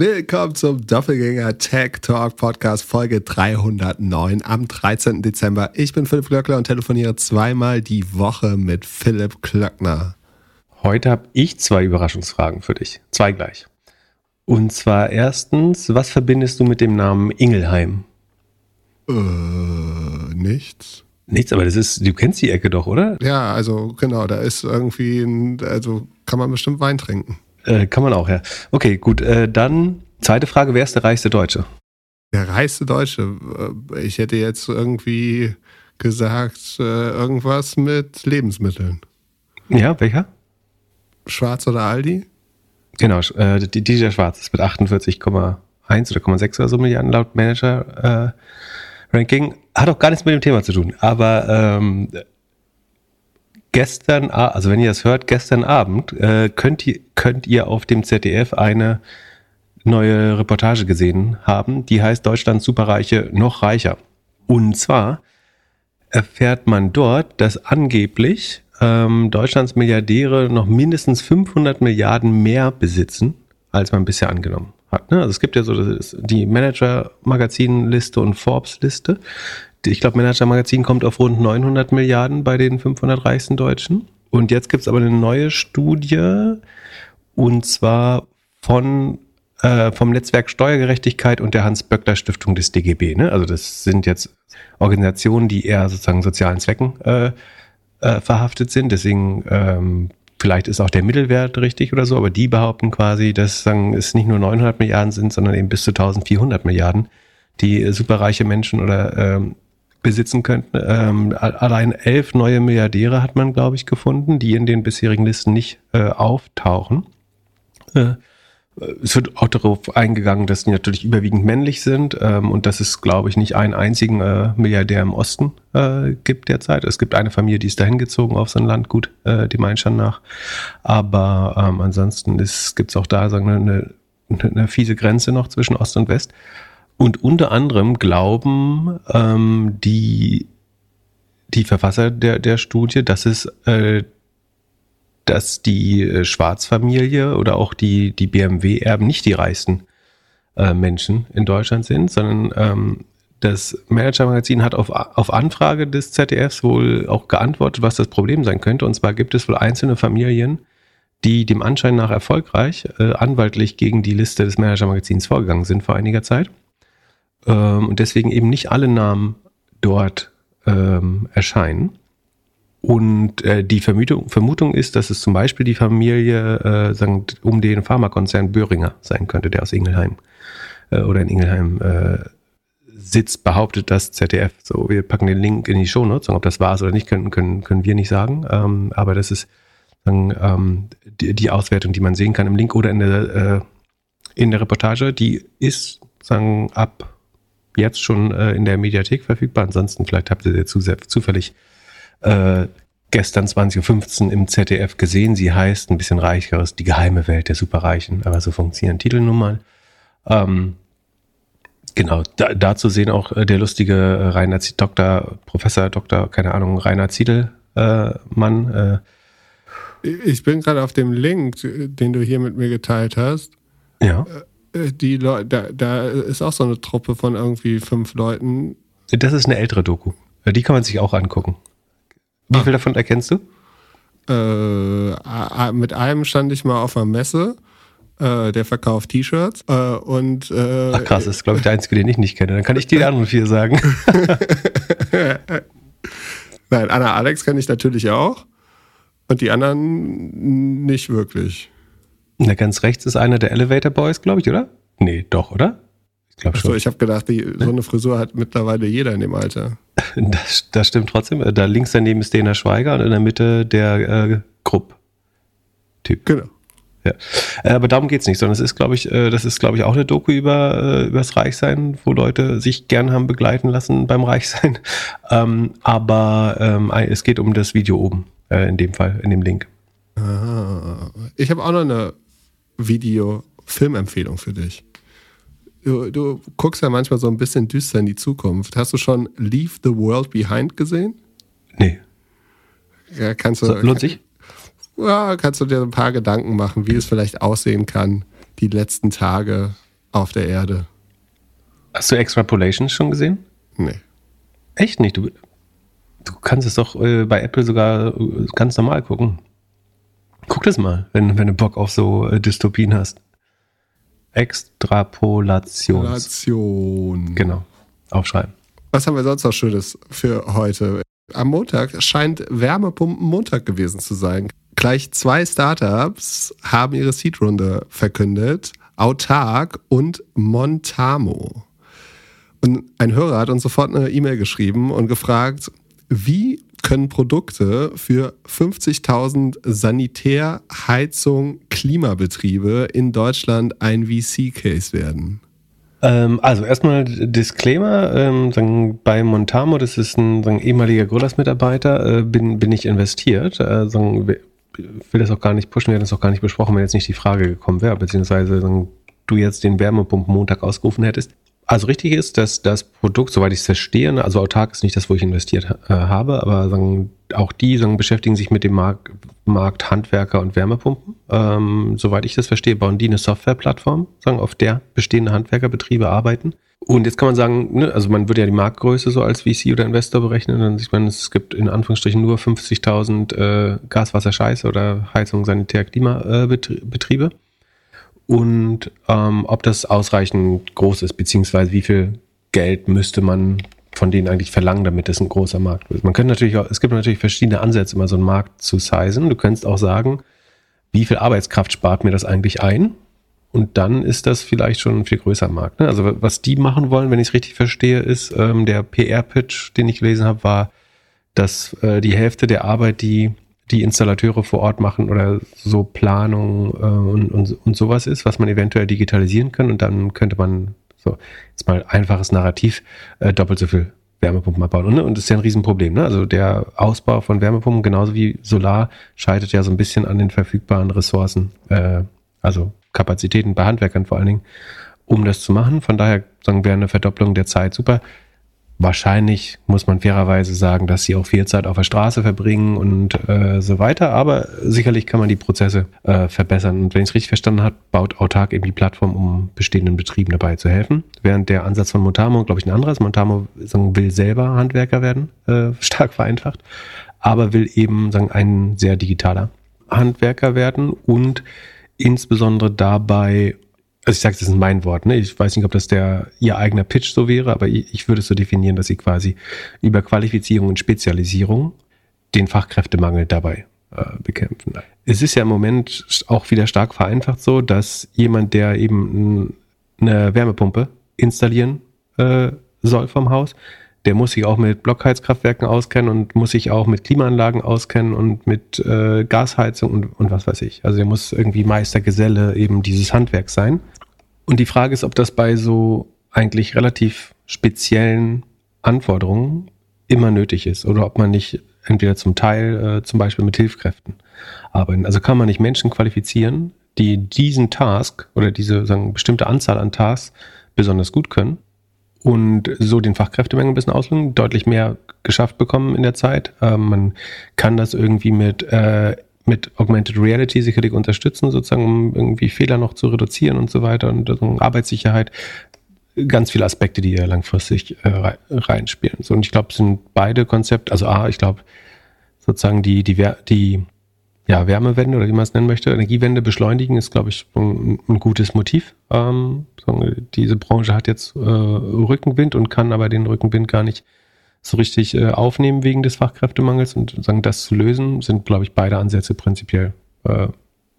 Willkommen zum Doppelgänger Tech Talk Podcast Folge 309 am 13. Dezember. Ich bin Philipp Glöckler und telefoniere zweimal die Woche mit Philipp Klöckner. Heute habe ich zwei Überraschungsfragen für dich. Zwei gleich. Und zwar erstens, was verbindest du mit dem Namen Ingelheim? Äh, nichts. Nichts, aber das ist, du kennst die Ecke doch, oder? Ja, also genau, da ist irgendwie, ein, also kann man bestimmt Wein trinken. Äh, kann man auch, ja. Okay, gut. Äh, dann zweite Frage: Wer ist der reichste Deutsche? Der reichste Deutsche. Äh, ich hätte jetzt irgendwie gesagt, äh, irgendwas mit Lebensmitteln. Ja, welcher? Schwarz oder Aldi? Genau, äh, DJ Schwarz ist mit 48,1 oder 0,6 oder so Milliarden laut Manager äh, Ranking. Hat auch gar nichts mit dem Thema zu tun. Aber ähm, gestern, also wenn ihr das hört, gestern Abend äh, könnt, ihr, könnt ihr auf dem ZDF eine neue Reportage gesehen haben, die heißt Deutschland Superreiche noch reicher. Und zwar erfährt man dort, dass angeblich ähm, Deutschlands Milliardäre noch mindestens 500 Milliarden mehr besitzen, als man bisher angenommen hat. Ne? Also es gibt ja so die Manager-Magazin-Liste und Forbes-Liste ich glaube, Manager Magazin kommt auf rund 900 Milliarden bei den 500 reichsten Deutschen. Und jetzt gibt es aber eine neue Studie und zwar von äh, vom Netzwerk Steuergerechtigkeit und der Hans-Böckler Stiftung des DGB. Ne? Also das sind jetzt Organisationen, die eher sozusagen sozialen Zwecken äh, äh, verhaftet sind. Deswegen ähm, vielleicht ist auch der Mittelwert richtig oder so, aber die behaupten quasi, dass sagen, es nicht nur 900 Milliarden sind, sondern eben bis zu 1400 Milliarden, die superreiche Menschen oder ähm, besitzen könnten. Ähm, allein elf neue Milliardäre hat man, glaube ich, gefunden, die in den bisherigen Listen nicht äh, auftauchen. Äh, es wird auch darauf eingegangen, dass die natürlich überwiegend männlich sind ähm, und dass es, glaube ich, nicht einen einzigen äh, Milliardär im Osten äh, gibt derzeit. Es gibt eine Familie, die ist dahin gezogen auf sein Landgut, äh, dem Einstand nach. Aber ähm, ansonsten gibt es auch da sagen, eine, eine fiese Grenze noch zwischen Ost und West. Und unter anderem glauben ähm, die, die Verfasser der, der Studie, dass es äh, dass die äh, Schwarzfamilie oder auch die, die BMW-Erben nicht die reichsten äh, Menschen in Deutschland sind, sondern ähm, das Manager-Magazin hat auf, auf Anfrage des ZDFs wohl auch geantwortet, was das Problem sein könnte. Und zwar gibt es wohl einzelne Familien, die dem Anschein nach erfolgreich äh, anwaltlich gegen die Liste des Manager-Magazins vorgegangen sind vor einiger Zeit ähm, und deswegen eben nicht alle Namen dort ähm, erscheinen. Und äh, die Vermutung, Vermutung ist, dass es zum Beispiel die Familie äh, sagen, um den Pharmakonzern Böhringer sein könnte, der aus Ingelheim äh, oder in Ingelheim äh, sitzt, behauptet das ZDF. So, wir packen den Link in die Show Notes. Ob das war es oder nicht, können, können, können wir nicht sagen. Ähm, aber das ist sagen, ähm, die, die, Auswertung, die man sehen kann im Link oder in der, äh, in der Reportage. Die ist sagen, ab jetzt schon äh, in der Mediathek verfügbar. Ansonsten vielleicht habt ihr sie zu, zufällig äh, gestern 20.15 Uhr im ZDF gesehen. Sie heißt ein bisschen reicheres Die geheime Welt der Superreichen, aber so funktionieren Titel nun mal. Ähm, genau, da, dazu sehen auch äh, der lustige äh, Rainer Dr. Professor Dr. keine Ahnung, Rainer Ziedelmann. Äh, Mann, äh, ich bin gerade auf dem Link, den du hier mit mir geteilt hast. Ja. Äh, äh, die Leute, da, da ist auch so eine Truppe von irgendwie fünf Leuten. Das ist eine ältere Doku. Die kann man sich auch angucken. Wie ah. viel davon erkennst du? Äh, mit einem stand ich mal auf einer Messe. Äh, der verkauft T-Shirts. Äh, und, äh, Ach krass, das ist glaube ich der einzige, den ich nicht kenne. Dann kann ich dir die anderen vier sagen. Nein, Anna Alex kenne ich natürlich auch. Und die anderen nicht wirklich. Na, ganz rechts ist einer der Elevator Boys, glaube ich, oder? Nee, doch, oder? Ich glaube schon. Achso, ich habe gedacht, die, so eine Frisur hat mittlerweile jeder in dem Alter. Das, das stimmt trotzdem. Da links daneben ist Dena Schweiger und in der Mitte der äh, Grupp-Typ. Genau. Ja. Äh, aber darum geht's nicht, sondern es ist, glaube ich, äh, das ist, glaube ich, auch eine Doku über äh, übers Reichsein, wo Leute sich gern haben begleiten lassen beim Reichsein. Ähm, aber ähm, es geht um das Video oben, äh, in dem Fall, in dem Link. Ah, ich habe auch noch eine Video-Filmempfehlung für dich. Du, du, guckst ja manchmal so ein bisschen düster in die Zukunft. Hast du schon Leave the World Behind gesehen? Nee. Ja, kannst du. So, lohnt sich? Ja, kannst du dir ein paar Gedanken machen, wie es vielleicht aussehen kann, die letzten Tage auf der Erde. Hast du Extrapolations schon gesehen? Nee. Echt nicht? Du, du kannst es doch äh, bei Apple sogar äh, ganz normal gucken. Guck das mal, wenn, wenn du Bock auf so äh, Dystopien hast. Extrapolation. Relation. Genau. Aufschreiben. Was haben wir sonst noch Schönes für heute? Am Montag scheint Wärmepumpen Montag gewesen zu sein. Gleich zwei Startups haben ihre Seed-Runde verkündet. Autark und Montamo. Und ein Hörer hat uns sofort eine E-Mail geschrieben und gefragt, wie können Produkte für 50.000 Sanitärheizung Klimabetriebe in Deutschland ein VC-Case werden? Ähm, also erstmal Disclaimer, ähm, sagen, bei Montamo, das ist ein sagen, ehemaliger Grillers-Mitarbeiter, äh, bin, bin ich investiert. Äh, sagen, will das auch gar nicht pushen, wir hätten das auch gar nicht besprochen, wenn jetzt nicht die Frage gekommen wäre, beziehungsweise sagen, du jetzt den Wärmepumpen Montag ausgerufen hättest. Also richtig ist, dass das Produkt, soweit ich es verstehe, ne, also autark ist nicht das, wo ich investiert äh, habe, aber sagen, auch die sagen, beschäftigen sich mit dem Markt, Markt Handwerker und Wärmepumpen. Ähm, soweit ich das verstehe, bauen die eine Softwareplattform, sagen, auf der bestehende Handwerkerbetriebe arbeiten. Und jetzt kann man sagen, ne, also man würde ja die Marktgröße so als VC oder Investor berechnen. Dann sieht man, es gibt in Anführungsstrichen nur 50.000 äh, Gaswasser-Scheiß oder Heizung, Sanitär, Klimabetriebe. Äh, und ähm, ob das ausreichend groß ist, beziehungsweise wie viel Geld müsste man von denen eigentlich verlangen, damit es ein großer Markt wird. Man könnte natürlich auch, es gibt natürlich verschiedene Ansätze, immer so einen Markt zu sizen. Du könntest auch sagen, wie viel Arbeitskraft spart mir das eigentlich ein? Und dann ist das vielleicht schon ein viel größer Markt. Ne? Also was die machen wollen, wenn ich es richtig verstehe, ist, ähm, der PR-Pitch, den ich gelesen habe, war, dass äh, die Hälfte der Arbeit, die die Installateure vor Ort machen oder so Planung äh, und, und, und sowas ist, was man eventuell digitalisieren kann und dann könnte man so jetzt mal einfaches Narrativ äh, doppelt so viel Wärmepumpen abbauen. Und, und das ist ja ein Riesenproblem. Ne? Also der Ausbau von Wärmepumpen, genauso wie Solar, scheitert ja so ein bisschen an den verfügbaren Ressourcen, äh, also Kapazitäten bei Handwerkern vor allen Dingen, um das zu machen. Von daher sagen wir eine Verdopplung der Zeit super. Wahrscheinlich muss man fairerweise sagen, dass sie auch viel Zeit auf der Straße verbringen und äh, so weiter. Aber sicherlich kann man die Prozesse äh, verbessern. Und wenn ich es richtig verstanden habe, baut Autark eben die Plattform, um bestehenden Betrieben dabei zu helfen. Während der Ansatz von Montamo, glaube ich, ein anderes. Montamo sagen, will selber Handwerker werden, äh, stark vereinfacht, aber will eben sagen, ein sehr digitaler Handwerker werden und insbesondere dabei also ich sage, das ist mein Wort, ne? Ich weiß nicht, ob das der ihr eigener Pitch so wäre, aber ich, ich würde es so definieren, dass sie quasi über Qualifizierung und Spezialisierung den Fachkräftemangel dabei äh, bekämpfen. Es ist ja im Moment auch wieder stark vereinfacht so, dass jemand, der eben eine Wärmepumpe installieren äh, soll vom Haus, der muss sich auch mit Blockheizkraftwerken auskennen und muss sich auch mit Klimaanlagen auskennen und mit äh, Gasheizung und, und was weiß ich. Also der muss irgendwie Meistergeselle eben dieses Handwerk sein. Und die Frage ist, ob das bei so eigentlich relativ speziellen Anforderungen immer nötig ist oder ob man nicht entweder zum Teil äh, zum Beispiel mit Hilfskräften arbeiten. Also kann man nicht Menschen qualifizieren, die diesen Task oder diese sagen, bestimmte Anzahl an Tasks besonders gut können und so den Fachkräftemangel ein bisschen auslösen, deutlich mehr geschafft bekommen in der Zeit. Ähm, man kann das irgendwie mit, äh, mit Augmented Reality sicherlich unterstützen, sozusagen, um irgendwie Fehler noch zu reduzieren und so weiter und also Arbeitssicherheit. Ganz viele Aspekte, die ja langfristig äh, reinspielen. So, und ich glaube, es sind beide Konzepte, also A, ich glaube, sozusagen die, die, die ja, Wärmewende oder wie man es nennen möchte, Energiewende beschleunigen, ist, glaube ich, ein, ein gutes Motiv. Ähm, diese Branche hat jetzt äh, Rückenwind und kann aber den Rückenwind gar nicht so richtig äh, aufnehmen wegen des Fachkräftemangels und sagen, das zu lösen, sind, glaube ich, beide Ansätze prinzipiell äh,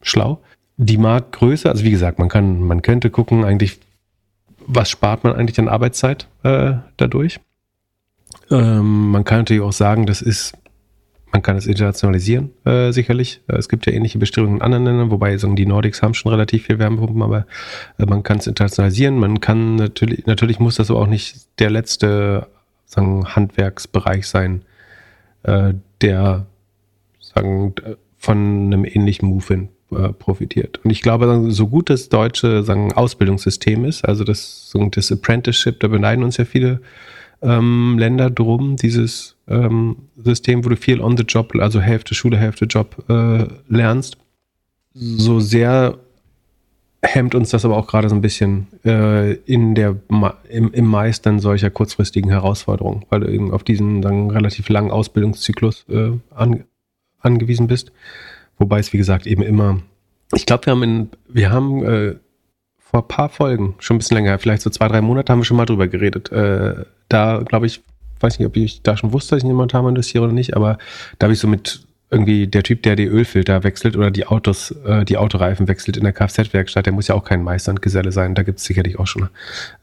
schlau. Die Marktgröße, also wie gesagt, man kann, man könnte gucken, eigentlich, was spart man eigentlich an Arbeitszeit äh, dadurch? Ähm, man kann natürlich auch sagen, das ist man kann es internationalisieren, äh, sicherlich. Äh, es gibt ja ähnliche Bestrebungen in anderen Ländern, wobei sagen, die Nordics haben schon relativ viel Wärmepumpen, aber äh, man kann es internationalisieren. Man kann natürlich, natürlich muss das aber auch nicht der letzte sagen, Handwerksbereich sein, äh, der sagen, von einem ähnlichen Move hin äh, profitiert. Und ich glaube, so gut das deutsche sagen, Ausbildungssystem ist, also das, das Apprenticeship, da beneiden uns ja viele ähm, Länder drum, dieses ähm, System, wo du viel on the job, also Hälfte Schule, Hälfte Job äh, lernst. So sehr hemmt uns das aber auch gerade so ein bisschen äh, in der im, im Meistern solcher kurzfristigen Herausforderungen, weil du eben auf diesen dann relativ langen Ausbildungszyklus äh, an, angewiesen bist. Wobei es, wie gesagt, eben immer, ich glaube, wir haben in, wir haben äh, vor ein paar Folgen, schon ein bisschen länger, vielleicht so zwei, drei Monate, haben wir schon mal drüber geredet. Äh, da, glaube ich, weiß nicht, ob ich da schon wusste, dass ich in Montan investiere oder nicht, aber da habe ich so mit irgendwie der Typ, der die Ölfilter wechselt oder die Autos, äh, die Autoreifen wechselt in der Kfz-Werkstatt, der muss ja auch kein Meister und Geselle sein. Da gibt es sicherlich auch schon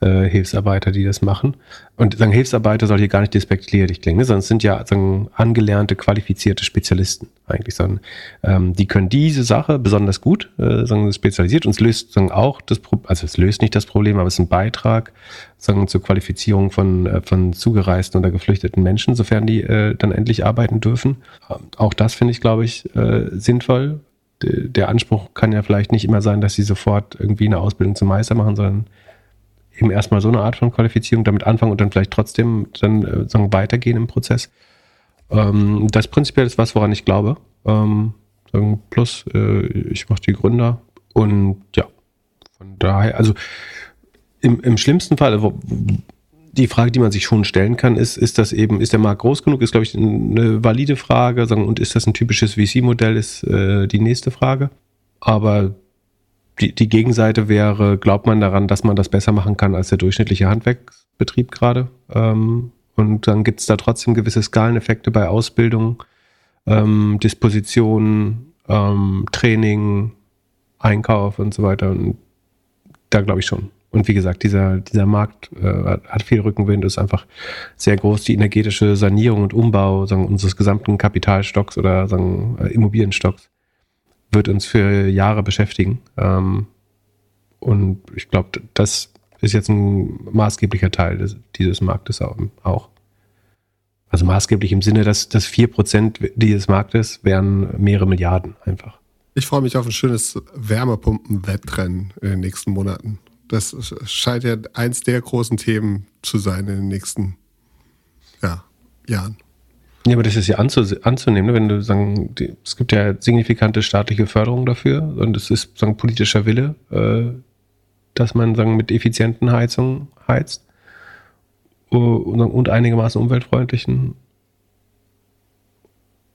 äh, Hilfsarbeiter, die das machen. Und sagen Hilfsarbeiter soll hier gar nicht despektierlich klingen, ne? sondern es sind ja sagen, angelernte, qualifizierte Spezialisten eigentlich, sondern ähm, die können diese Sache besonders gut, äh, sagen, spezialisiert und es löst sagen, auch das Problem, also es löst nicht das Problem, aber es ist ein Beitrag sagen, zur Qualifizierung von, äh, von zugereisten oder geflüchteten Menschen, sofern die äh, dann endlich arbeiten dürfen. Ähm, auch das finde ich, glaube ich, äh, sinnvoll. D der Anspruch kann ja vielleicht nicht immer sein, dass sie sofort irgendwie eine Ausbildung zum Meister machen, sondern eben erstmal so eine Art von Qualifizierung damit anfangen und dann vielleicht trotzdem dann äh, sagen, weitergehen im Prozess. Ähm, das prinzipiell ist was, woran ich glaube. Ähm, plus, äh, ich mache die Gründer und ja, von daher, also im, im schlimmsten Fall, also die Frage, die man sich schon stellen kann, ist, ist das eben, ist der Markt groß genug? Ist, glaube ich, eine valide Frage. Und ist das ein typisches VC-Modell, ist äh, die nächste Frage. Aber die, die Gegenseite wäre, glaubt man daran, dass man das besser machen kann als der durchschnittliche Handwerksbetrieb gerade? Ähm, und dann gibt es da trotzdem gewisse Skaleneffekte bei Ausbildung, ähm, Disposition, ähm, Training, Einkauf und so weiter. Und da glaube ich schon. Und wie gesagt, dieser, dieser Markt äh, hat viel Rückenwind, ist einfach sehr groß. Die energetische Sanierung und Umbau sagen, unseres gesamten Kapitalstocks oder sagen, äh, Immobilienstocks wird uns für Jahre beschäftigen. Ähm, und ich glaube, das ist jetzt ein maßgeblicher Teil des, dieses Marktes auch. Also maßgeblich im Sinne, dass, dass 4% dieses Marktes wären mehrere Milliarden einfach. Ich freue mich auf ein schönes Wärmepumpen-Wettrennen in den nächsten Monaten. Das scheint ja eins der großen Themen zu sein in den nächsten ja, Jahren. Ja, aber das ist ja anzu, anzunehmen, ne? wenn du sagen, die, es gibt ja signifikante staatliche Förderung dafür und es ist sagen politischer Wille, äh, dass man sagen mit effizienten Heizungen heizt und, und einigermaßen umweltfreundlichen.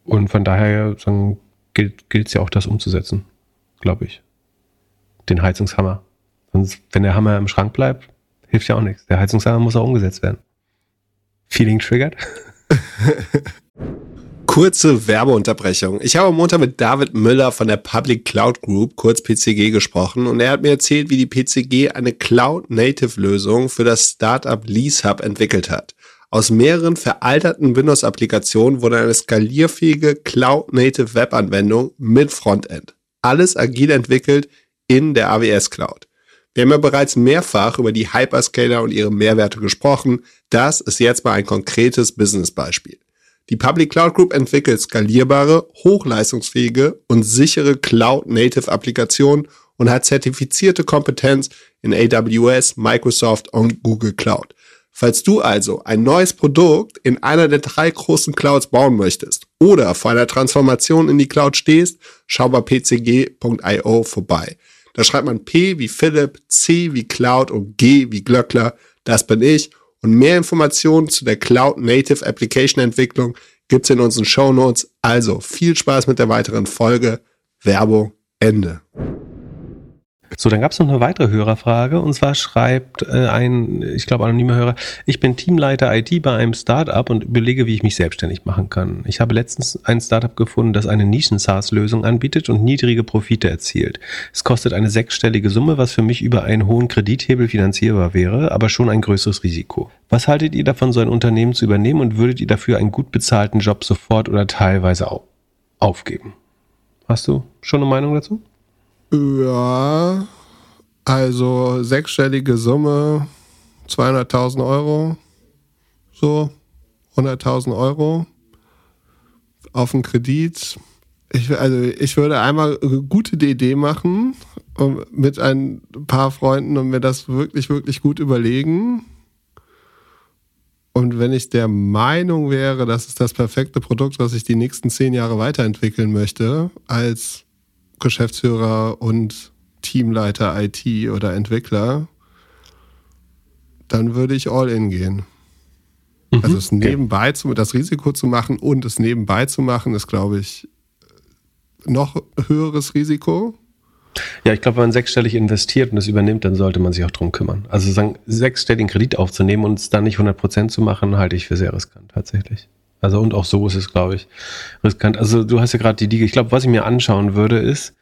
Und von daher sagen, gilt es ja auch, das umzusetzen, glaube ich. Den Heizungshammer. Sonst, wenn der Hammer im Schrank bleibt, hilft ja auch nichts. Der Heizungshammer muss auch umgesetzt werden. Feeling triggered? Kurze Werbeunterbrechung. Ich habe am Montag mit David Müller von der Public Cloud Group, kurz PCG, gesprochen und er hat mir erzählt, wie die PCG eine Cloud-Native-Lösung für das Startup LeaseHub entwickelt hat. Aus mehreren veralterten Windows-Applikationen wurde eine skalierfähige Cloud-Native Web-Anwendung mit Frontend. Alles agil entwickelt in der AWS Cloud. Wir haben ja bereits mehrfach über die Hyperscaler und ihre Mehrwerte gesprochen. Das ist jetzt mal ein konkretes Business-Beispiel. Die Public Cloud Group entwickelt skalierbare, hochleistungsfähige und sichere Cloud-Native-Applikationen und hat zertifizierte Kompetenz in AWS, Microsoft und Google Cloud. Falls du also ein neues Produkt in einer der drei großen Clouds bauen möchtest oder vor einer Transformation in die Cloud stehst, schau bei pcg.io vorbei. Da schreibt man P wie Philipp, C wie Cloud und G wie Glöckler. Das bin ich. Und mehr Informationen zu der Cloud Native Application Entwicklung gibt's in unseren Show Notes. Also viel Spaß mit der weiteren Folge. Werbung Ende. So, dann gab es noch eine weitere Hörerfrage und zwar schreibt äh, ein, ich glaube, anonymer Hörer, ich bin Teamleiter IT bei einem Startup und überlege, wie ich mich selbstständig machen kann. Ich habe letztens ein Startup gefunden, das eine Nischen-SaaS-Lösung anbietet und niedrige Profite erzielt. Es kostet eine sechsstellige Summe, was für mich über einen hohen Kredithebel finanzierbar wäre, aber schon ein größeres Risiko. Was haltet ihr davon, so ein Unternehmen zu übernehmen und würdet ihr dafür einen gut bezahlten Job sofort oder teilweise aufgeben? Hast du schon eine Meinung dazu? Ja, also sechsstellige Summe, 200.000 Euro, so 100.000 Euro auf den Kredit. Ich, also ich würde einmal eine gute Idee machen mit ein paar Freunden und mir das wirklich, wirklich gut überlegen. Und wenn ich der Meinung wäre, das ist das perfekte Produkt, was ich die nächsten zehn Jahre weiterentwickeln möchte, als Geschäftsführer und Teamleiter IT oder Entwickler, dann würde ich all in gehen. Mhm, also es nebenbei zu, das Risiko zu machen und es nebenbei zu machen, ist, glaube ich, noch höheres Risiko. Ja, ich glaube, wenn man sechsstellig investiert und es übernimmt, dann sollte man sich auch drum kümmern. Also sagen, sechsstelligen Kredit aufzunehmen und es dann nicht 100 Prozent zu machen, halte ich für sehr riskant tatsächlich. Also und auch so ist es, glaube ich, riskant. Also du hast ja gerade die Liga. Ich glaube, was ich mir anschauen würde, ist,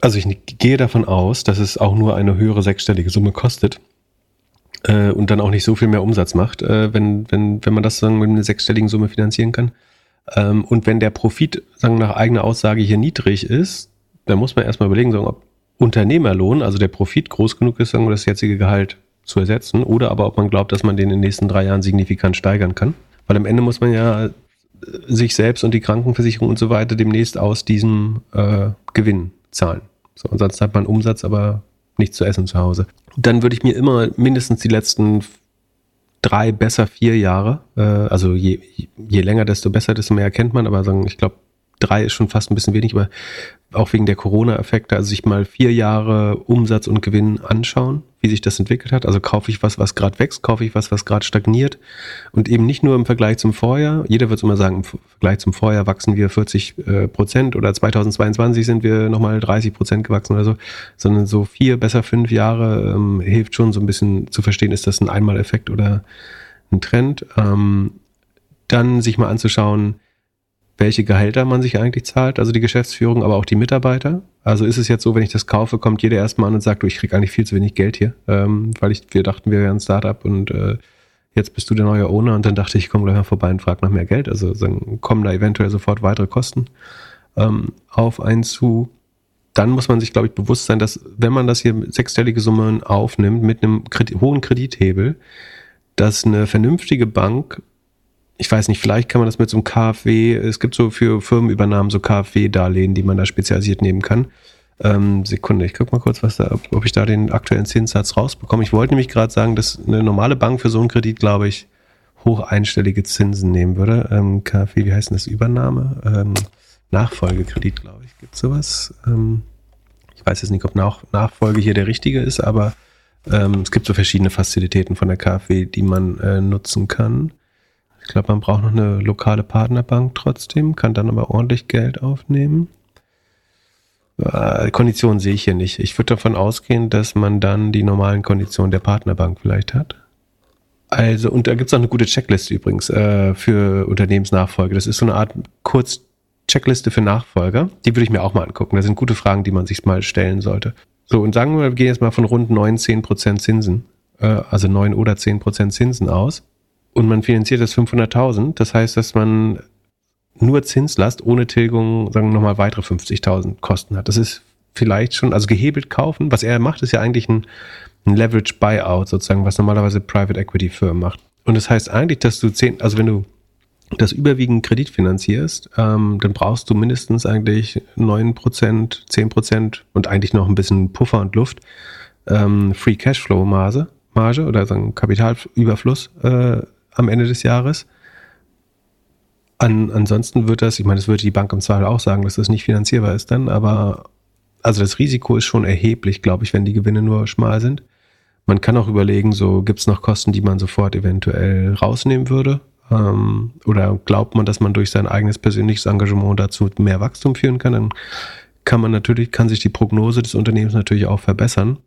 also ich gehe davon aus, dass es auch nur eine höhere sechsstellige Summe kostet äh, und dann auch nicht so viel mehr Umsatz macht, äh, wenn, wenn, wenn man das sagen, mit einer sechsstelligen Summe finanzieren kann. Ähm, und wenn der Profit, sagen nach eigener Aussage hier niedrig ist, dann muss man erstmal überlegen, sagen, ob Unternehmerlohn, also der Profit groß genug ist, sagen, das jetzige Gehalt zu ersetzen, oder aber ob man glaubt, dass man den in den nächsten drei Jahren signifikant steigern kann. Weil am Ende muss man ja sich selbst und die Krankenversicherung und so weiter demnächst aus diesem äh, Gewinn zahlen. So, ansonsten hat man Umsatz, aber nichts zu essen zu Hause. Dann würde ich mir immer mindestens die letzten drei, besser vier Jahre, äh, also je, je länger, desto besser, desto mehr erkennt man, aber sagen, ich glaube, drei ist schon fast ein bisschen wenig, aber auch wegen der Corona-Effekte, also sich mal vier Jahre Umsatz und Gewinn anschauen, wie sich das entwickelt hat. Also kaufe ich was, was gerade wächst, kaufe ich was, was gerade stagniert und eben nicht nur im Vergleich zum Vorjahr. Jeder wird immer sagen, im Vergleich zum Vorjahr wachsen wir 40 äh, Prozent oder 2022 sind wir nochmal 30 Prozent gewachsen oder so, sondern so vier, besser fünf Jahre ähm, hilft schon so ein bisschen zu verstehen, ist das ein Einmaleffekt oder ein Trend. Ähm, dann sich mal anzuschauen, welche Gehälter man sich eigentlich zahlt, also die Geschäftsführung, aber auch die Mitarbeiter. Also ist es jetzt so, wenn ich das kaufe, kommt jeder erstmal an und sagt, du, ich krieg eigentlich viel zu wenig Geld hier, ähm, weil ich, wir dachten, wir wären ein Startup und äh, jetzt bist du der neue Owner und dann dachte ich, ich komme gleich mal vorbei und frage nach mehr Geld. Also dann kommen da eventuell sofort weitere Kosten ähm, auf einen zu. Dann muss man sich, glaube ich, bewusst sein, dass wenn man das hier sechsstellige Summen aufnimmt mit einem Kredit, hohen Kredithebel, dass eine vernünftige Bank ich weiß nicht, vielleicht kann man das mit so einem KfW, es gibt so für Firmenübernahmen so KfW-Darlehen, die man da spezialisiert nehmen kann. Ähm, Sekunde, ich guck mal kurz, was da, ob ich da den aktuellen Zinssatz rausbekomme. Ich wollte nämlich gerade sagen, dass eine normale Bank für so einen Kredit, glaube ich, hoch einstellige Zinsen nehmen würde. Ähm, KfW, wie heißt denn das? Übernahme? Ähm, Nachfolgekredit, glaube ich. Gibt sowas? Ähm, ich weiß jetzt nicht, ob Nach Nachfolge hier der richtige ist, aber ähm, es gibt so verschiedene Fazilitäten von der KfW, die man äh, nutzen kann. Ich glaube, man braucht noch eine lokale Partnerbank trotzdem, kann dann aber ordentlich Geld aufnehmen. Äh, Konditionen sehe ich hier nicht. Ich würde davon ausgehen, dass man dann die normalen Konditionen der Partnerbank vielleicht hat. Also, und da gibt es auch eine gute Checkliste übrigens äh, für Unternehmensnachfolge. Das ist so eine Art Kurz-Checkliste für Nachfolger. Die würde ich mir auch mal angucken. Das sind gute Fragen, die man sich mal stellen sollte. So, und sagen wir, wir gehen jetzt mal von rund 9, 10 Prozent Zinsen, äh, also 9 oder 10 Prozent Zinsen aus und man finanziert das 500.000. Das heißt, dass man nur Zinslast ohne Tilgung, sagen wir nochmal weitere 50.000 Kosten hat. Das ist vielleicht schon, also gehebelt kaufen. Was er macht, ist ja eigentlich ein, ein Leverage Buyout sozusagen, was normalerweise Private Equity Firmen macht. Und das heißt eigentlich, dass du zehn, also wenn du das überwiegend Kredit finanzierst, ähm, dann brauchst du mindestens eigentlich neun Prozent, zehn Prozent und eigentlich noch ein bisschen Puffer und Luft ähm, Free Cashflow Marge, Marge oder sagen Kapitalüberfluss äh, am Ende des Jahres. An, ansonsten wird das, ich meine, das würde die Bank im Zweifel auch sagen, dass das nicht finanzierbar ist dann, aber also das Risiko ist schon erheblich, glaube ich, wenn die Gewinne nur schmal sind. Man kann auch überlegen, so gibt es noch Kosten, die man sofort eventuell rausnehmen würde. Ähm, oder glaubt man, dass man durch sein eigenes persönliches Engagement dazu mehr Wachstum führen kann, dann kann man natürlich, kann sich die Prognose des Unternehmens natürlich auch verbessern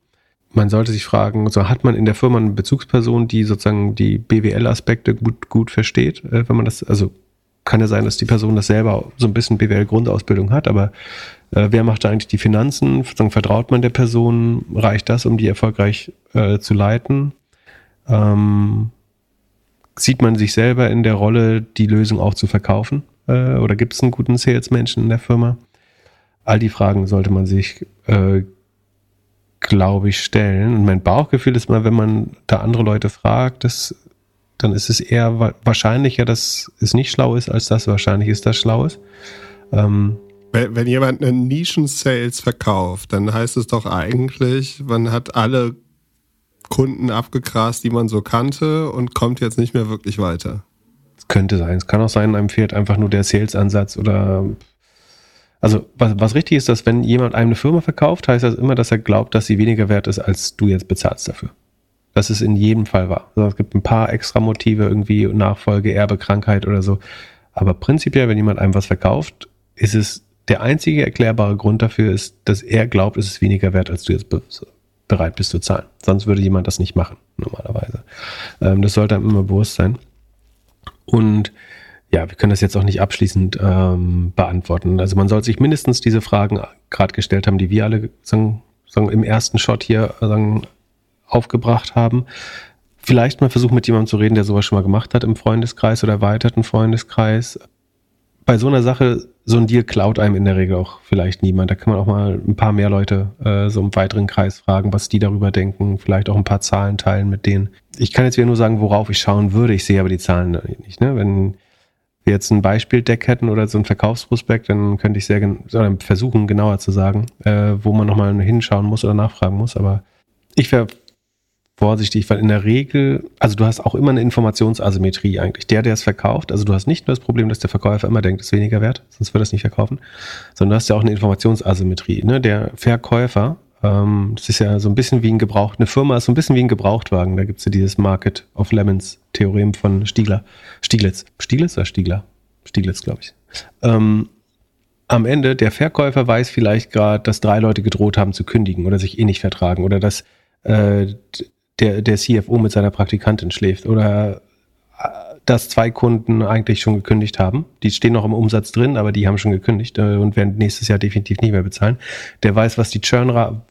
man sollte sich fragen, so hat man in der Firma eine Bezugsperson, die sozusagen die BWL-Aspekte gut, gut versteht, äh, wenn man das, also kann ja sein, dass die Person das selber so ein bisschen BWL-Grundausbildung hat, aber äh, wer macht da eigentlich die Finanzen? Sozusagen vertraut man der Person? Reicht das, um die erfolgreich äh, zu leiten? Ähm, sieht man sich selber in der Rolle, die Lösung auch zu verkaufen? Äh, oder gibt es einen guten Salesmenschen in der Firma? All die Fragen sollte man sich äh, glaube ich, stellen. Und mein Bauchgefühl ist mal, wenn man da andere Leute fragt, das, dann ist es eher wahrscheinlicher, dass es nicht schlau ist, als dass wahrscheinlich ist, dass schlau ist. Ähm, wenn, wenn jemand einen Nischen-Sales verkauft, dann heißt es doch eigentlich, man hat alle Kunden abgegrast, die man so kannte und kommt jetzt nicht mehr wirklich weiter. Das könnte sein. Es kann auch sein, einem fehlt einfach nur der Sales-Ansatz oder Also was, was richtig ist, dass wenn jemand einem eine Firma verkauft, heißt das immer, dass er glaubt, dass sie weniger wert ist, als du jetzt bezahlst dafür. Das ist in jedem Fall wahr. Also es gibt ein paar extra Motive, irgendwie Nachfolge, Erbe, Krankheit oder so. Aber prinzipiell, wenn jemand einem was verkauft, ist es der einzige erklärbare Grund dafür ist, dass er glaubt, es ist weniger wert, als du jetzt bereit bist zu zahlen. Sonst würde jemand das nicht machen, normalerweise. Ähm, das sollte einem immer bewusst sein. Und ja, wir können das jetzt auch nicht abschließend ähm, beantworten. Also man soll sich mindestens diese Fragen gerade gestellt haben, die wir alle sagen, sagen, im ersten Shot hier sagen, aufgebracht haben. Vielleicht mal versuchen, mit jemandem zu reden, der sowas schon mal gemacht hat im Freundeskreis oder erweiterten Freundeskreis. Bei so einer Sache, so ein Deal klaut einem in der Regel auch vielleicht niemand. Da kann man auch mal ein paar mehr Leute äh, so im weiteren Kreis fragen, was die darüber denken. Vielleicht auch ein paar Zahlen teilen mit denen. Ich kann jetzt wieder nur sagen, worauf ich schauen würde. Ich sehe aber die Zahlen nicht. Ne? Wenn wir jetzt ein Beispieldeck hätten oder so ein Verkaufsprospekt, dann könnte ich sehr oder versuchen, genauer zu sagen, äh, wo man nochmal hinschauen muss oder nachfragen muss. Aber ich wäre vorsichtig, weil in der Regel, also du hast auch immer eine Informationsasymmetrie eigentlich. Der, der es verkauft, also du hast nicht nur das Problem, dass der Verkäufer immer denkt, es ist weniger wert, sonst würde er es nicht verkaufen, sondern du hast ja auch eine Informationsasymmetrie. Ne? Der Verkäufer, ähm, das ist ja so ein bisschen wie ein Gebraucht, eine Firma ist so ein bisschen wie ein Gebrauchtwagen. Da gibt es ja dieses Market of Lemons Theorem von Stiegler. Stieglitz. Stieglitz oder Stiegler? Stieglitz, glaube ich. Ähm, am Ende, der Verkäufer weiß vielleicht gerade, dass drei Leute gedroht haben zu kündigen oder sich eh nicht vertragen oder dass äh, der, der CFO mit seiner Praktikantin schläft oder äh, dass zwei Kunden eigentlich schon gekündigt haben. Die stehen noch im Umsatz drin, aber die haben schon gekündigt äh, und werden nächstes Jahr definitiv nicht mehr bezahlen. Der weiß, was die Churnrate,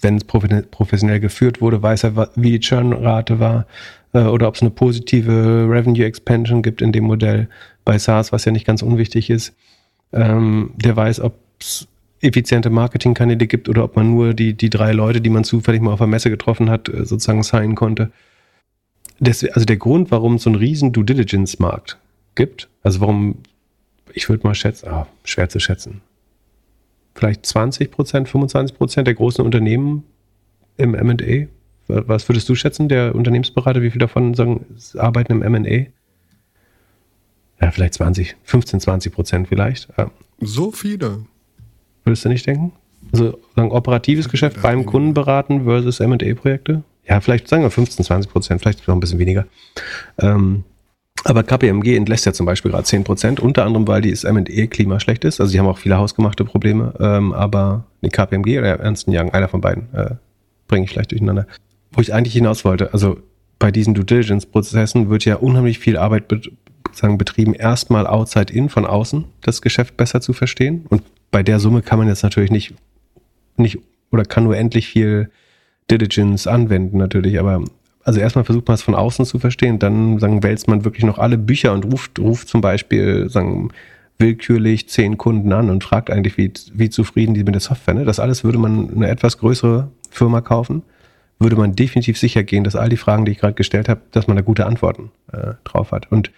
wenn es professionell geführt wurde, weiß er, wie die Churnrate war äh, oder ob es eine positive Revenue Expansion gibt in dem Modell bei SaaS, was ja nicht ganz unwichtig ist. Ähm, der weiß, ob es effiziente Marketingkanäle gibt oder ob man nur die, die drei Leute, die man zufällig mal auf der Messe getroffen hat, äh, sozusagen signen konnte. Das, also der Grund, warum es so einen riesen Due Diligence-Markt gibt, also warum, ich würde mal schätzen, ah, schwer zu schätzen, vielleicht 20 Prozent, 25 Prozent der großen Unternehmen im M&A. Was würdest du schätzen, der Unternehmensberater, wie viel davon sagen, arbeiten im M&A? Ja, vielleicht 20, 15, 20 Prozent vielleicht. So viele. Würdest du nicht denken? Also sagen, operatives Geschäft beim Kunden beraten versus M&A-Projekte? Ja, vielleicht sagen wir 15, 20 Prozent, vielleicht noch ein bisschen weniger. Ähm, aber KPMG entlässt ja zum Beispiel gerade 10 Prozent, unter anderem, weil das M&A-Klima schlecht ist. Also die haben auch viele hausgemachte Probleme, ähm, aber die KPMG oder Ernst Young, einer von beiden, äh, bringe ich vielleicht durcheinander. Wo ich eigentlich hinaus wollte, also bei diesen Due Diligence-Prozessen wird ja unheimlich viel Arbeit be sagen, betrieben, erstmal outside in, von außen, das Geschäft besser zu verstehen. Und bei der Summe kann man jetzt natürlich nicht, nicht oder kann nur endlich viel Diligence anwenden natürlich, aber also erstmal versucht man es von außen zu verstehen, dann sagen, wälzt man wirklich noch alle Bücher und ruft, ruft zum Beispiel, sagen, willkürlich zehn Kunden an und fragt eigentlich, wie, wie zufrieden die mit der Software. Ne? Das alles würde man eine etwas größere Firma kaufen, würde man definitiv sicher gehen, dass all die Fragen, die ich gerade gestellt habe, dass man da gute Antworten äh, drauf hat. Und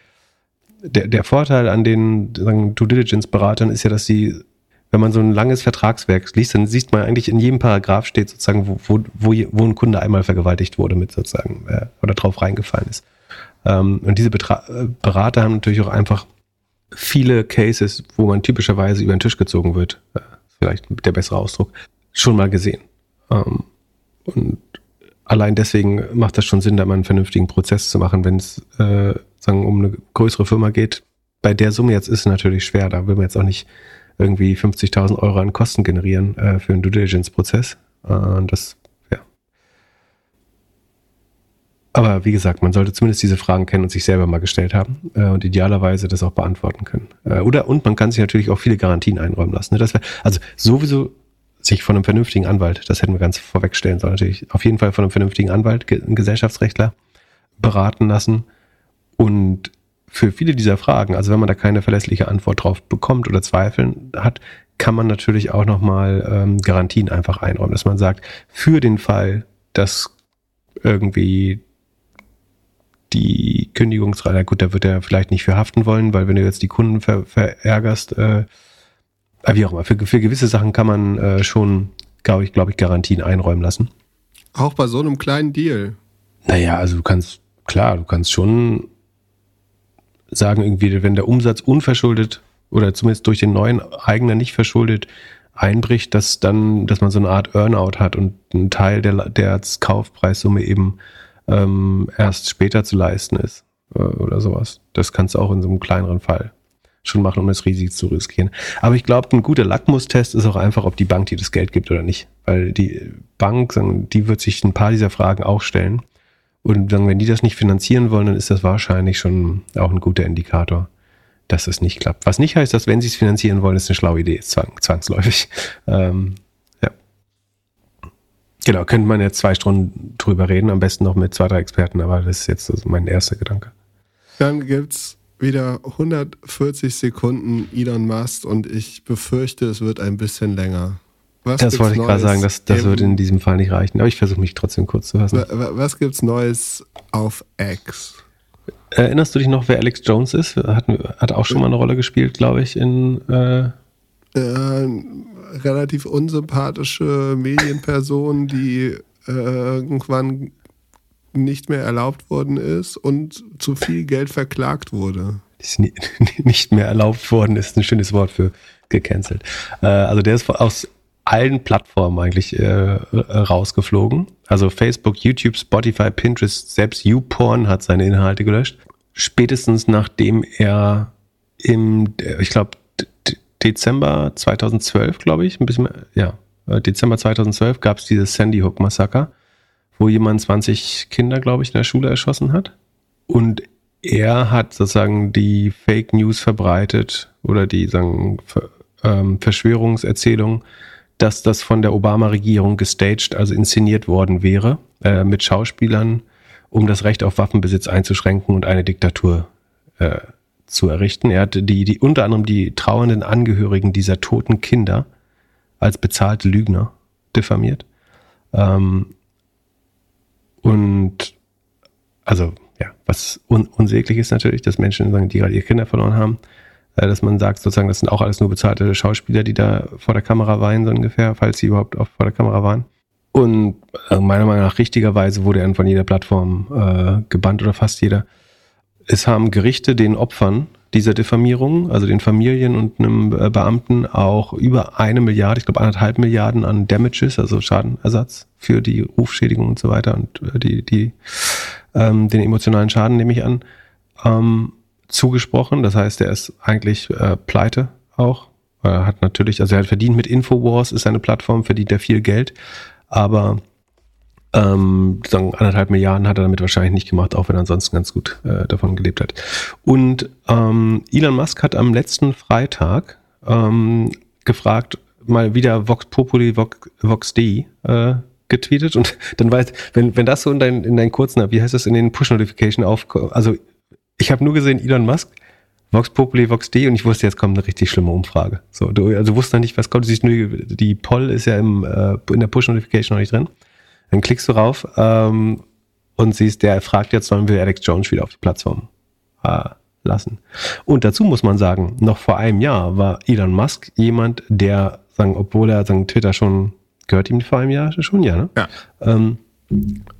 der, der Vorteil an den Due Diligence-Beratern ist ja, dass sie wenn man so ein langes Vertragswerk liest, dann sieht man eigentlich in jedem Paragraph steht sozusagen, wo, wo, wo, ein Kunde einmal vergewaltigt wurde mit sozusagen äh, oder drauf reingefallen ist. Ähm, und diese Betra äh, Berater haben natürlich auch einfach viele Cases, wo man typischerweise über den Tisch gezogen wird, äh, vielleicht der bessere Ausdruck, schon mal gesehen. Ähm, und allein deswegen macht das schon Sinn, da mal einen vernünftigen Prozess zu machen, wenn es äh, sagen um eine größere Firma geht. Bei der Summe jetzt ist es natürlich schwer, da will man jetzt auch nicht irgendwie 50.000 Euro an Kosten generieren äh, für einen Due Diligence-Prozess. Äh, das, ja. Aber wie gesagt, man sollte zumindest diese Fragen kennen und sich selber mal gestellt haben äh, und idealerweise das auch beantworten können. Äh, oder und man kann sich natürlich auch viele Garantien einräumen lassen. Ne? Das wär, also sowieso sich von einem vernünftigen Anwalt, das hätten wir ganz vorwegstellen sollen, natürlich auf jeden Fall von einem vernünftigen Anwalt, einen Gesellschaftsrechtler beraten lassen und für viele dieser Fragen, also wenn man da keine verlässliche Antwort drauf bekommt oder Zweifeln hat, kann man natürlich auch nochmal ähm, Garantien einfach einräumen, dass man sagt, für den Fall, dass irgendwie die Kündigungsrate, gut, da wird er vielleicht nicht für haften wollen, weil wenn du jetzt die Kunden ver verärgerst, äh, wie auch immer, für, für gewisse Sachen kann man äh, schon, glaube ich, glaube ich, Garantien einräumen lassen. Auch bei so einem kleinen Deal. Naja, also du kannst, klar, du kannst schon sagen irgendwie, wenn der Umsatz unverschuldet oder zumindest durch den neuen Eigner nicht verschuldet einbricht, dass dann, dass man so eine Art Earnout hat und ein Teil der, der Kaufpreissumme eben ähm, erst später zu leisten ist äh, oder sowas. Das kannst du auch in so einem kleineren Fall schon machen, um das Risiko zu riskieren. Aber ich glaube, ein guter Lackmustest ist auch einfach, ob die Bank dir das Geld gibt oder nicht. Weil die Bank, die wird sich ein paar dieser Fragen auch stellen. Und wenn die das nicht finanzieren wollen, dann ist das wahrscheinlich schon auch ein guter Indikator, dass es nicht klappt. Was nicht heißt, dass wenn sie es finanzieren wollen, es eine schlaue Idee ist, zwang, zwangsläufig. Ähm, ja. Genau, könnte man jetzt zwei Stunden drüber reden, am besten noch mit zwei, drei Experten, aber das ist jetzt mein erster Gedanke. Dann gibt's wieder 140 Sekunden Elon Musk und ich befürchte, es wird ein bisschen länger. Was das wollte ich gerade sagen, das, das wird in diesem Fall nicht reichen, aber ich versuche mich trotzdem kurz zu fassen. Was gibt's Neues auf X? Erinnerst du dich noch, wer Alex Jones ist? Hat, hat auch schon mal eine Rolle gespielt, glaube ich, in äh äh, relativ unsympathische Medienperson, die äh, irgendwann nicht mehr erlaubt worden ist und zu viel Geld verklagt wurde. Nicht mehr erlaubt worden ist ein schönes Wort für gecancelt. Äh, also der ist aus allen Plattformen eigentlich äh, rausgeflogen. Also Facebook, YouTube, Spotify, Pinterest, selbst YouPorn hat seine Inhalte gelöscht. Spätestens nachdem er im, ich glaube, Dezember 2012, glaube ich, ein bisschen mehr, ja, äh, Dezember 2012 gab es dieses Sandy Hook Massaker wo jemand 20 Kinder, glaube ich, in der Schule erschossen hat. Und er hat sozusagen die Fake News verbreitet oder die sagen, ähm, Verschwörungserzählung, dass das von der Obama-Regierung gestaged, also inszeniert worden wäre, äh, mit Schauspielern, um das Recht auf Waffenbesitz einzuschränken und eine Diktatur äh, zu errichten. Er hat die, die unter anderem die trauernden Angehörigen dieser toten Kinder als bezahlte Lügner diffamiert. Ähm, und also, ja, was un unsäglich ist natürlich, dass Menschen sagen, die gerade ihre Kinder verloren haben, äh, dass man sagt, sozusagen, das sind auch alles nur bezahlte Schauspieler, die da vor der Kamera weinen, so ungefähr, falls sie überhaupt auch vor der Kamera waren. Und äh, meiner Meinung nach richtigerweise wurde er von jeder Plattform äh, gebannt oder fast jeder. Es haben Gerichte den Opfern dieser Diffamierung, also den Familien und einem äh, Beamten, auch über eine Milliarde, ich glaube anderthalb Milliarden an Damages, also Schadenersatz für die Rufschädigung und so weiter und äh, die, die, ähm, den emotionalen Schaden, nehme ich an, ähm, zugesprochen. Das heißt, er ist eigentlich äh, pleite auch. Er hat natürlich, also er hat verdient mit Infowars, ist eine Plattform, verdient er viel Geld, aber ähm, sagen anderthalb Milliarden hat er damit wahrscheinlich nicht gemacht, auch wenn er ansonsten ganz gut äh, davon gelebt hat. Und ähm, Elon Musk hat am letzten Freitag ähm, gefragt, mal wieder Vox Populi, Vox, Vox Dei äh, getweetet und dann weiß, wenn, wenn das so in, dein, in deinen kurzen, wie heißt das, in den Push-Notification aufkommt, also ich habe nur gesehen Elon Musk, Vox Populi, Vox Dei und ich wusste, jetzt kommt eine richtig schlimme Umfrage. So, du, also du wusstest noch nicht, was kommt, du siehst nur, die Poll ist ja im, äh, in der Push-Notification noch nicht drin. Dann klickst du rauf ähm, und siehst, der fragt jetzt, sollen wir Alex Jones wieder auf die Plattform äh, lassen. Und dazu muss man sagen, noch vor einem Jahr war Elon Musk jemand, der, sagen, obwohl er sagen, Twitter schon, gehört ihm vor einem Jahr schon, ja, ne? Ja. Ähm,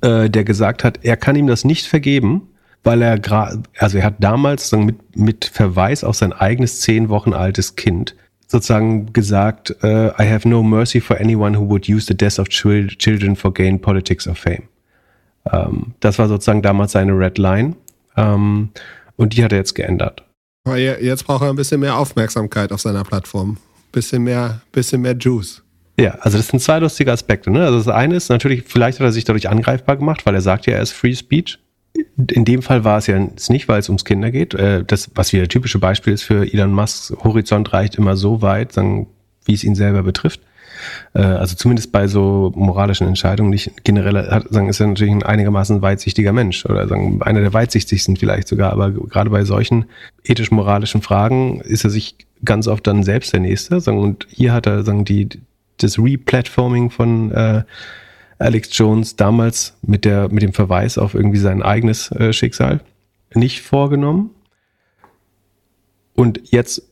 äh, der gesagt hat, er kann ihm das nicht vergeben, weil er gerade, also er hat damals sagen, mit, mit Verweis auf sein eigenes zehn Wochen altes Kind sozusagen gesagt, uh, I have no mercy for anyone who would use the death of children for gain politics of fame. Um, ähm, das war sozusagen damals seine Red Line. Um, ähm, und die hat er jetzt geändert. Aber jetzt braucht er ein bisschen mehr Aufmerksamkeit auf seiner Plattform. Bisschen mehr, bisschen mehr Juice. Ja, also das sind zwei lustige Aspekte. Ne? Also das eine ist natürlich, vielleicht hat er sich dadurch angreifbar gemacht, weil er sagt ja, er ist Free Speech in dem Fall war es ja nicht, weil es ums Kinder geht. Äh, das, was wieder typische Beispiel ist für Elon Musks Horizont reicht immer so weit, wie es ihn selber betrifft. Äh, also zumindest bei so moralischen Entscheidungen nicht generell hat, sagen, ist er natürlich ein einigermaßen weitsichtiger Mensch oder sagen, einer der weitsichtigsten vielleicht sogar, aber gerade bei solchen ethisch-moralischen Fragen ist er sich ganz oft dann selbst der Nächste. Sagen, und hier hat er sagen, die, das Replatforming von äh, Alex Jones damals mit, der, mit dem Verweis auf irgendwie sein eigenes äh, Schicksal nicht vorgenommen. Und jetzt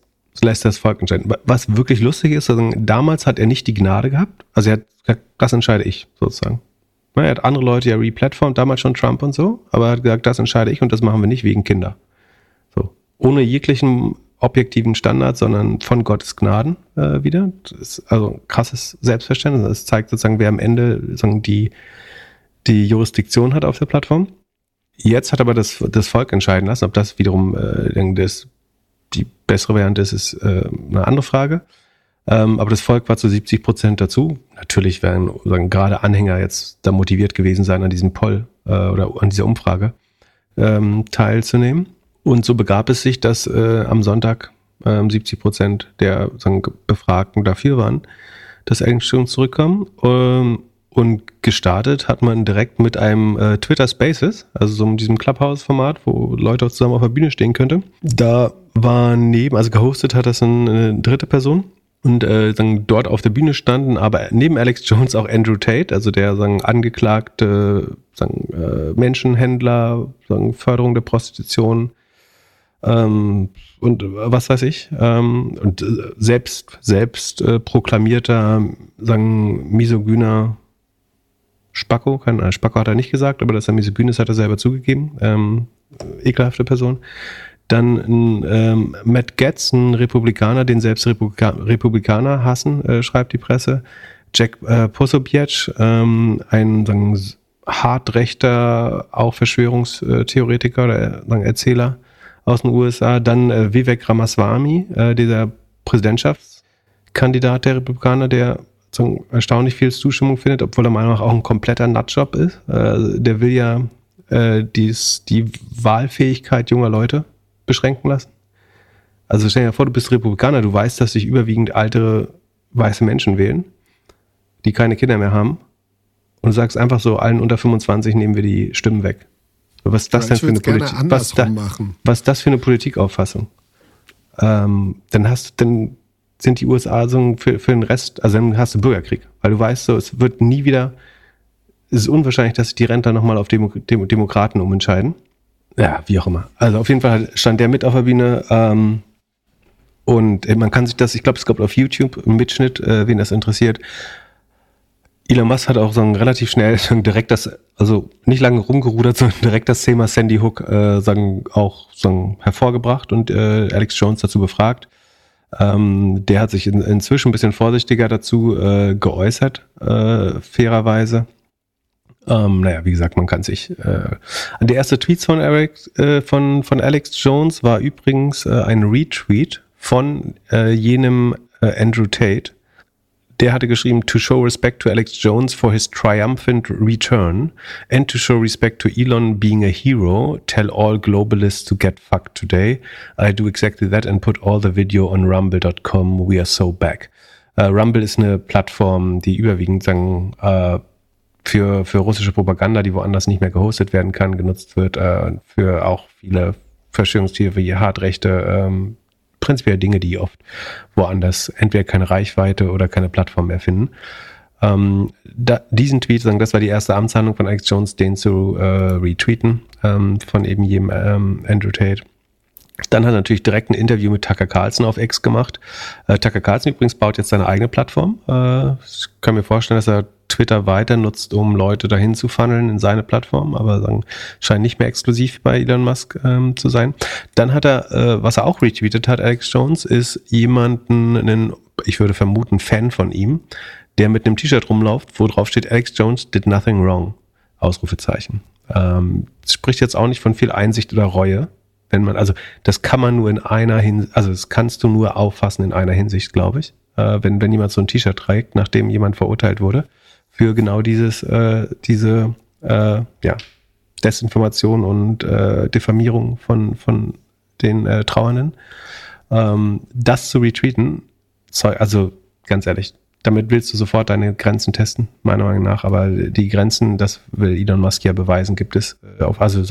lässt er das Volk entscheiden. Was wirklich lustig ist, also damals hat er nicht die Gnade gehabt. Also er hat gesagt, das entscheide ich sozusagen. Er hat andere Leute ja replatformt, damals schon Trump und so, aber er hat gesagt, das entscheide ich und das machen wir nicht wegen Kinder. So. Ohne jeglichen objektiven Standard, sondern von Gottes Gnaden äh, wieder. Also ein krasses Selbstverständnis. Das zeigt sozusagen, wer am Ende sozusagen die, die Jurisdiktion hat auf der Plattform. Jetzt hat aber das, das Volk entscheiden lassen, ob das wiederum äh, das, die bessere Variante ist, ist äh, eine andere Frage. Ähm, aber das Volk war zu 70 Prozent dazu. Natürlich werden sagen, gerade Anhänger jetzt da motiviert gewesen sein, an diesem Poll äh, oder an dieser Umfrage ähm, teilzunehmen. Und so begab es sich, dass äh, am Sonntag äh, 70 Prozent der sagen, Befragten dafür waren, dass Eigenstrom zurückkommen. Ähm, und gestartet hat man direkt mit einem äh, Twitter Spaces, also so in diesem Clubhouse-Format, wo Leute auch zusammen auf der Bühne stehen könnte. Da war neben, also gehostet hat das eine dritte Person und äh, sagen, dort auf der Bühne standen, aber neben Alex Jones auch Andrew Tate, also der sagen, angeklagte sagen, äh, Menschenhändler, sagen, Förderung der Prostitution, ähm, und äh, was weiß ich. Ähm, und äh, selbst, selbst äh, proklamierter, sagen, misogyner Spacko, kann, äh, Spacko hat er nicht gesagt, aber dass er misogyn ist, hat er selber zugegeben. Ähm, ekelhafte Person. Dann ähm, Matt Getz, ein Republikaner, den selbst Republika Republikaner hassen, äh, schreibt die Presse. Jack äh, Posobiec, ähm, ein sagen, hart rechter, auch Verschwörungstheoretiker oder sagen, Erzähler, aus den USA. Dann äh, Vivek Ramaswamy, äh, dieser Präsidentschaftskandidat der Republikaner, der so erstaunlich viel Zustimmung findet, obwohl er meiner Meinung nach auch ein kompletter Nutjob ist. Äh, der will ja äh, dies, die Wahlfähigkeit junger Leute beschränken lassen. Also stell dir vor, du bist Republikaner, du weißt, dass sich überwiegend ältere weiße Menschen wählen, die keine Kinder mehr haben. Und du sagst einfach so, allen unter 25 nehmen wir die Stimmen weg. Was ist das denn für eine Politik? Was, da, was ist das für eine Politikauffassung? Ähm, dann hast dann sind die USA so für, für den Rest, also dann hast du Bürgerkrieg, weil du weißt so, es wird nie wieder, es ist unwahrscheinlich, dass sich die Rentner nochmal auf Demo, Demo, Demokraten umentscheiden. Ja, wie auch immer. Also auf jeden Fall stand der mit auf der Bühne. Ähm, und man kann sich das, ich glaube, es gab auf YouTube einen Mitschnitt, äh, wen das interessiert, Elon Musk hat auch so relativ schnell direkt das, also nicht lange rumgerudert, sondern direkt das Thema Sandy Hook äh, sagen, auch sagen, hervorgebracht und äh, Alex Jones dazu befragt. Ähm, der hat sich in, inzwischen ein bisschen vorsichtiger dazu äh, geäußert, äh, fairerweise. Ähm, naja, wie gesagt, man kann sich. Äh, der erste Tweet von Eric, äh, von, von Alex Jones war übrigens äh, ein Retweet von äh, jenem äh, Andrew Tate, der hatte geschrieben, to show respect to Alex Jones for his triumphant return and to show respect to Elon being a hero, tell all globalists to get fucked today. I do exactly that and put all the video on rumble.com. We are so back. Uh, Rumble ist eine Plattform, die überwiegend sagen, uh, für, für russische Propaganda, die woanders nicht mehr gehostet werden kann, genutzt wird, uh, für auch viele Verschwörungstiere wie Hardrechte, ähm, prinzipiell Dinge, die oft woanders entweder keine Reichweite oder keine Plattform mehr finden. Ähm, da, diesen Tweet, sagen, das war die erste Amtshandlung von Alex Jones, den zu äh, retweeten ähm, von eben jedem ähm, Andrew Tate. Dann hat er natürlich direkt ein Interview mit Tucker Carlson auf X gemacht. Äh, Tucker Carlson übrigens baut jetzt seine eigene Plattform. Äh, ich kann mir vorstellen, dass er Twitter weiter nutzt, um Leute dahin zu funneln in seine Plattform, aber sagen, scheint nicht mehr exklusiv bei Elon Musk ähm, zu sein. Dann hat er, äh, was er auch retweetet hat, Alex Jones, ist jemanden, einen, ich würde vermuten, Fan von ihm, der mit einem T-Shirt rumläuft, wo drauf steht, Alex Jones did nothing wrong. Ausrufezeichen. Ähm, spricht jetzt auch nicht von viel Einsicht oder Reue, wenn man, also das kann man nur in einer Hinsicht, also das kannst du nur auffassen in einer Hinsicht, glaube ich. Äh, wenn, wenn jemand so ein T-Shirt trägt, nachdem jemand verurteilt wurde, für genau dieses, äh, diese äh, ja, Desinformation und äh, Diffamierung von, von den äh, Trauernden. Ähm, das zu retweeten, also ganz ehrlich, damit willst du sofort deine Grenzen testen, meiner Meinung nach. Aber die Grenzen, das will Elon Musk ja beweisen, gibt es äh, auf, also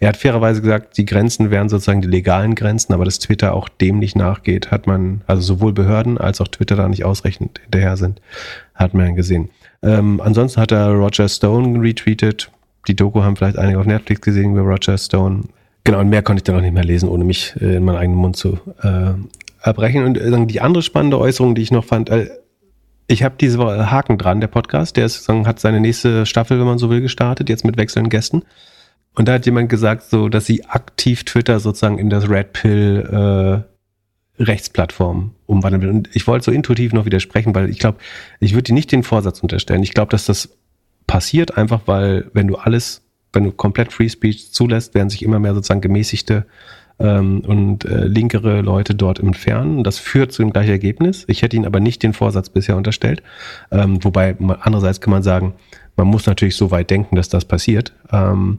er hat fairerweise gesagt, die Grenzen wären sozusagen die legalen Grenzen, aber dass Twitter auch dem nicht nachgeht, hat man, also sowohl Behörden als auch Twitter da nicht ausreichend hinterher sind, hat man gesehen. Ähm, ansonsten hat er Roger Stone retweetet. Die Doku haben vielleicht einige auf Netflix gesehen über Roger Stone. Genau, und mehr konnte ich dann auch nicht mehr lesen, ohne mich äh, in meinen eigenen Mund zu äh, erbrechen. Und äh, die andere spannende Äußerung, die ich noch fand, ich habe diese Woche Haken dran, der Podcast, der ist, hat seine nächste Staffel, wenn man so will, gestartet, jetzt mit wechselnden Gästen. Und da hat jemand gesagt, so, dass sie aktiv Twitter sozusagen in das Red Pill Rechtsplattform umwandeln will. Und ich wollte so intuitiv noch widersprechen, weil ich glaube, ich würde dir nicht den Vorsatz unterstellen. Ich glaube, dass das passiert einfach, weil wenn du alles, wenn du komplett Free Speech zulässt, werden sich immer mehr sozusagen gemäßigte ähm, und äh, linkere Leute dort entfernen. Das führt zu dem gleichen Ergebnis. Ich hätte ihnen aber nicht den Vorsatz bisher unterstellt. Ähm, wobei andererseits kann man sagen, man muss natürlich so weit denken, dass das passiert. Ähm,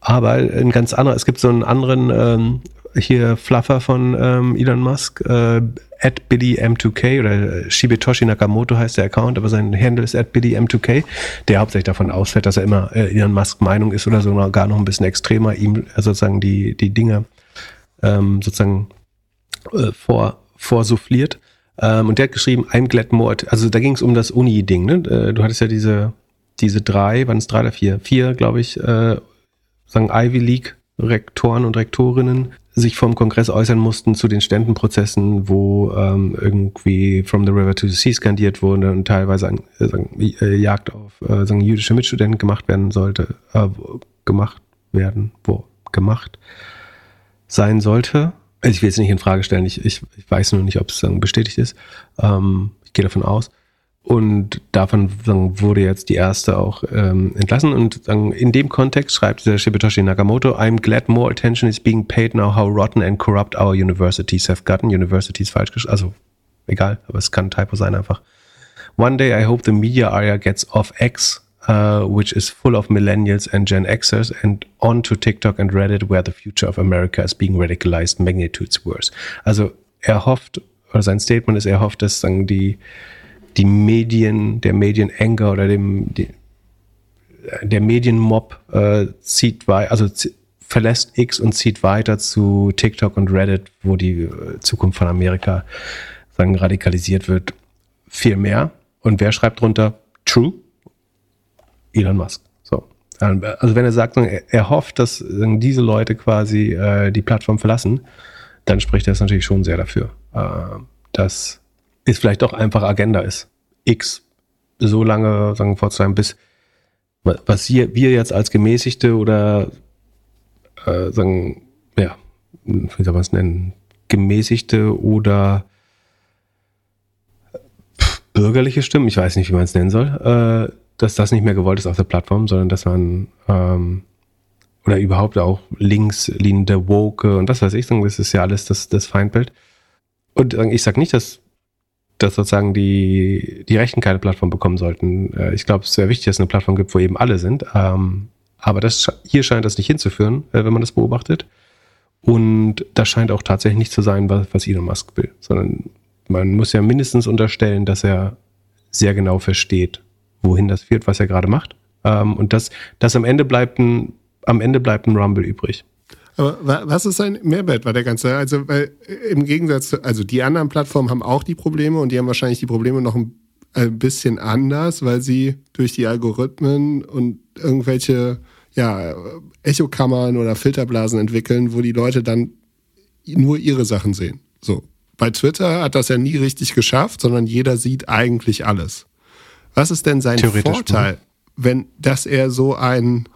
aber ein ganz anderer, es gibt so einen anderen ähm, hier Fluffer von ähm, Elon Musk, äh, at BillyM2K oder Shibetoshi Nakamoto heißt der Account, aber sein Handle ist at BillyM2K, der hauptsächlich davon ausfällt, dass er immer äh, Elon Musk Meinung ist oder sogar gar noch ein bisschen extremer, ihm äh, sozusagen die, die Dinge ähm, sozusagen äh, vor, vorsouffliert. Ähm, und der hat geschrieben, I'm glad more, also da ging es um das Uni-Ding, ne? Äh, du hattest ja diese, diese drei, waren es drei oder vier? Vier, glaube ich, äh, sagen Ivy League Rektoren und Rektorinnen sich vom Kongress äußern mussten zu den Ständenprozessen, wo ähm, irgendwie From the River to the Sea skandiert wurde und teilweise ein, äh, sagen, äh, Jagd auf äh, sagen, jüdische Mitstudenten gemacht werden sollte, äh, gemacht werden, wo gemacht sein sollte. Also ich will jetzt nicht in Frage stellen, ich, ich, ich weiß nur nicht, ob es bestätigt ist. Ähm, ich gehe davon aus. Und davon wurde jetzt die erste auch ähm, entlassen. Und in dem Kontext schreibt der Shibetoshi Nakamoto, I'm glad more attention is being paid now how rotten and corrupt our universities have gotten. Universities falsch geschrieben, also egal, aber es kann ein Typo sein einfach. One day I hope the media area gets off X, uh, which is full of millennials and Gen Xers, and on to TikTok and Reddit, where the future of America is being radicalized magnitudes worse. Also er hofft, oder sein Statement ist, er hofft, dass sagen, die die Medien, der Medienanger oder dem, die, der Medienmob äh, zieht weiter, also verlässt X und zieht weiter zu TikTok und Reddit, wo die äh, Zukunft von Amerika sagen, radikalisiert wird, viel mehr. Und wer schreibt drunter True? Elon Musk. So. Ähm, also wenn er sagt, er hofft, dass diese Leute quasi äh, die Plattform verlassen, dann spricht er es natürlich schon sehr dafür, äh, dass es vielleicht doch einfach Agenda ist. X so lange sagen vorzustellen, bis was hier, wir jetzt als gemäßigte oder äh, sagen, ja, wie soll man es nennen, gemäßigte oder bürgerliche Stimmen, ich weiß nicht, wie man es nennen soll, äh, dass das nicht mehr gewollt ist auf der Plattform, sondern dass man ähm, oder überhaupt auch links liegende Woke und was weiß ich, das ist ja alles das, das Feindbild. Und ich sage nicht, dass dass sozusagen die, die Rechten keine Plattform bekommen sollten. Äh, ich glaube, es ist sehr wichtig, dass es eine Plattform gibt, wo eben alle sind. Ähm, aber das, hier scheint das nicht hinzuführen, äh, wenn man das beobachtet. Und das scheint auch tatsächlich nicht zu sein, was, Elon Musk will, sondern man muss ja mindestens unterstellen, dass er sehr genau versteht, wohin das führt, was er gerade macht. Ähm, und das, das am Ende bleibt ein, am Ende bleibt ein Rumble übrig. Aber was ist sein Mehrwert bei der ganze? Also, weil im Gegensatz zu, also die anderen Plattformen haben auch die Probleme und die haben wahrscheinlich die Probleme noch ein, ein bisschen anders, weil sie durch die Algorithmen und irgendwelche ja, Echokammern oder Filterblasen entwickeln, wo die Leute dann nur ihre Sachen sehen. So. Bei Twitter hat das ja nie richtig geschafft, sondern jeder sieht eigentlich alles. Was ist denn sein Vorteil, ne? wenn, dass er so ein,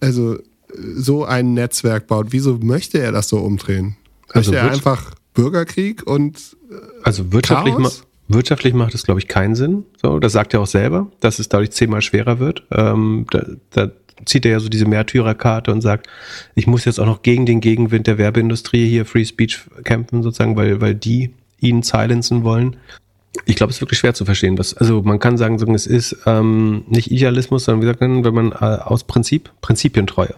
also so ein Netzwerk baut, wieso möchte er das so umdrehen? Also möchte er einfach Bürgerkrieg und äh, Also wirtschaftlich, ma wirtschaftlich macht es, glaube ich, keinen Sinn. So, das sagt er auch selber, dass es dadurch zehnmal schwerer wird. Ähm, da, da zieht er ja so diese Märtyrerkarte und sagt, ich muss jetzt auch noch gegen den Gegenwind der Werbeindustrie hier Free Speech kämpfen, sozusagen, weil, weil die ihn silenzen wollen. Ich glaube, es ist wirklich schwer zu verstehen. Was, also man kann sagen, es ist ähm, nicht Idealismus, sondern wie sagt man, wenn man äh, aus Prinzip, Prinzipientreue.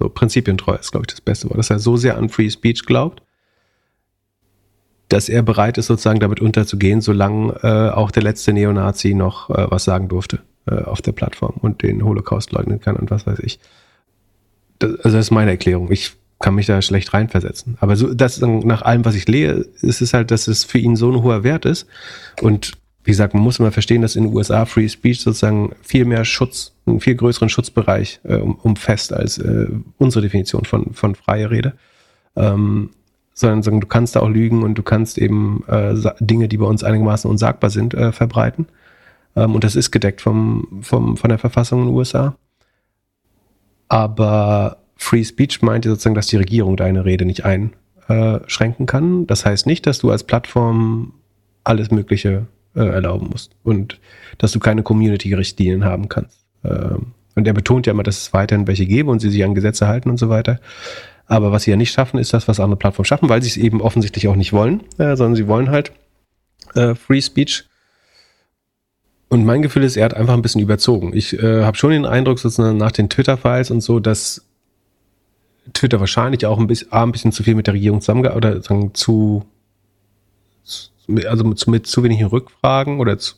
So prinzipientreu ist, glaube ich, das beste. Dass er so sehr an Free Speech glaubt, dass er bereit ist, sozusagen damit unterzugehen, solange äh, auch der letzte Neonazi noch äh, was sagen durfte äh, auf der Plattform und den Holocaust leugnen kann und was weiß ich. Das, also das ist meine Erklärung. Ich kann mich da schlecht reinversetzen. Aber so, das nach allem, was ich lehre, ist es halt, dass es für ihn so ein hoher Wert ist. Und wie gesagt, man muss immer verstehen, dass in den USA Free Speech sozusagen viel mehr Schutz, einen viel größeren Schutzbereich äh, um, umfasst als äh, unsere Definition von, von freier Rede. Ähm, sondern sagen, du kannst da auch lügen und du kannst eben äh, Dinge, die bei uns einigermaßen unsagbar sind, äh, verbreiten. Ähm, und das ist gedeckt vom, vom, von der Verfassung in den USA. Aber Free Speech meint sozusagen, dass die Regierung deine Rede nicht ein, äh, schränken kann. Das heißt nicht, dass du als Plattform alles Mögliche äh, erlauben musst und dass du keine Community-Richtlinien haben kannst. Ähm, und er betont ja immer, dass es weiterhin welche gäbe und sie sich an Gesetze halten und so weiter. Aber was sie ja nicht schaffen, ist das, was andere Plattformen schaffen, weil sie es eben offensichtlich auch nicht wollen, äh, sondern sie wollen halt äh, Free Speech. Und mein Gefühl ist, er hat einfach ein bisschen überzogen. Ich äh, habe schon den Eindruck, sozusagen nach den Twitter-Files und so, dass Twitter wahrscheinlich auch ein bisschen, ein bisschen zu viel mit der Regierung zusammengearbeitet oder sagen, zu, also mit, mit zu wenigen Rückfragen oder zu,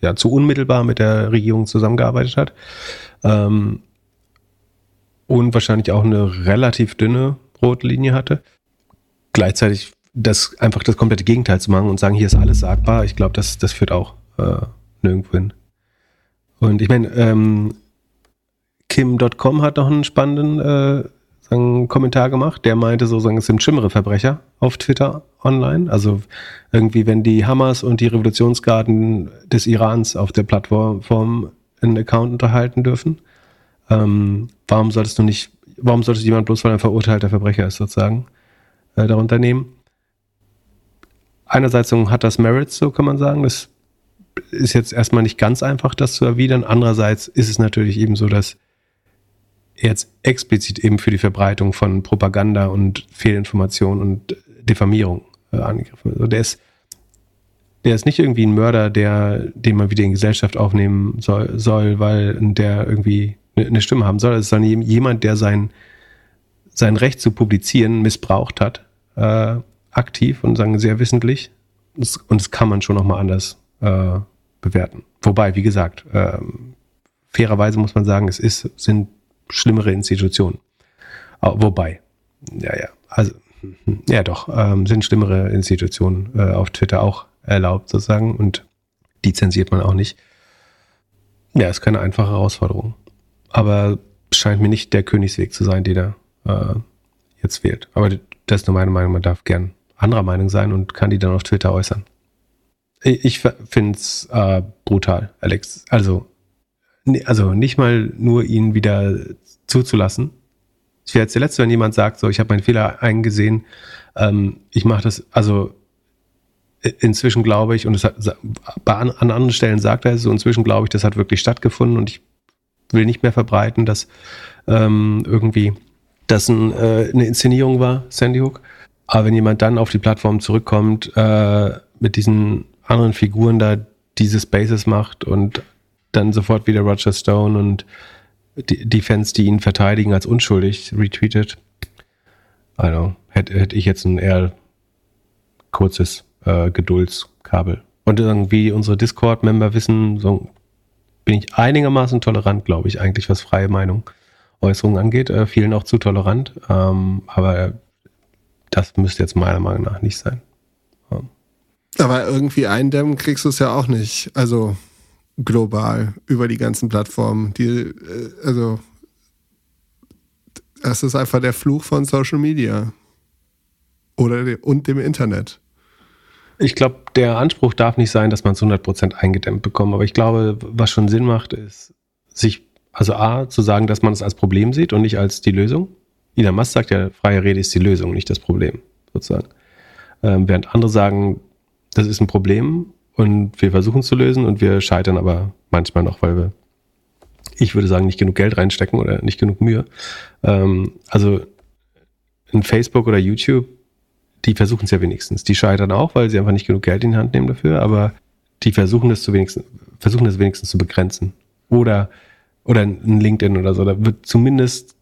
ja, zu unmittelbar mit der Regierung zusammengearbeitet hat. Ähm, und wahrscheinlich auch eine relativ dünne rote Linie hatte. Gleichzeitig das einfach das komplette Gegenteil zu machen und sagen, hier ist alles sagbar, ich glaube, das, das führt auch äh, nirgendwo hin. Und ich meine, ähm, Kim.com hat noch einen spannenden äh, sagen, Kommentar gemacht, der meinte sozusagen, es sind schlimmere Verbrecher auf Twitter online. Also irgendwie, wenn die Hamas und die Revolutionsgarden des Irans auf der Plattform einen Account unterhalten dürfen. Ähm, warum solltest du nicht, warum solltest jemand bloß, weil er ein verurteilter Verbrecher ist, sozusagen, äh, darunter nehmen? Einerseits hat das Merits, so kann man sagen. Das ist jetzt erstmal nicht ganz einfach, das zu erwidern. Andererseits ist es natürlich eben so, dass jetzt explizit eben für die Verbreitung von Propaganda und Fehlinformation und Diffamierung äh, angegriffen. Also der ist, der ist nicht irgendwie ein Mörder, der, den man wieder in Gesellschaft aufnehmen soll, soll weil der irgendwie eine Stimme haben soll. Es ist jemand, der sein, sein Recht zu publizieren missbraucht hat, äh, aktiv und sagen sehr wissentlich. Und das kann man schon nochmal anders äh, bewerten. Wobei, wie gesagt, äh, fairerweise muss man sagen, es ist, sind schlimmere Institutionen. Wobei, ja, ja, also, ja doch, ähm, sind schlimmere Institutionen äh, auf Twitter auch erlaubt sozusagen und die zensiert man auch nicht. Ja, ist keine einfache Herausforderung. Aber scheint mir nicht der Königsweg zu sein, den er äh, jetzt wählt. Aber das ist nur meine Meinung, man darf gern anderer Meinung sein und kann die dann auf Twitter äußern. Ich, ich finde es äh, brutal, Alex. Also also nicht mal nur ihn wieder zuzulassen. Ich wäre jetzt der Letzte, wenn jemand sagt, so, ich habe meinen Fehler eingesehen. Ähm, ich mache das, also inzwischen glaube ich, und es hat, an, an anderen Stellen sagt er es so, inzwischen glaube ich, das hat wirklich stattgefunden und ich will nicht mehr verbreiten, dass ähm, irgendwie das ein, äh, eine Inszenierung war, Sandy Hook. Aber wenn jemand dann auf die Plattform zurückkommt, äh, mit diesen anderen Figuren da diese Spaces macht und dann sofort wieder Roger Stone und die, die Fans, die ihn verteidigen als unschuldig, retweetet. Also hätte, hätte ich jetzt ein eher kurzes äh, Geduldskabel. Und irgendwie unsere Discord-Member wissen, so bin ich einigermaßen tolerant, glaube ich, eigentlich, was freie Meinung, Äußerungen angeht. Äh, vielen auch zu tolerant. Ähm, aber das müsste jetzt meiner Meinung nach nicht sein. Ähm. Aber irgendwie eindämmen kriegst du es ja auch nicht. Also global über die ganzen Plattformen. Die, äh, also, das ist einfach der Fluch von Social Media. Oder und dem Internet. Ich glaube, der Anspruch darf nicht sein, dass man es 100% eingedämmt bekommt. Aber ich glaube, was schon Sinn macht, ist, sich, also A, zu sagen, dass man es als Problem sieht und nicht als die Lösung. Elon Musk sagt ja, freie Rede ist die Lösung, nicht das Problem, sozusagen. Ähm, während andere sagen, das ist ein Problem und wir versuchen es zu lösen und wir scheitern aber manchmal noch, weil wir, ich würde sagen, nicht genug Geld reinstecken oder nicht genug Mühe. Ähm, also in Facebook oder YouTube, die versuchen es ja wenigstens. Die scheitern auch, weil sie einfach nicht genug Geld in die Hand nehmen dafür, aber die versuchen das zu wenigstens, versuchen das wenigstens zu begrenzen. Oder, oder ein LinkedIn oder so. Da wird zumindest,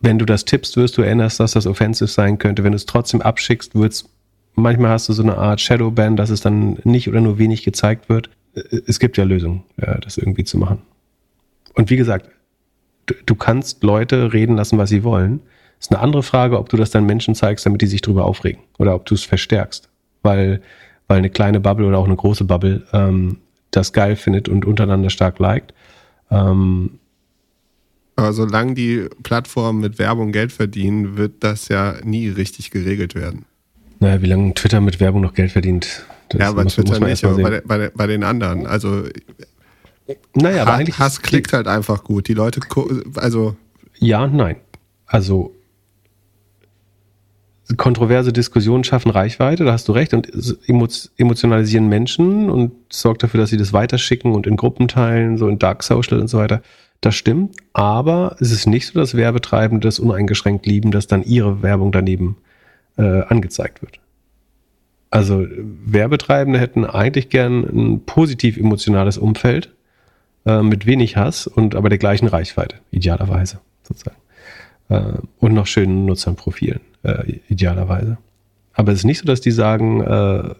wenn du das tippst, wirst du erinnerst, dass das offensive sein könnte. Wenn du es trotzdem abschickst, wird es Manchmal hast du so eine Art Shadowban, dass es dann nicht oder nur wenig gezeigt wird. Es gibt ja Lösungen, das irgendwie zu machen. Und wie gesagt, du, du kannst Leute reden lassen, was sie wollen. Ist eine andere Frage, ob du das dann Menschen zeigst, damit die sich drüber aufregen oder ob du es verstärkst, weil weil eine kleine Bubble oder auch eine große Bubble ähm, das geil findet und untereinander stark liked. Ähm, aber solange die Plattformen mit Werbung Geld verdienen, wird das ja nie richtig geregelt werden. Naja, wie lange Twitter mit Werbung noch Geld verdient. Das ja, bei muss, Twitter muss nicht, aber bei, bei, bei, den anderen. Also naja, aber eigentlich Hass klickt halt einfach gut. Die Leute, also ja und nein. Also kontroverse Diskussionen schaffen Reichweite, da hast du recht, und emotionalisieren Menschen und sorgt dafür, dass sie das weiterschicken und in Gruppen teilen, so in Dark Social und so weiter. Das stimmt, aber es ist nicht so, dass Werbetreibende das uneingeschränkt lieben, dass dann ihre Werbung daneben äh, angezeigt wird. Also Werbetreibende hätten eigentlich gern ein positiv emotionales Umfeld äh, mit wenig Hass und aber der gleichen Reichweite, idealerweise sozusagen. Äh, und noch schönen Nutzerprofilen, äh, idealerweise. Aber es ist nicht so, dass die sagen, äh,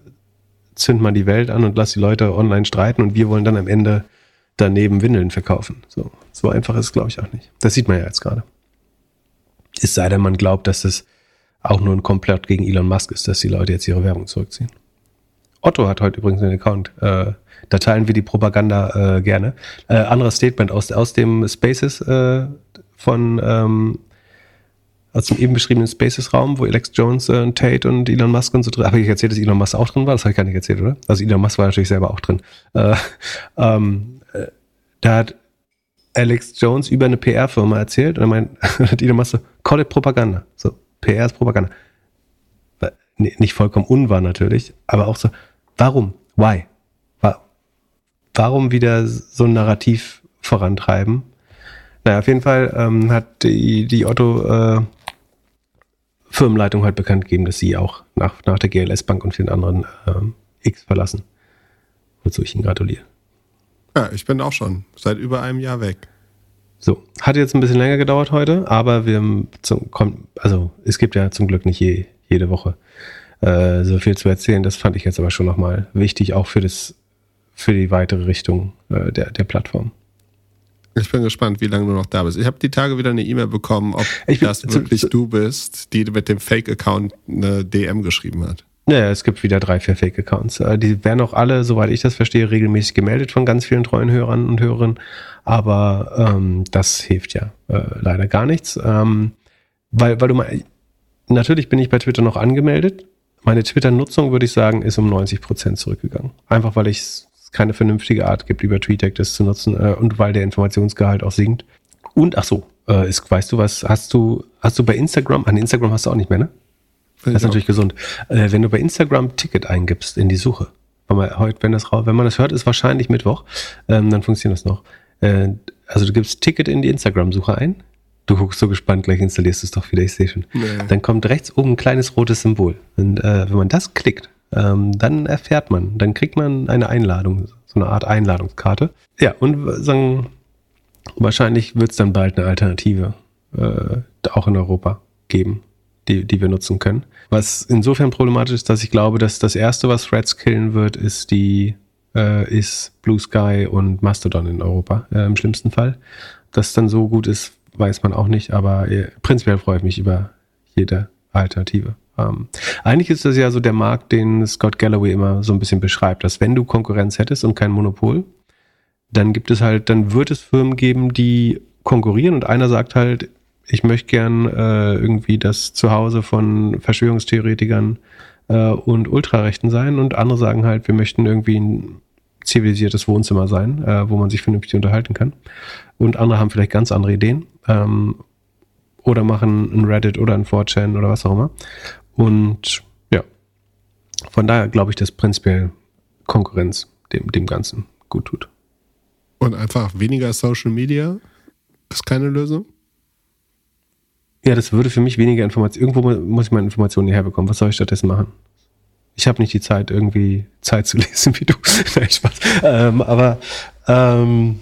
zünd mal die Welt an und lass die Leute online streiten und wir wollen dann am Ende daneben Windeln verkaufen. So, so einfach ist es, glaube ich, auch nicht. Das sieht man ja jetzt gerade. Es sei denn, man glaubt, dass es auch nur ein Komplott gegen Elon Musk ist, dass die Leute jetzt ihre Werbung zurückziehen. Otto hat heute übrigens einen Account. Äh, da teilen wir die Propaganda äh, gerne. Äh, anderes Statement aus, aus dem Spaces äh, von ähm, aus dem eben beschriebenen Spaces-Raum, wo Alex Jones, äh, Tate und Elon Musk und so drin. Habe ich erzählt, dass Elon Musk auch drin war? Das habe ich gar nicht erzählt, oder? Also Elon Musk war natürlich selber auch drin. Äh, ähm, äh, da hat Alex Jones über eine PR-Firma erzählt und er meint, hat Elon Musk so, call it Propaganda. So, PR ist Propaganda. Nicht vollkommen unwahr natürlich, aber auch so, warum? Why? Warum wieder so ein Narrativ vorantreiben? Naja, auf jeden Fall ähm, hat die, die Otto äh, Firmenleitung halt bekannt gegeben, dass sie auch nach, nach der GLS Bank und vielen anderen ähm, X verlassen. Wozu ich Ihnen gratuliere. Ja, ich bin auch schon seit über einem Jahr weg. So, hat jetzt ein bisschen länger gedauert heute, aber wir zum, also es gibt ja zum Glück nicht je, jede Woche äh, so viel zu erzählen. Das fand ich jetzt aber schon nochmal wichtig, auch für das, für die weitere Richtung äh, der, der Plattform. Ich bin gespannt, wie lange du noch da bist. Ich habe die Tage wieder eine E-Mail bekommen, ob bin, das wirklich du bist, die mit dem Fake-Account eine DM geschrieben hat. Ja, es gibt wieder drei, vier Fake-Accounts. Äh, die werden auch alle, soweit ich das verstehe, regelmäßig gemeldet von ganz vielen treuen Hörern und Hörerinnen. Aber ähm, das hilft ja äh, leider gar nichts. Ähm, weil, weil du mal, natürlich bin ich bei Twitter noch angemeldet. Meine Twitter-Nutzung, würde ich sagen, ist um 90 Prozent zurückgegangen. Einfach weil ich keine vernünftige Art gibt, über TweetDeck das zu nutzen äh, und weil der Informationsgehalt auch sinkt. Und ach so, äh, ist, weißt du was, hast du, hast du bei Instagram, an Instagram hast du auch nicht mehr, ne? Das ist natürlich gesund. Äh, wenn du bei Instagram Ticket eingibst in die Suche, wenn man heute, wenn das wenn man das hört, ist wahrscheinlich Mittwoch, ähm, dann funktioniert das noch. Äh, also du gibst Ticket in die Instagram-Suche ein. Du guckst so gespannt, gleich installierst du es doch wieder, ich sehe schon. Nee. Dann kommt rechts oben ein kleines rotes Symbol. Und äh, wenn man das klickt, ähm, dann erfährt man, dann kriegt man eine Einladung, so eine Art Einladungskarte. Ja, und sagen, wahrscheinlich wird es dann bald eine Alternative äh, auch in Europa geben, die, die wir nutzen können. Was insofern problematisch ist, dass ich glaube, dass das erste, was Threads killen wird, ist die äh, ist Blue Sky und Mastodon in Europa äh, im schlimmsten Fall. Das dann so gut ist, weiß man auch nicht, aber äh, prinzipiell freue ich mich über jede Alternative. Ähm, eigentlich ist das ja so der Markt, den Scott Galloway immer so ein bisschen beschreibt, dass wenn du Konkurrenz hättest und kein Monopol, dann gibt es halt, dann wird es Firmen geben, die konkurrieren und einer sagt halt, ich möchte gern äh, irgendwie das Zuhause von Verschwörungstheoretikern äh, und Ultrarechten sein und andere sagen halt, wir möchten irgendwie ein zivilisiertes Wohnzimmer sein, äh, wo man sich vernünftig unterhalten kann. Und andere haben vielleicht ganz andere Ideen ähm, oder machen ein Reddit oder ein 4chan oder was auch immer. Und ja, von daher glaube ich, dass prinzipiell Konkurrenz dem, dem Ganzen gut tut. Und einfach weniger Social Media ist keine Lösung? Ja, das würde für mich weniger Informationen. Irgendwo muss ich meine Informationen herbekommen. Was soll ich stattdessen machen? Ich habe nicht die Zeit, irgendwie Zeit zu lesen wie du. Nein, Spaß. Ähm, aber ähm,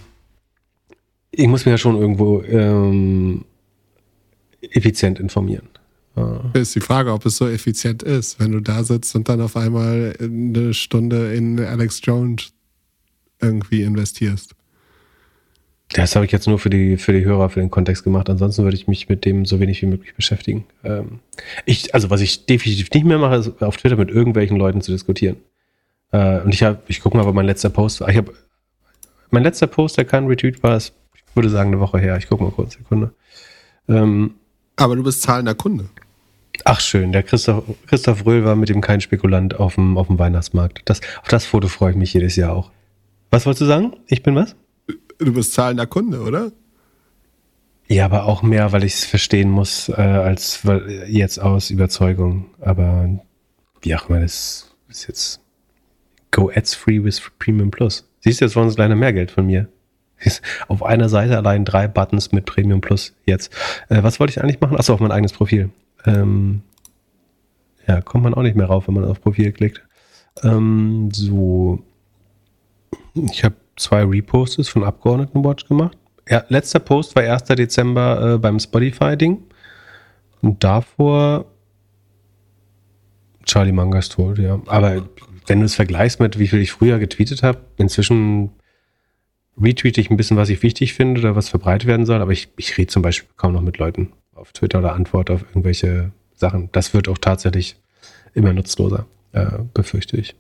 ich muss mich ja schon irgendwo ähm, effizient informieren. Ist die Frage, ob es so effizient ist, wenn du da sitzt und dann auf einmal eine Stunde in Alex Jones irgendwie investierst. Das habe ich jetzt nur für die, für die Hörer, für den Kontext gemacht. Ansonsten würde ich mich mit dem so wenig wie möglich beschäftigen. Ähm, ich, also was ich definitiv nicht mehr mache, ist auf Twitter mit irgendwelchen Leuten zu diskutieren. Äh, und ich habe, ich gucke mal, was mein letzter Post war. Ich habe, mein letzter Post, der kein Retweet war, ist, ich würde sagen, eine Woche her. Ich gucke mal kurz, Sekunde. Ähm, Aber du bist zahlender Kunde. Ach schön, der Christoph, Christoph Röhl war mit dem kein Spekulant auf dem, auf dem Weihnachtsmarkt. Das, auf das Foto freue ich mich jedes Jahr auch. Was wolltest du sagen? Ich bin was? Du bist zahlender Kunde, oder? Ja, aber auch mehr, weil ich es verstehen muss, äh, als weil, jetzt aus Überzeugung. Aber wie auch immer, das ist jetzt Go Ads Free with Premium Plus. Siehst du, jetzt wollen sie leider mehr Geld von mir. Auf einer Seite allein drei Buttons mit Premium Plus jetzt. Äh, was wollte ich eigentlich machen? Achso, auf mein eigenes Profil. Ähm, ja, kommt man auch nicht mehr rauf, wenn man auf Profil klickt. Ähm, so. Ich habe zwei Reposts von Abgeordnetenwatch gemacht. Ja, letzter Post war 1. Dezember äh, beim Spotify-Ding. Und davor Charlie Mangas tot, ja. Aber wenn du es vergleichst mit, wie viel ich früher getweetet habe, inzwischen retweete ich ein bisschen, was ich wichtig finde oder was verbreitet werden soll, aber ich, ich rede zum Beispiel kaum noch mit Leuten auf Twitter oder antworte auf irgendwelche Sachen. Das wird auch tatsächlich immer nutzloser, äh, befürchte ich.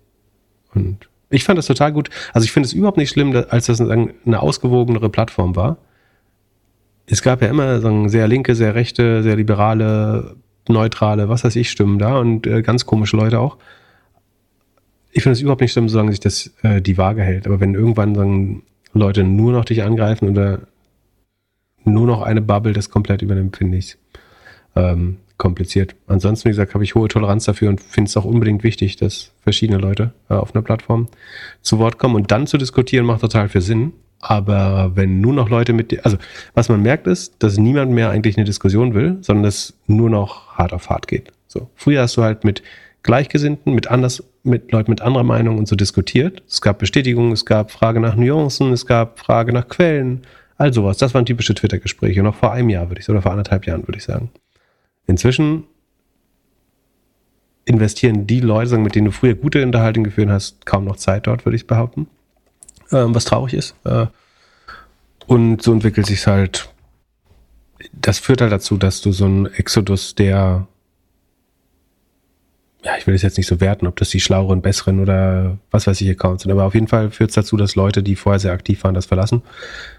Und ich fand das total gut. Also ich finde es überhaupt nicht schlimm, als das eine ausgewogenere Plattform war. Es gab ja immer so sehr linke, sehr rechte, sehr liberale, neutrale, was weiß ich, Stimmen da und äh, ganz komische Leute auch. Ich finde es überhaupt nicht schlimm, solange sich das äh, die Waage hält. Aber wenn irgendwann sagen, Leute nur noch dich angreifen oder nur noch eine Bubble das komplett übernimmt, finde ich ähm, kompliziert. Ansonsten, wie gesagt, habe ich hohe Toleranz dafür und finde es auch unbedingt wichtig, dass verschiedene Leute äh, auf einer Plattform zu Wort kommen und dann zu diskutieren macht total viel Sinn. Aber wenn nur noch Leute mit, also was man merkt ist, dass niemand mehr eigentlich eine Diskussion will, sondern es nur noch hart auf hart geht. So. Früher hast du halt mit Gleichgesinnten, mit anders, mit Leuten mit anderer Meinung und so diskutiert. Es gab Bestätigungen, es gab Frage nach Nuancen, es gab Frage nach Quellen, all sowas. Das waren typische Twitter-Gespräche, noch vor einem Jahr, würde ich sagen, oder vor anderthalb Jahren, würde ich sagen. Inzwischen investieren die Leute, mit denen du früher gute Unterhaltung geführt hast, kaum noch Zeit dort, würde ich behaupten. Ähm, was traurig ist. Äh, und so entwickelt sich halt. Das führt halt dazu, dass du so einen Exodus der ja, ich will es jetzt nicht so werten, ob das die schlaueren, besseren oder was weiß ich Accounts sind, aber auf jeden Fall führt es dazu, dass Leute, die vorher sehr aktiv waren, das verlassen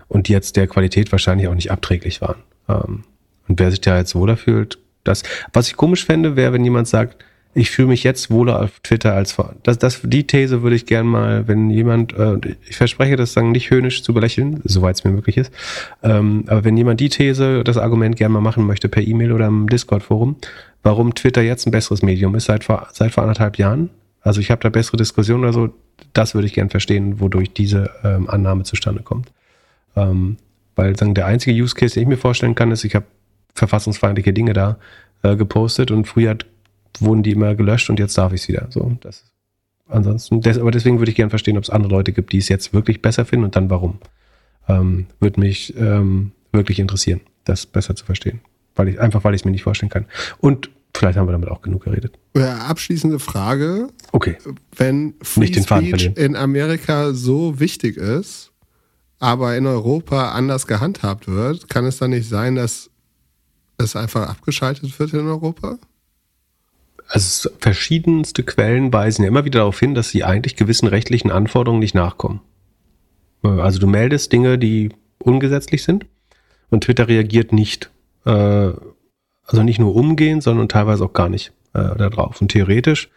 und die jetzt der Qualität wahrscheinlich auch nicht abträglich waren. Ähm, und wer sich da jetzt wohler fühlt, das, was ich komisch fände, wäre, wenn jemand sagt, ich fühle mich jetzt wohler auf Twitter als vor. Das, das, die These würde ich gern mal, wenn jemand, äh, ich verspreche das sagen nicht höhnisch zu belächeln, soweit es mir möglich ist, ähm, aber wenn jemand die These, das Argument gern mal machen möchte per E-Mail oder im Discord-Forum, warum Twitter jetzt ein besseres Medium ist seit vor, seit vor anderthalb Jahren, also ich habe da bessere Diskussionen oder so, das würde ich gern verstehen, wodurch diese ähm, Annahme zustande kommt. Ähm, weil sagen, der einzige Use Case, den ich mir vorstellen kann, ist, ich habe verfassungsfeindliche Dinge da äh, gepostet und früher wurden die immer gelöscht und jetzt darf ich es wieder. So, das ansonsten, des, aber deswegen würde ich gerne verstehen, ob es andere Leute gibt, die es jetzt wirklich besser finden und dann warum. Ähm, würde mich ähm, wirklich interessieren, das besser zu verstehen. Weil ich, einfach weil ich es mir nicht vorstellen kann. Und vielleicht haben wir damit auch genug geredet. Abschließende Frage. Okay. Wenn Free Speech in Amerika so wichtig ist, aber in Europa anders gehandhabt wird, kann es dann nicht sein, dass es einfach abgeschaltet wird in Europa? Also verschiedenste Quellen weisen ja immer wieder darauf hin, dass sie eigentlich gewissen rechtlichen Anforderungen nicht nachkommen. Also du meldest Dinge, die ungesetzlich sind und Twitter reagiert nicht. Äh, also nicht nur umgehend, sondern teilweise auch gar nicht äh, darauf. Und theoretisch,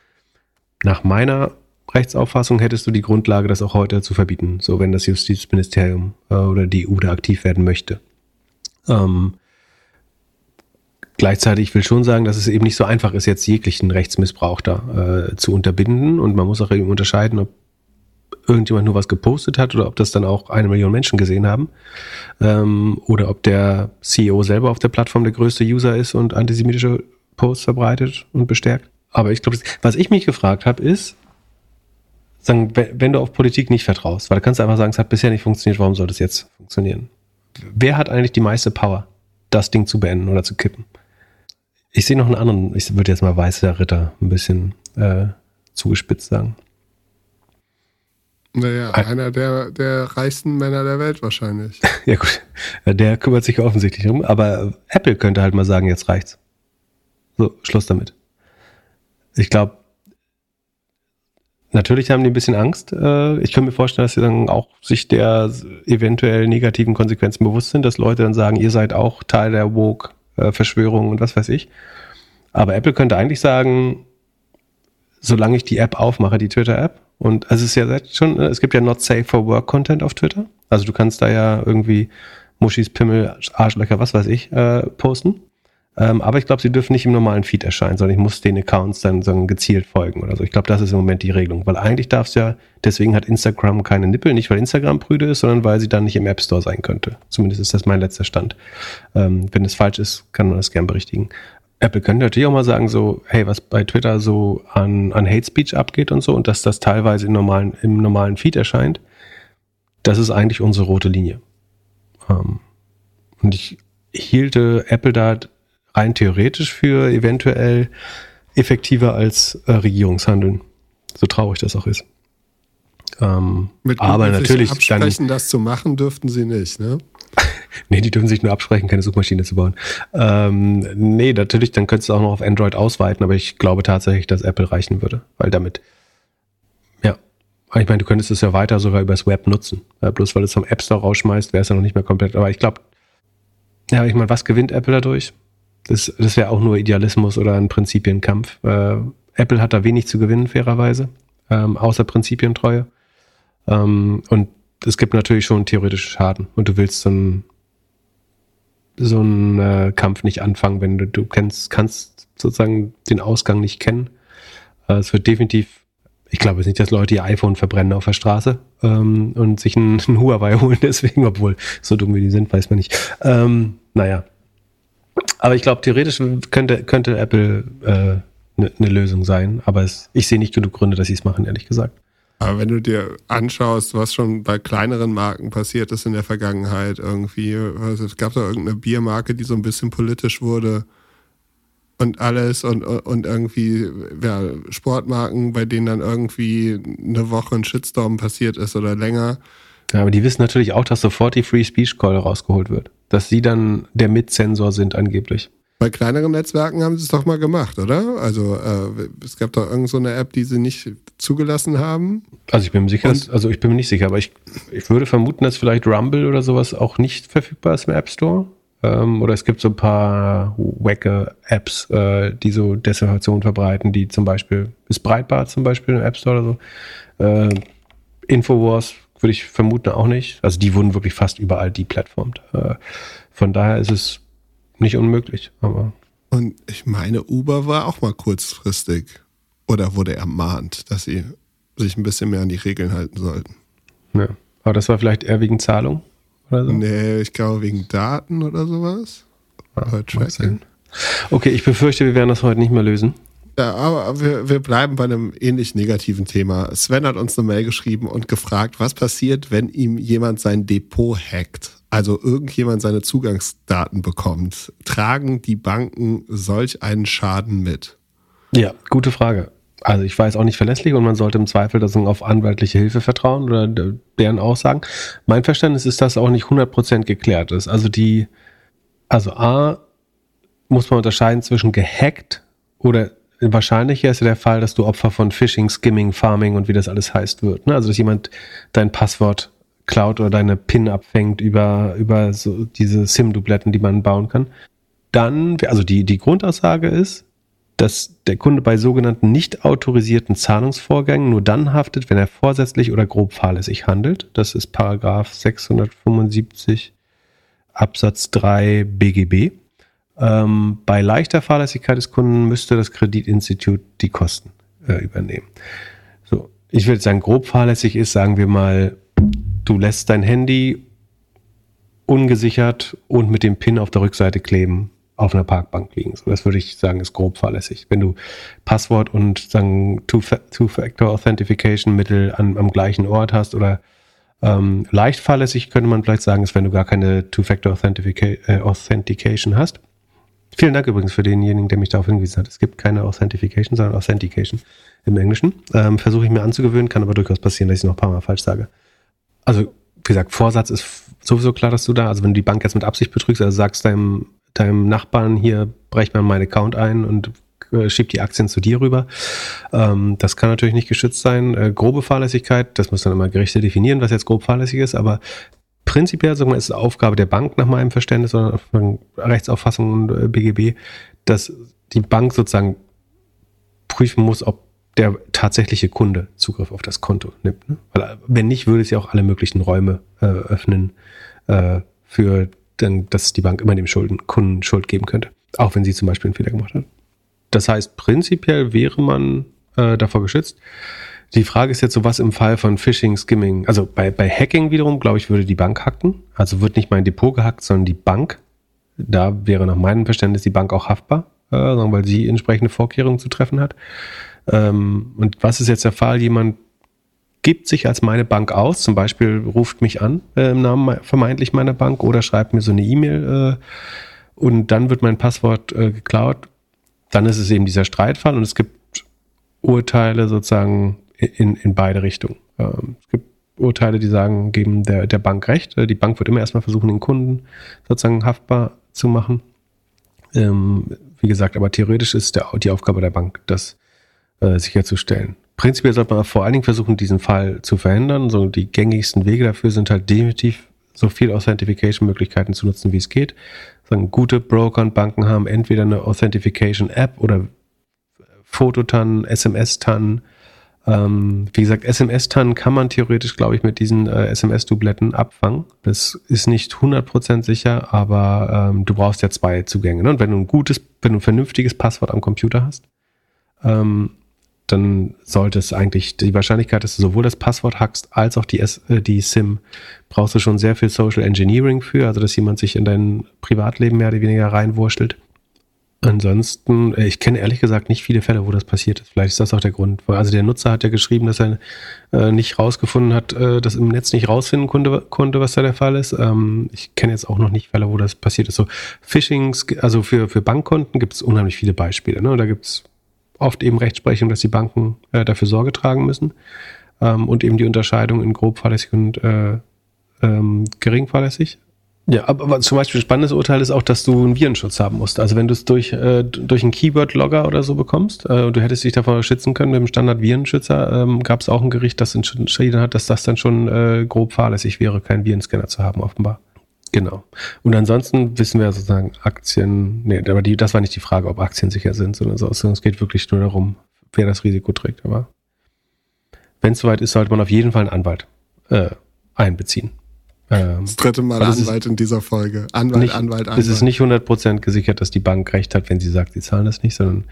nach meiner Rechtsauffassung, hättest du die Grundlage, das auch heute zu verbieten, so wenn das Justizministerium äh, oder die EU da aktiv werden möchte. Ähm, Gleichzeitig will ich schon sagen, dass es eben nicht so einfach ist, jetzt jeglichen Rechtsmissbrauch da äh, zu unterbinden. Und man muss auch eben unterscheiden, ob irgendjemand nur was gepostet hat oder ob das dann auch eine Million Menschen gesehen haben. Ähm, oder ob der CEO selber auf der Plattform der größte User ist und antisemitische Posts verbreitet und bestärkt. Aber ich glaube, was ich mich gefragt habe, ist, sagen, wenn du auf Politik nicht vertraust, weil du kannst einfach sagen, es hat bisher nicht funktioniert, warum soll das jetzt funktionieren? Wer hat eigentlich die meiste Power, das Ding zu beenden oder zu kippen? Ich sehe noch einen anderen, ich würde jetzt mal weißer Ritter ein bisschen äh, zugespitzt sagen. Naja, Ein, einer der, der reichsten Männer der Welt wahrscheinlich. ja gut, der kümmert sich offensichtlich um, aber Apple könnte halt mal sagen, jetzt reicht's. So, Schluss damit. Ich glaube, natürlich haben die ein bisschen Angst. Äh, ich kann mir vorstellen, dass sie dann auch sich der eventuell negativen Konsequenzen bewusst sind, dass Leute dann sagen, ihr seid auch Teil der Woke äh, Verschwörungen und was weiß ich. Aber Apple könnte eigentlich sagen, solange ich die App aufmache, die Twitter-App, und also es ist ja schon, es gibt ja Not Safe for Work Content auf Twitter. Also du kannst da ja irgendwie Muschis, Pimmel, Arschlöcher, was weiß ich, äh, posten. Ähm, aber ich glaube, sie dürfen nicht im normalen Feed erscheinen, sondern ich muss den Accounts dann so gezielt folgen oder so. Ich glaube, das ist im Moment die Regelung. Weil eigentlich darf es ja, deswegen hat Instagram keine Nippel, nicht weil Instagram prüde ist, sondern weil sie dann nicht im App Store sein könnte. Zumindest ist das mein letzter Stand. Ähm, wenn es falsch ist, kann man das gern berichtigen. Apple könnte natürlich auch mal sagen, so, hey, was bei Twitter so an, an Hate Speech abgeht und so und dass das teilweise im normalen, im normalen Feed erscheint, das ist eigentlich unsere rote Linie. Ähm, und ich hielte Apple da rein theoretisch für eventuell effektiver als äh, Regierungshandeln. So traurig das auch ist. Ähm, Mit aber natürlich absprechen, dann, das zu machen, dürften sie nicht, ne? nee, die dürfen sich nur absprechen, keine Suchmaschine zu bauen. Ähm, nee, natürlich, dann könntest du auch noch auf Android ausweiten, aber ich glaube tatsächlich, dass Apple reichen würde, weil damit, ja, ich meine, du könntest es ja weiter sogar übers Web nutzen. Ja, bloß weil du es vom App Store rausschmeißt, wäre es ja noch nicht mehr komplett. Aber ich glaube, ja, ich meine, was gewinnt Apple dadurch? Das, das wäre auch nur Idealismus oder ein Prinzipienkampf. Äh, Apple hat da wenig zu gewinnen, fairerweise, ähm, außer Prinzipientreue. Ähm, und es gibt natürlich schon theoretische Schaden. Und du willst so einen, so einen äh, Kampf nicht anfangen, wenn du, du kennst, kannst sozusagen den Ausgang nicht kennen. Äh, es wird definitiv ich glaube jetzt nicht, dass Leute ihr iPhone verbrennen auf der Straße ähm, und sich einen, einen Huawei holen deswegen, obwohl so dumm wie die sind, weiß man nicht. Ähm, naja, aber ich glaube, theoretisch könnte, könnte Apple eine äh, ne, ne Lösung sein. Aber es, ich sehe nicht genug Gründe, dass sie es machen, ehrlich gesagt. Aber wenn du dir anschaust, was schon bei kleineren Marken passiert ist in der Vergangenheit, irgendwie, also es gab da irgendeine Biermarke, die so ein bisschen politisch wurde und alles und, und irgendwie ja, Sportmarken, bei denen dann irgendwie eine Woche ein Shitstorm passiert ist oder länger. Ja, aber die wissen natürlich auch, dass sofort die Free Speech Call rausgeholt wird. Dass sie dann der Mitzensor sind angeblich. Bei kleineren Netzwerken haben sie es doch mal gemacht, oder? Also äh, es gab doch irgendeine so App, die sie nicht zugelassen haben. Also ich bin mir sicher, dass, also ich bin mir nicht sicher, aber ich, ich würde vermuten, dass vielleicht Rumble oder sowas auch nicht verfügbar ist im App Store. Ähm, oder es gibt so ein paar wacke Apps, äh, die so Desinformation verbreiten, die zum Beispiel, ist Breitbart zum Beispiel im App Store oder so. Äh, Infowars würde ich vermuten auch nicht. Also die wurden wirklich fast überall deplattformt. Äh, von daher ist es nicht unmöglich. Aber Und ich meine, Uber war auch mal kurzfristig oder wurde ermahnt, dass sie sich ein bisschen mehr an die Regeln halten sollten. Ja. Aber das war vielleicht eher wegen Zahlung oder so? Nee, ich glaube wegen Daten oder sowas. Ja, okay, ich befürchte, wir werden das heute nicht mehr lösen. Ja, aber wir, wir bleiben bei einem ähnlich negativen Thema. Sven hat uns eine Mail geschrieben und gefragt, was passiert, wenn ihm jemand sein Depot hackt? Also irgendjemand seine Zugangsdaten bekommt. Tragen die Banken solch einen Schaden mit? Ja, gute Frage. Also ich weiß auch nicht verlässlich und man sollte im Zweifel das auf anwaltliche Hilfe vertrauen oder deren Aussagen. Mein Verständnis ist, dass auch nicht 100% geklärt ist. Also die, also A, muss man unterscheiden zwischen gehackt oder wahrscheinlicher ist ja der Fall, dass du Opfer von Phishing, Skimming, Farming und wie das alles heißt wird. Ne? Also dass jemand dein Passwort klaut oder deine PIN abfängt über, über so diese SIM-Dubletten, die man bauen kann. Dann, also die, die Grundaussage ist, dass der Kunde bei sogenannten nicht autorisierten Zahlungsvorgängen nur dann haftet, wenn er vorsätzlich oder grob fahrlässig handelt. Das ist Paragraph 675 Absatz 3 BGB. Ähm, bei leichter Fahrlässigkeit des Kunden müsste das Kreditinstitut die Kosten äh, übernehmen. So, ich würde sagen, grob fahrlässig ist, sagen wir mal, du lässt dein Handy ungesichert und mit dem PIN auf der Rückseite kleben auf einer Parkbank liegen. So, das würde ich sagen, ist grob fahrlässig. Wenn du Passwort und sagen Two-Factor Authentication Mittel an, am gleichen Ort hast oder ähm, leicht fahrlässig könnte man vielleicht sagen, ist, wenn du gar keine Two-Factor äh, hast. Vielen Dank übrigens für denjenigen, der mich darauf hingewiesen hat. Es gibt keine Authentification, sondern Authentication im Englischen. Ähm, Versuche ich mir anzugewöhnen, kann aber durchaus passieren, dass ich es noch ein paar Mal falsch sage. Also, wie gesagt, Vorsatz ist sowieso klar, dass du da, also wenn du die Bank jetzt mit Absicht betrügst, also sagst deinem, deinem Nachbarn hier, brech mal meinen Account ein und äh, schieb die Aktien zu dir rüber. Ähm, das kann natürlich nicht geschützt sein. Äh, grobe Fahrlässigkeit, das muss dann immer Gerichte definieren, was jetzt grob fahrlässig ist, aber prinzipiell sagen wir, ist es Aufgabe der Bank nach meinem Verständnis oder Rechtsauffassung und äh, BGB, dass die Bank sozusagen prüfen muss, ob der tatsächliche Kunde Zugriff auf das Konto nimmt. Ne? Weil wenn nicht, würde es ja auch alle möglichen Räume äh, öffnen, äh, für, denn, dass die Bank immer dem Schulden, Kunden Schuld geben könnte. Auch wenn sie zum Beispiel einen Fehler gemacht hat. Das heißt, prinzipiell wäre man äh, davor geschützt. Die Frage ist jetzt so, was im Fall von Phishing, Skimming, also bei, bei Hacking wiederum, glaube ich, würde die Bank hacken. Also wird nicht mein Depot gehackt, sondern die Bank. Da wäre nach meinem Verständnis die Bank auch haftbar, äh, weil sie entsprechende Vorkehrungen zu treffen hat. Ähm, und was ist jetzt der Fall? Jemand gibt sich als meine Bank aus, zum Beispiel ruft mich an äh, im Namen vermeintlich meiner Bank oder schreibt mir so eine E-Mail äh, und dann wird mein Passwort äh, geklaut. Dann ist es eben dieser Streitfall und es gibt Urteile sozusagen in, in beide Richtungen. Ähm, es gibt Urteile, die sagen, geben der, der Bank recht. Äh, die Bank wird immer erstmal versuchen, den Kunden sozusagen haftbar zu machen. Ähm, wie gesagt, aber theoretisch ist der, die Aufgabe der Bank, das äh, sicherzustellen. Prinzipiell sollte man vor allen Dingen versuchen, diesen Fall zu verhindern. So die gängigsten Wege dafür sind halt definitiv so viel Authentification-Möglichkeiten zu nutzen, wie es geht. Sagen, gute Broker und Banken haben entweder eine Authentification-App oder Fototannen, SMS-Tannen, ähm, wie gesagt, SMS-Tannen kann man theoretisch, glaube ich, mit diesen äh, SMS-Dubletten abfangen. Das ist nicht 100% sicher, aber ähm, du brauchst ja zwei Zugänge. Ne? Und wenn du ein gutes, wenn du ein vernünftiges Passwort am Computer hast, ähm, dann sollte es eigentlich die Wahrscheinlichkeit, dass du sowohl das Passwort hackst als auch die, S, äh, die SIM, brauchst du schon sehr viel Social Engineering für, also dass jemand sich in dein Privatleben mehr oder weniger reinwurschtelt. Ansonsten, äh, ich kenne ehrlich gesagt nicht viele Fälle, wo das passiert ist. Vielleicht ist das auch der Grund. Also der Nutzer hat ja geschrieben, dass er äh, nicht rausgefunden hat, äh, dass im Netz nicht rausfinden konnte, was da der Fall ist. Ähm, ich kenne jetzt auch noch nicht Fälle, wo das passiert ist. So Phishings, also für, für Bankkonten gibt es unheimlich viele Beispiele. Ne? Da gibt es oft eben Rechtsprechung, dass die Banken äh, dafür Sorge tragen müssen. Ähm, und eben die Unterscheidung in grob fahrlässig und äh, ähm, gering fahrlässig. Ja, aber zum Beispiel ein spannendes Urteil ist auch, dass du einen Virenschutz haben musst. Also wenn du es durch, äh, durch einen Keyword-Logger oder so bekommst äh, du hättest dich davor schützen können mit dem Standard-Virenschützer, ähm, gab es auch ein Gericht, das entschieden hat, dass das dann schon äh, grob fahrlässig wäre, keinen Virenscanner zu haben, offenbar. Genau. Und ansonsten wissen wir sozusagen Aktien, nee, aber die, das war nicht die Frage, ob Aktien sicher sind, sondern so, es geht wirklich nur darum, wer das Risiko trägt. Aber wenn es soweit ist, sollte man auf jeden Fall einen Anwalt äh, einbeziehen. Ähm, das dritte Mal Anwalt in dieser Folge. Anwalt, nicht, Anwalt, Anwalt. Es ist nicht 100% gesichert, dass die Bank recht hat, wenn sie sagt, sie zahlen das nicht, sondern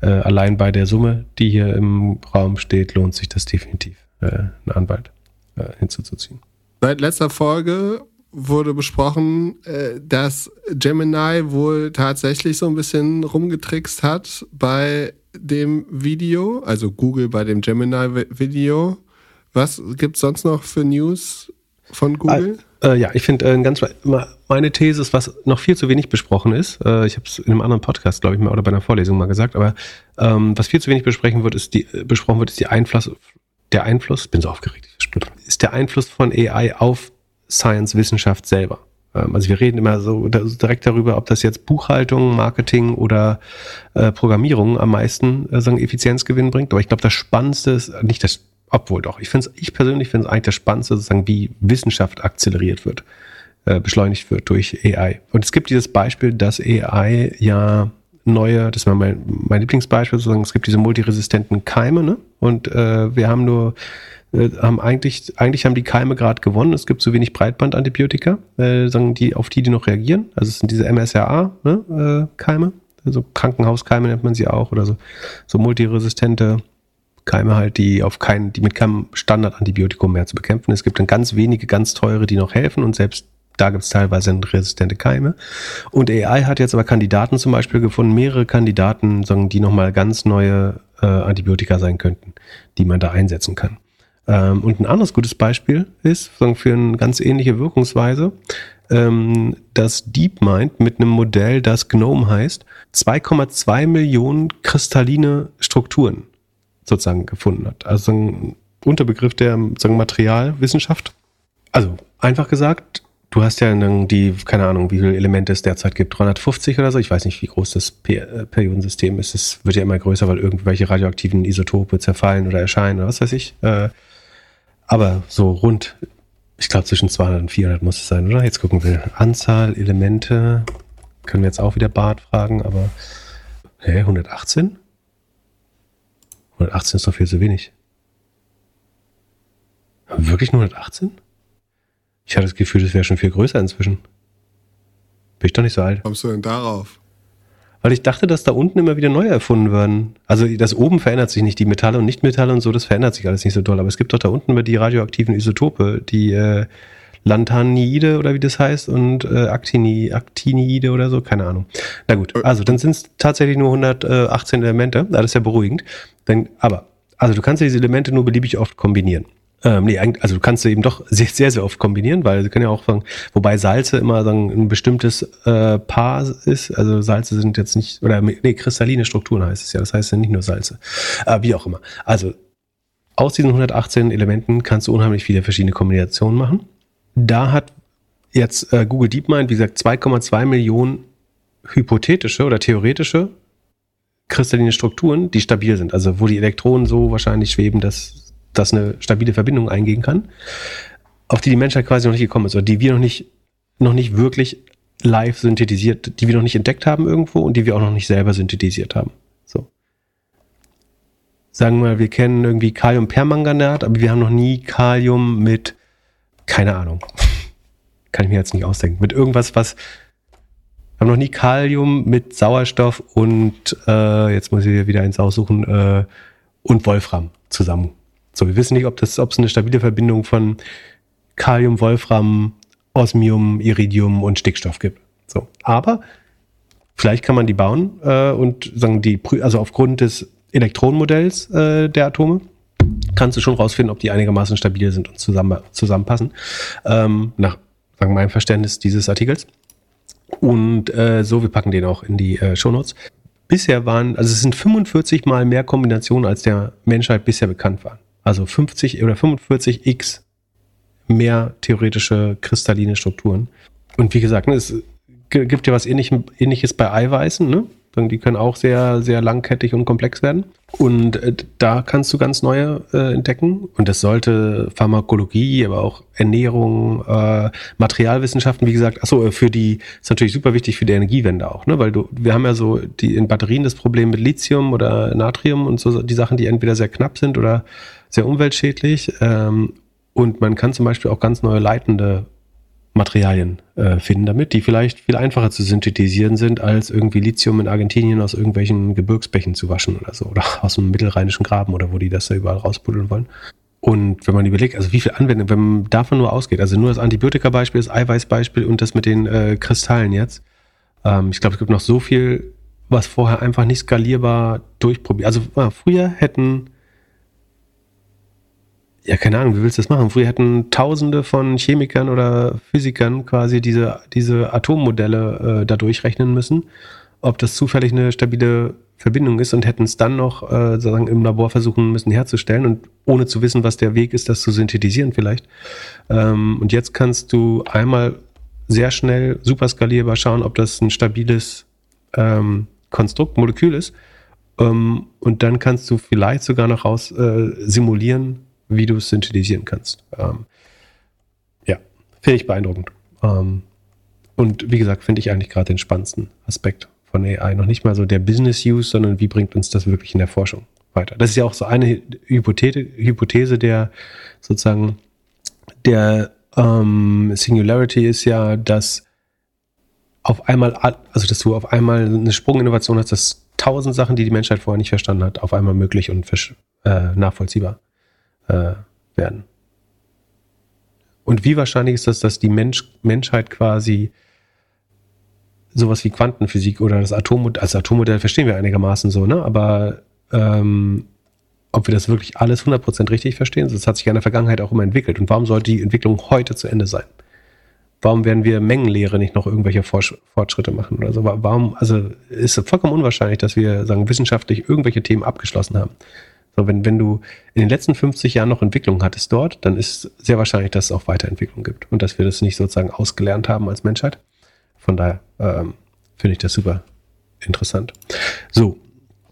äh, allein bei der Summe, die hier im Raum steht, lohnt sich das definitiv, äh, einen Anwalt äh, hinzuzuziehen. Seit letzter Folge wurde besprochen, äh, dass Gemini wohl tatsächlich so ein bisschen rumgetrickst hat bei dem Video, also Google bei dem Gemini-Video. Was gibt es sonst noch für News von Google? Äh, äh, ja, ich finde äh, ganz meine These ist, was noch viel zu wenig besprochen ist. Äh, ich habe es in einem anderen Podcast, glaube ich, mal oder bei einer Vorlesung mal gesagt, aber ähm, was viel zu wenig besprechen wird, ist die äh, besprochen wird, ist die Einfluss, der Einfluss. Bin so aufgeregt, ist der Einfluss von AI auf Science Wissenschaft selber. Ähm, also wir reden immer so direkt darüber, ob das jetzt Buchhaltung, Marketing oder äh, Programmierung am meisten sagen Effizienzgewinn bringt. Aber ich glaube, das Spannendste ist nicht das obwohl doch, ich finde ich persönlich finde es eigentlich das Spannendste, sozusagen, wie Wissenschaft akzeleriert wird, äh, beschleunigt wird durch AI. Und es gibt dieses Beispiel, dass AI ja neue, das war mein, mein Lieblingsbeispiel, sozusagen, es gibt diese multiresistenten Keime, ne? Und äh, wir haben nur, äh, haben eigentlich, eigentlich haben die Keime gerade gewonnen. Es gibt zu wenig Breitbandantibiotika, äh, die, auf die die noch reagieren. Also es sind diese MSRA-Keime, ne, äh, also Krankenhauskeime nennt man sie auch, oder so, so multiresistente Keime halt, die auf keinen, die mit keinem Standardantibiotikum mehr zu bekämpfen. Es gibt dann ganz wenige, ganz teure, die noch helfen und selbst da gibt es teilweise resistente Keime. Und AI hat jetzt aber Kandidaten zum Beispiel gefunden, mehrere Kandidaten, sagen, die nochmal ganz neue äh, Antibiotika sein könnten, die man da einsetzen kann. Ähm, und ein anderes gutes Beispiel ist, sagen, für eine ganz ähnliche Wirkungsweise, ähm, dass DeepMind mit einem Modell, das GNOME heißt, 2,2 Millionen kristalline Strukturen sozusagen gefunden hat. Also ein Unterbegriff der sozusagen Materialwissenschaft. Also einfach gesagt, du hast ja die, keine Ahnung, wie viele Elemente es derzeit gibt, 350 oder so. Ich weiß nicht, wie groß das per Periodensystem ist. Es wird ja immer größer, weil irgendwelche radioaktiven Isotope zerfallen oder erscheinen oder was weiß ich. Äh, aber so rund, ich glaube zwischen 200 und 400 muss es sein, oder? Jetzt gucken wir. Anzahl Elemente, können wir jetzt auch wieder Bart fragen, aber hä, 118? 118 ist doch viel zu wenig. Wirklich nur 118? Ich hatte das Gefühl, das wäre schon viel größer inzwischen. Bin ich doch nicht so alt. Kommst du denn darauf? Weil ich dachte, dass da unten immer wieder neue erfunden werden. Also das oben verändert sich nicht, die Metalle und Nichtmetalle und so, das verändert sich alles nicht so doll. Aber es gibt doch da unten immer die radioaktiven Isotope, die äh, Lanthanide oder wie das heißt und äh, Actini, Actinide oder so, keine Ahnung. Na gut, also dann sind es tatsächlich nur 118 Elemente, das ist ja beruhigend. Dann, aber, also du kannst diese Elemente nur beliebig oft kombinieren. Ähm, nee, also du kannst sie eben doch sehr, sehr, sehr oft kombinieren, weil sie können ja auch sagen, wobei Salze immer sagen, ein bestimmtes äh, Paar ist. Also Salze sind jetzt nicht, oder nee, kristalline Strukturen heißt es ja. Das heißt ja nicht nur Salze. Äh, wie auch immer. Also aus diesen 118 Elementen kannst du unheimlich viele verschiedene Kombinationen machen. Da hat jetzt äh, Google DeepMind, wie gesagt, 2,2 Millionen hypothetische oder theoretische kristalline Strukturen, die stabil sind. Also wo die Elektronen so wahrscheinlich schweben, dass das eine stabile Verbindung eingehen kann, auf die die Menschheit quasi noch nicht gekommen ist oder die wir noch nicht, noch nicht wirklich live synthetisiert, die wir noch nicht entdeckt haben irgendwo und die wir auch noch nicht selber synthetisiert haben. So. Sagen wir mal, wir kennen irgendwie Kaliumpermanganat, aber wir haben noch nie Kalium mit, keine Ahnung, kann ich mir jetzt nicht ausdenken, mit irgendwas, was wir haben noch nie Kalium mit Sauerstoff und äh, jetzt muss ich wieder eins aussuchen äh, und Wolfram zusammen. So, wir wissen nicht, ob das, ob es eine stabile Verbindung von Kalium, Wolfram, Osmium, Iridium und Stickstoff gibt. So, aber vielleicht kann man die bauen äh, und sagen die, also aufgrund des Elektronenmodells äh, der Atome kannst du schon rausfinden, ob die einigermaßen stabil sind und zusammen, zusammenpassen. Ähm, nach sagen meinem Verständnis dieses Artikels. Und äh, so, wir packen den auch in die äh, Shownotes. Bisher waren, also es sind 45 mal mehr Kombinationen, als der Menschheit bisher bekannt waren. Also 50 oder 45 x mehr theoretische kristalline Strukturen. Und wie gesagt, ne, es gibt ja was ähnliches bei Eiweißen, ne? Die können auch sehr, sehr langkettig und komplex werden. Und äh, da kannst du ganz neue äh, entdecken. Und das sollte Pharmakologie, aber auch Ernährung, äh, Materialwissenschaften, wie gesagt, achso, äh, für die, ist natürlich super wichtig für die Energiewende auch, ne? Weil du, wir haben ja so die in Batterien das Problem mit Lithium oder Natrium und so die Sachen, die entweder sehr knapp sind oder sehr umweltschädlich. Ähm, und man kann zum Beispiel auch ganz neue leitende Materialien äh, finden damit, die vielleicht viel einfacher zu synthetisieren sind, als irgendwie Lithium in Argentinien aus irgendwelchen Gebirgsbächen zu waschen oder so. Oder aus dem mittelrheinischen Graben oder wo die das da überall rausbuddeln wollen. Und wenn man überlegt, also wie viel Anwendung, wenn man davon nur ausgeht, also nur das Antibiotika-Beispiel, das Eiweiß-Beispiel und das mit den äh, Kristallen jetzt. Ähm, ich glaube, es gibt noch so viel, was vorher einfach nicht skalierbar durchprobiert. Also äh, früher hätten ja, keine Ahnung, wie willst du das machen? Früher hätten Tausende von Chemikern oder Physikern quasi diese, diese Atommodelle äh, da durchrechnen müssen, ob das zufällig eine stabile Verbindung ist und hätten es dann noch äh, sozusagen im Labor versuchen müssen herzustellen und ohne zu wissen, was der Weg ist, das zu synthetisieren vielleicht. Ähm, und jetzt kannst du einmal sehr schnell super skalierbar schauen, ob das ein stabiles ähm, Konstrukt, Molekül ist. Ähm, und dann kannst du vielleicht sogar noch raus äh, simulieren, wie du es synthetisieren kannst. Ähm, ja, finde ich beeindruckend. Ähm, und wie gesagt, finde ich eigentlich gerade den spannendsten Aspekt von AI. Noch nicht mal so der Business Use, sondern wie bringt uns das wirklich in der Forschung weiter. Das ist ja auch so eine Hypothese, Hypothese der sozusagen der ähm, Singularity ist ja, dass auf einmal, also dass du auf einmal eine Sprunginnovation hast, dass tausend Sachen, die die Menschheit vorher nicht verstanden hat, auf einmal möglich und äh, nachvollziehbar äh, werden. Und wie wahrscheinlich ist das, dass die Mensch, Menschheit quasi sowas wie Quantenphysik oder das Atommodell, also Atommodell verstehen wir einigermaßen so, ne? Aber ähm, ob wir das wirklich alles 100% richtig verstehen, das hat sich in der Vergangenheit auch immer entwickelt. Und warum sollte die Entwicklung heute zu Ende sein? Warum werden wir Mengenlehre nicht noch irgendwelche Fortschritte machen oder so? Warum, also ist es vollkommen unwahrscheinlich, dass wir sagen, wissenschaftlich irgendwelche Themen abgeschlossen haben. So, wenn, wenn du in den letzten 50 Jahren noch Entwicklung hattest dort, dann ist sehr wahrscheinlich, dass es auch Weiterentwicklung gibt und dass wir das nicht sozusagen ausgelernt haben als Menschheit. Von daher ähm, finde ich das super interessant. So,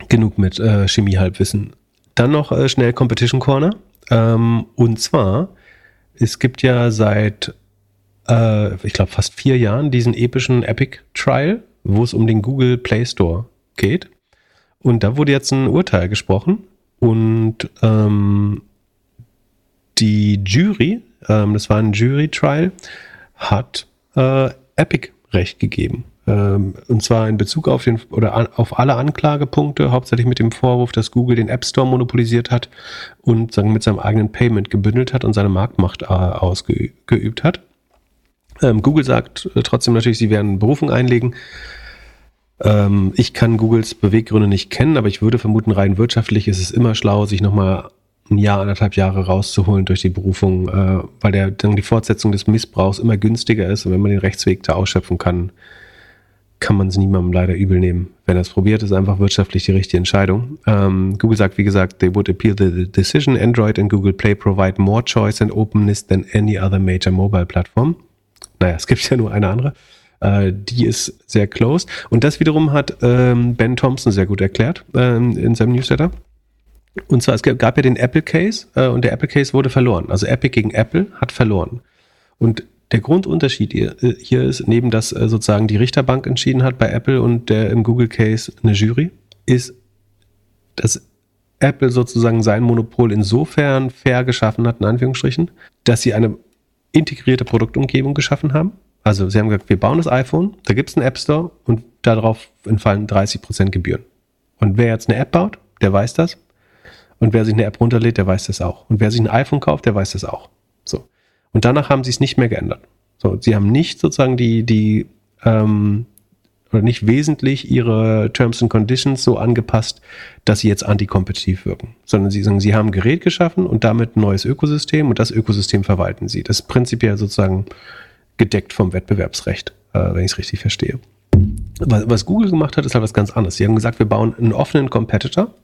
genug mit äh, Chemie-Halbwissen. Dann noch äh, schnell Competition Corner. Ähm, und zwar, es gibt ja seit, äh, ich glaube, fast vier Jahren diesen epischen Epic Trial, wo es um den Google Play Store geht. Und da wurde jetzt ein Urteil gesprochen und ähm, die Jury, ähm, das war ein Jury-Trial, hat äh, Epic Recht gegeben. Ähm, und zwar in Bezug auf den oder an, auf alle Anklagepunkte, hauptsächlich mit dem Vorwurf, dass Google den App Store monopolisiert hat und sagen, mit seinem eigenen Payment gebündelt hat und seine Marktmacht äh, ausgeübt hat. Ähm, Google sagt äh, trotzdem natürlich, sie werden Berufung einlegen. Ähm, ich kann Googles Beweggründe nicht kennen, aber ich würde vermuten, rein wirtschaftlich ist es immer schlau, sich nochmal ein Jahr, anderthalb Jahre rauszuholen durch die Berufung, äh, weil der, dann die Fortsetzung des Missbrauchs immer günstiger ist und wenn man den Rechtsweg da ausschöpfen kann, kann man es niemandem leider übel nehmen. Wenn er es probiert, ist einfach wirtschaftlich die richtige Entscheidung. Ähm, Google sagt, wie gesagt, they would appeal the decision. Android and Google Play provide more choice and openness than any other major mobile platform. Naja, es gibt ja nur eine andere. Äh, die ist sehr closed. Und das wiederum hat ähm, Ben Thompson sehr gut erklärt ähm, in seinem Newsletter. Und zwar, es gab ja den Apple Case äh, und der Apple Case wurde verloren. Also Epic gegen Apple hat verloren. Und der Grundunterschied hier, äh, hier ist, neben dass äh, sozusagen die Richterbank entschieden hat bei Apple und der im Google Case eine Jury, ist, dass Apple sozusagen sein Monopol insofern fair geschaffen hat, in Anführungsstrichen, dass sie eine integrierte Produktumgebung geschaffen haben. Also sie haben gesagt, wir bauen das iPhone, da gibt es einen App Store und darauf entfallen 30% Gebühren. Und wer jetzt eine App baut, der weiß das. Und wer sich eine App runterlädt, der weiß das auch. Und wer sich ein iPhone kauft, der weiß das auch. So. Und danach haben sie es nicht mehr geändert. So, sie haben nicht sozusagen die, die, ähm, oder nicht wesentlich ihre Terms and Conditions so angepasst, dass sie jetzt antikompetitiv wirken, sondern sie sagen, sie haben ein Gerät geschaffen und damit ein neues Ökosystem und das Ökosystem verwalten sie. Das ist prinzipiell sozusagen gedeckt vom Wettbewerbsrecht, äh, wenn ich es richtig verstehe. Was, was Google gemacht hat, ist halt was ganz anderes. Sie haben gesagt, wir bauen einen offenen Competitor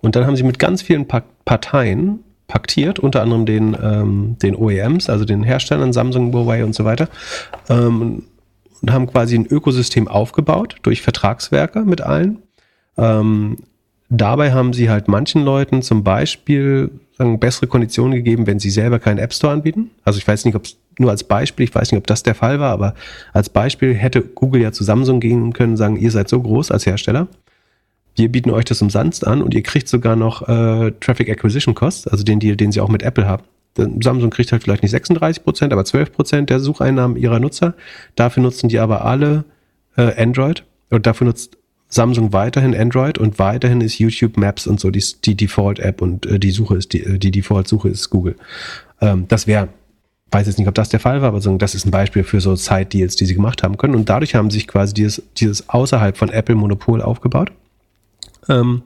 und dann haben sie mit ganz vielen pa Parteien paktiert, unter anderem den, ähm, den OEMs, also den Herstellern, Samsung, Huawei und so weiter, ähm, und haben quasi ein Ökosystem aufgebaut durch Vertragswerke mit allen. Ähm, dabei haben sie halt manchen Leuten zum Beispiel sagen, bessere Konditionen gegeben, wenn sie selber keinen App Store anbieten. Also ich weiß nicht, ob es nur als Beispiel, ich weiß nicht, ob das der Fall war, aber als Beispiel hätte Google ja zu Samsung gehen können und sagen, ihr seid so groß als Hersteller wir bieten euch das umsonst an und ihr kriegt sogar noch äh, Traffic Acquisition Costs, also den Deal, den sie auch mit Apple haben. Samsung kriegt halt vielleicht nicht 36 Prozent, aber 12 Prozent der Sucheinnahmen ihrer Nutzer. Dafür nutzen die aber alle äh, Android und dafür nutzt Samsung weiterhin Android und weiterhin ist YouTube Maps und so die, die Default-App und äh, die Suche ist die, äh, die Default-Suche ist Google. Ähm, das wäre, weiß jetzt nicht, ob das der Fall war, aber das ist ein Beispiel für so Side-Deals, die sie gemacht haben können. Und dadurch haben sich quasi dieses, dieses außerhalb von Apple Monopol aufgebaut. Ähm,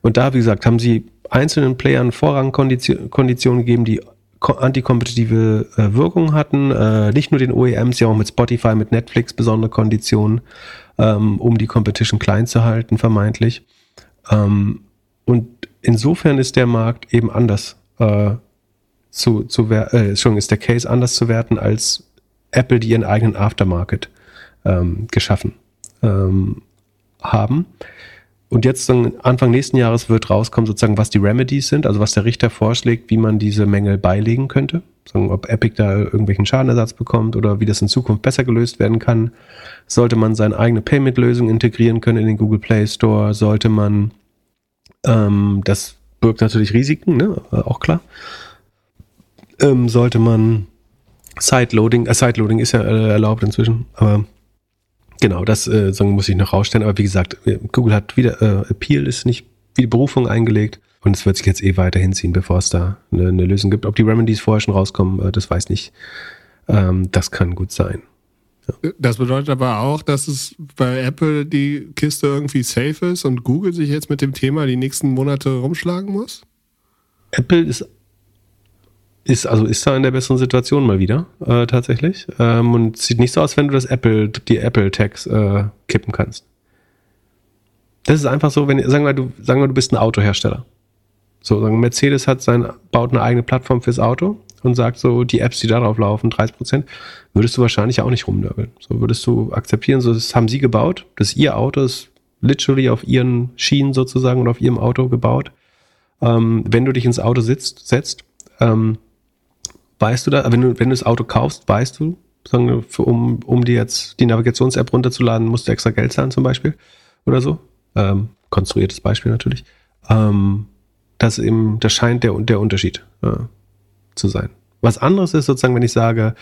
und da, wie gesagt, haben sie einzelnen Playern Vorrangkonditionen gegeben, die antikompetitive äh, Wirkung hatten. Äh, nicht nur den OEMs, ja auch mit Spotify, mit Netflix besondere Konditionen, ähm, um die Competition klein zu halten, vermeintlich. Ähm, und insofern ist der Markt eben anders äh, zu, zu äh, schon ist der Case anders zu werten als Apple, die ihren eigenen Aftermarket ähm, geschaffen ähm, haben. Und jetzt Anfang nächsten Jahres wird rauskommen, sozusagen, was die Remedies sind, also was der Richter vorschlägt, wie man diese Mängel beilegen könnte. Sagen, ob Epic da irgendwelchen Schadenersatz bekommt oder wie das in Zukunft besser gelöst werden kann. Sollte man seine eigene Payment-Lösung integrieren können in den Google Play Store? Sollte man, ähm, das birgt natürlich Risiken, ne? auch klar. Ähm, sollte man Sideloading, äh, Sideloading ist ja äh, erlaubt inzwischen, aber Genau, das äh, muss ich noch rausstellen. Aber wie gesagt, äh, Google hat wieder, äh, Appeal ist nicht wie Berufung eingelegt und es wird sich jetzt eh weiter hinziehen, bevor es da eine, eine Lösung gibt. Ob die Remedies vorher schon rauskommen, äh, das weiß nicht. Ähm, das kann gut sein. Ja. Das bedeutet aber auch, dass es bei Apple die Kiste irgendwie safe ist und Google sich jetzt mit dem Thema die nächsten Monate rumschlagen muss? Apple ist ist, also ist da in der besseren Situation mal wieder, äh, tatsächlich. Ähm, und sieht nicht so aus, wenn du das Apple, die Apple-Tags äh, kippen kannst. Das ist einfach so, wenn, sagen wir, du, sagen wir, du bist ein Autohersteller. So, Mercedes hat sein, baut eine eigene Plattform fürs Auto und sagt so, die Apps, die darauf laufen, 30 Prozent, würdest du wahrscheinlich auch nicht rumnörgeln. So würdest du akzeptieren, so, das haben sie gebaut, das ist ihr Auto, ist literally auf ihren Schienen sozusagen und auf ihrem Auto gebaut. Ähm, wenn du dich ins Auto sitzt, setzt, ähm, Weißt du da, wenn du, wenn du das Auto kaufst, weißt du, sagen, für, um, um dir jetzt die Navigations-App runterzuladen, musst du extra Geld zahlen zum Beispiel oder so. Ähm, konstruiertes Beispiel natürlich. Ähm, das eben, das scheint der, der Unterschied äh, zu sein. Was anderes ist sozusagen, wenn ich sage,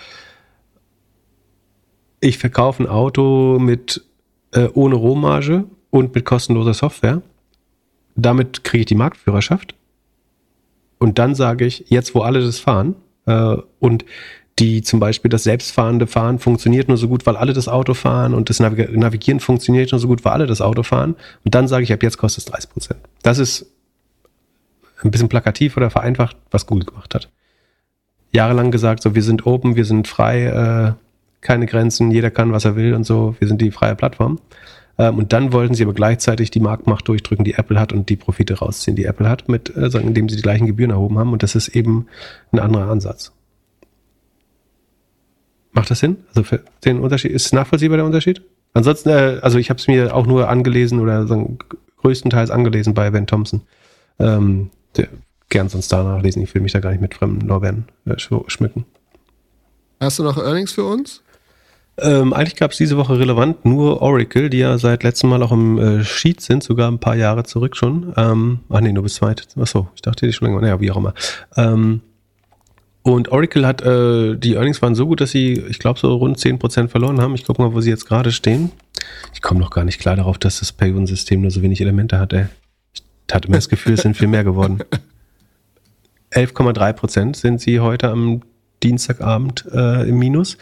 ich verkaufe ein Auto mit äh, ohne Rohmarge und mit kostenloser Software. Damit kriege ich die Marktführerschaft. Und dann sage ich, jetzt wo alle das fahren äh, und die zum Beispiel das selbstfahrende Fahren funktioniert nur so gut, weil alle das Auto fahren und das Navig Navigieren funktioniert nur so gut, weil alle das Auto fahren. Und dann sage ich, ab jetzt kostet es 30 Prozent. Das ist ein bisschen plakativ oder vereinfacht, was Google gemacht hat. Jahrelang gesagt, so wir sind open, wir sind frei, äh, keine Grenzen, jeder kann, was er will und so, wir sind die freie Plattform. Ähm, und dann wollten sie aber gleichzeitig die Marktmacht durchdrücken, die Apple hat und die Profite rausziehen, die Apple hat, mit, äh, indem sie die gleichen Gebühren erhoben haben. Und das ist eben ein anderer Ansatz. Macht das Sinn? Also für den Unterschied, ist nachvollziehbar der Unterschied? Ansonsten, äh, also ich habe es mir auch nur angelesen oder sagen, größtenteils angelesen bei Ben Thompson. Ähm, gern sonst da nachlesen. Ich will mich da gar nicht mit fremden Lorbeeren äh, schmücken. Hast du noch Earnings für uns? Ähm, eigentlich gab es diese Woche relevant nur Oracle, die ja seit letztem Mal auch im äh, Sheet sind, sogar ein paar Jahre zurück schon. Ähm, ach nee, nur bis zweit. Achso, ich dachte die schon länger. Naja, wie auch immer. Ähm, und Oracle hat, äh, die Earnings waren so gut, dass sie, ich glaube, so rund 10% verloren haben. Ich gucke mal, wo sie jetzt gerade stehen. Ich komme noch gar nicht klar darauf, dass das Payone-System nur so wenig Elemente hat, ey. Hatte immer das Gefühl, es sind viel mehr geworden. 11,3% sind sie heute am Dienstagabend äh, im Minus.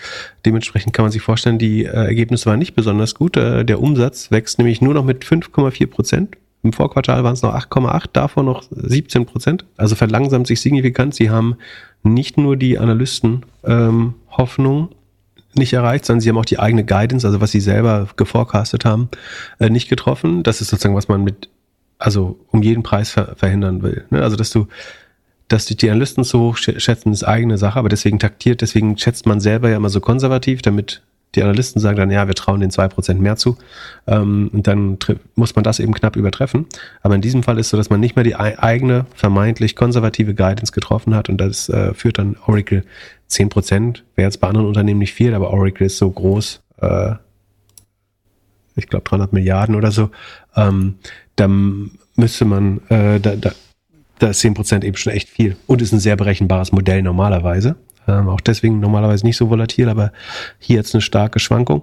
Dementsprechend kann man sich vorstellen, die äh, Ergebnisse waren nicht besonders gut. Äh, der Umsatz wächst nämlich nur noch mit 5,4 Prozent. Im Vorquartal waren es noch 8,8, davon noch 17 Prozent. Also verlangsamt sich signifikant. Sie haben nicht nur die Analysten ähm, Hoffnung nicht erreicht, sondern sie haben auch die eigene Guidance, also was sie selber geforecastet haben, äh, nicht getroffen. Das ist sozusagen, was man mit, also um jeden Preis ver verhindern will. Ne? Also dass du dass die, die Analysten so hoch schätzen, ist eigene Sache, aber deswegen taktiert, deswegen schätzt man selber ja immer so konservativ, damit die Analysten sagen dann, ja, wir trauen den zwei Prozent mehr zu. Ähm, und dann muss man das eben knapp übertreffen. Aber in diesem Fall ist so, dass man nicht mehr die eigene, vermeintlich konservative Guidance getroffen hat und das äh, führt dann Oracle zehn Prozent. Wäre jetzt bei anderen Unternehmen nicht viel, aber Oracle ist so groß, äh, ich glaube 300 Milliarden oder so. Ähm, dann müsste man, äh, da, da, da ist 10% eben schon echt viel und ist ein sehr berechenbares Modell normalerweise. Ähm, auch deswegen normalerweise nicht so volatil, aber hier jetzt eine starke Schwankung.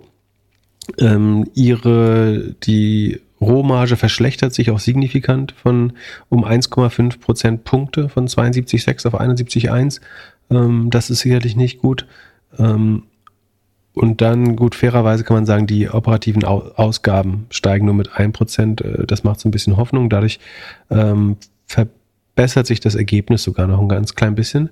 Ähm, ihre, die Rohmarge verschlechtert sich auch signifikant von um 1,5 Prozentpunkte von 72,6 auf 71,1. Ähm, das ist sicherlich nicht gut. Ähm, und dann, gut, fairerweise kann man sagen, die operativen Ausgaben steigen nur mit 1%. Äh, das macht so ein bisschen Hoffnung. Dadurch ähm, bessert sich das Ergebnis sogar noch ein ganz klein bisschen.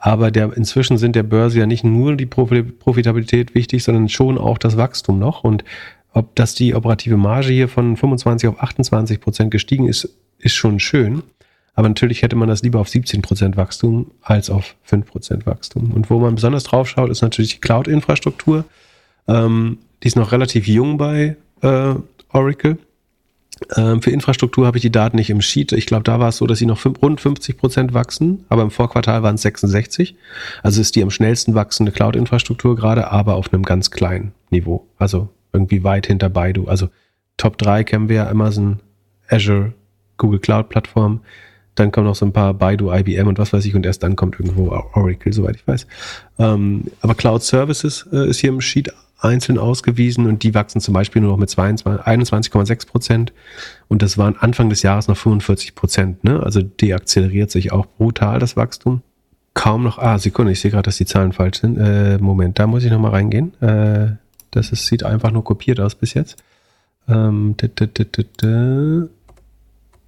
Aber der, inzwischen sind der Börse ja nicht nur die Profitabilität wichtig, sondern schon auch das Wachstum noch. Und ob das die operative Marge hier von 25 auf 28 Prozent gestiegen ist, ist schon schön. Aber natürlich hätte man das lieber auf 17 Prozent Wachstum als auf 5 Prozent Wachstum. Und wo man besonders drauf schaut, ist natürlich die Cloud-Infrastruktur. Ähm, die ist noch relativ jung bei äh, Oracle. Ähm, für Infrastruktur habe ich die Daten nicht im Sheet. Ich glaube, da war es so, dass sie noch rund 50 Prozent wachsen, aber im Vorquartal waren es 66. Also ist die am schnellsten wachsende Cloud-Infrastruktur gerade, aber auf einem ganz kleinen Niveau. Also irgendwie weit hinter Baidu. Also Top 3 kennen wir ja Amazon, Azure, Google Cloud Plattform. Dann kommen noch so ein paar Baidu, IBM und was weiß ich und erst dann kommt irgendwo Oracle, soweit ich weiß. Ähm, aber Cloud Services äh, ist hier im Sheet einzeln ausgewiesen und die wachsen zum Beispiel nur noch mit 21,6 Prozent und das waren Anfang des Jahres noch 45 Prozent. Ne? Also deakzeleriert sich auch brutal das Wachstum. Kaum noch, ah, Sekunde, ich sehe gerade, dass die Zahlen falsch sind. Äh, Moment, da muss ich nochmal reingehen. Äh, das ist, sieht einfach nur kopiert aus bis jetzt. Ähm,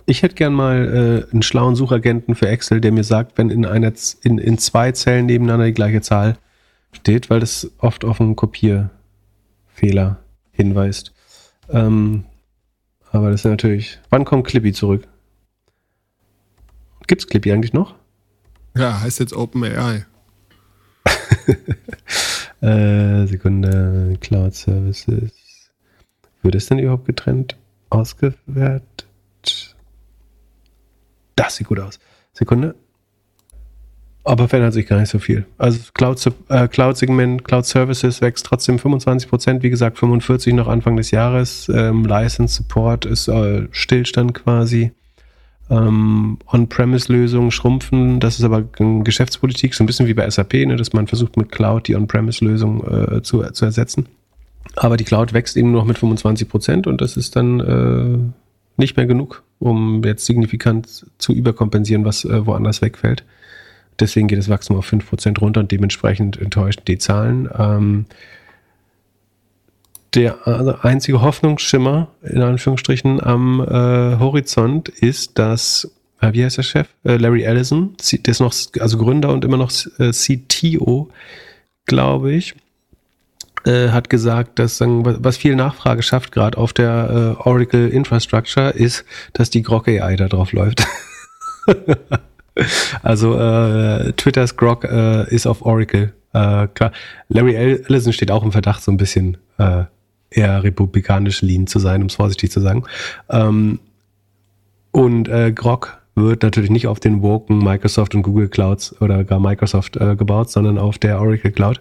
ich hätte gern mal äh, einen schlauen Suchagenten für Excel, der mir sagt, wenn in, einer, in, in zwei Zellen nebeneinander die gleiche Zahl steht, weil das oft auf einen Kopier Fehler hinweist. Ähm, aber das ist natürlich. Wann kommt Clippy zurück? Gibt's Clippy eigentlich noch? Ja, heißt jetzt OpenAI. äh, Sekunde, Cloud Services. Wird es denn überhaupt getrennt ausgewertet? Das sieht gut aus. Sekunde. Aber verändert sich gar nicht so viel. Also Cloud, äh, Cloud Cloud Services wächst trotzdem 25 Prozent, wie gesagt 45 noch Anfang des Jahres. Ähm, License Support ist äh, Stillstand quasi. Ähm, On-Premise-Lösungen schrumpfen, das ist aber Geschäftspolitik, so ein bisschen wie bei SAP, ne, dass man versucht mit Cloud die On-Premise-Lösung äh, zu, zu ersetzen. Aber die Cloud wächst eben noch mit 25 Prozent und das ist dann äh, nicht mehr genug, um jetzt signifikant zu überkompensieren, was äh, woanders wegfällt. Deswegen geht das Wachstum auf 5 Prozent runter und dementsprechend enttäuscht die Zahlen. Ähm, der also einzige Hoffnungsschimmer, in Anführungsstrichen, am äh, Horizont ist, dass, äh, wie heißt der Chef? Äh, Larry Ellison, der ist noch, also Gründer und immer noch äh, CTO, glaube ich, äh, hat gesagt, dass was viel Nachfrage schafft, gerade auf der äh, Oracle Infrastructure, ist, dass die Grok AI da drauf läuft. also äh, Twitters Grok äh, ist auf Oracle. Äh, klar. Larry Ellison steht auch im Verdacht, so ein bisschen äh, eher republikanisch lean zu sein, um es vorsichtig zu sagen. Ähm, und äh, Grok wird natürlich nicht auf den woken Microsoft und Google Clouds oder gar Microsoft äh, gebaut, sondern auf der Oracle Cloud.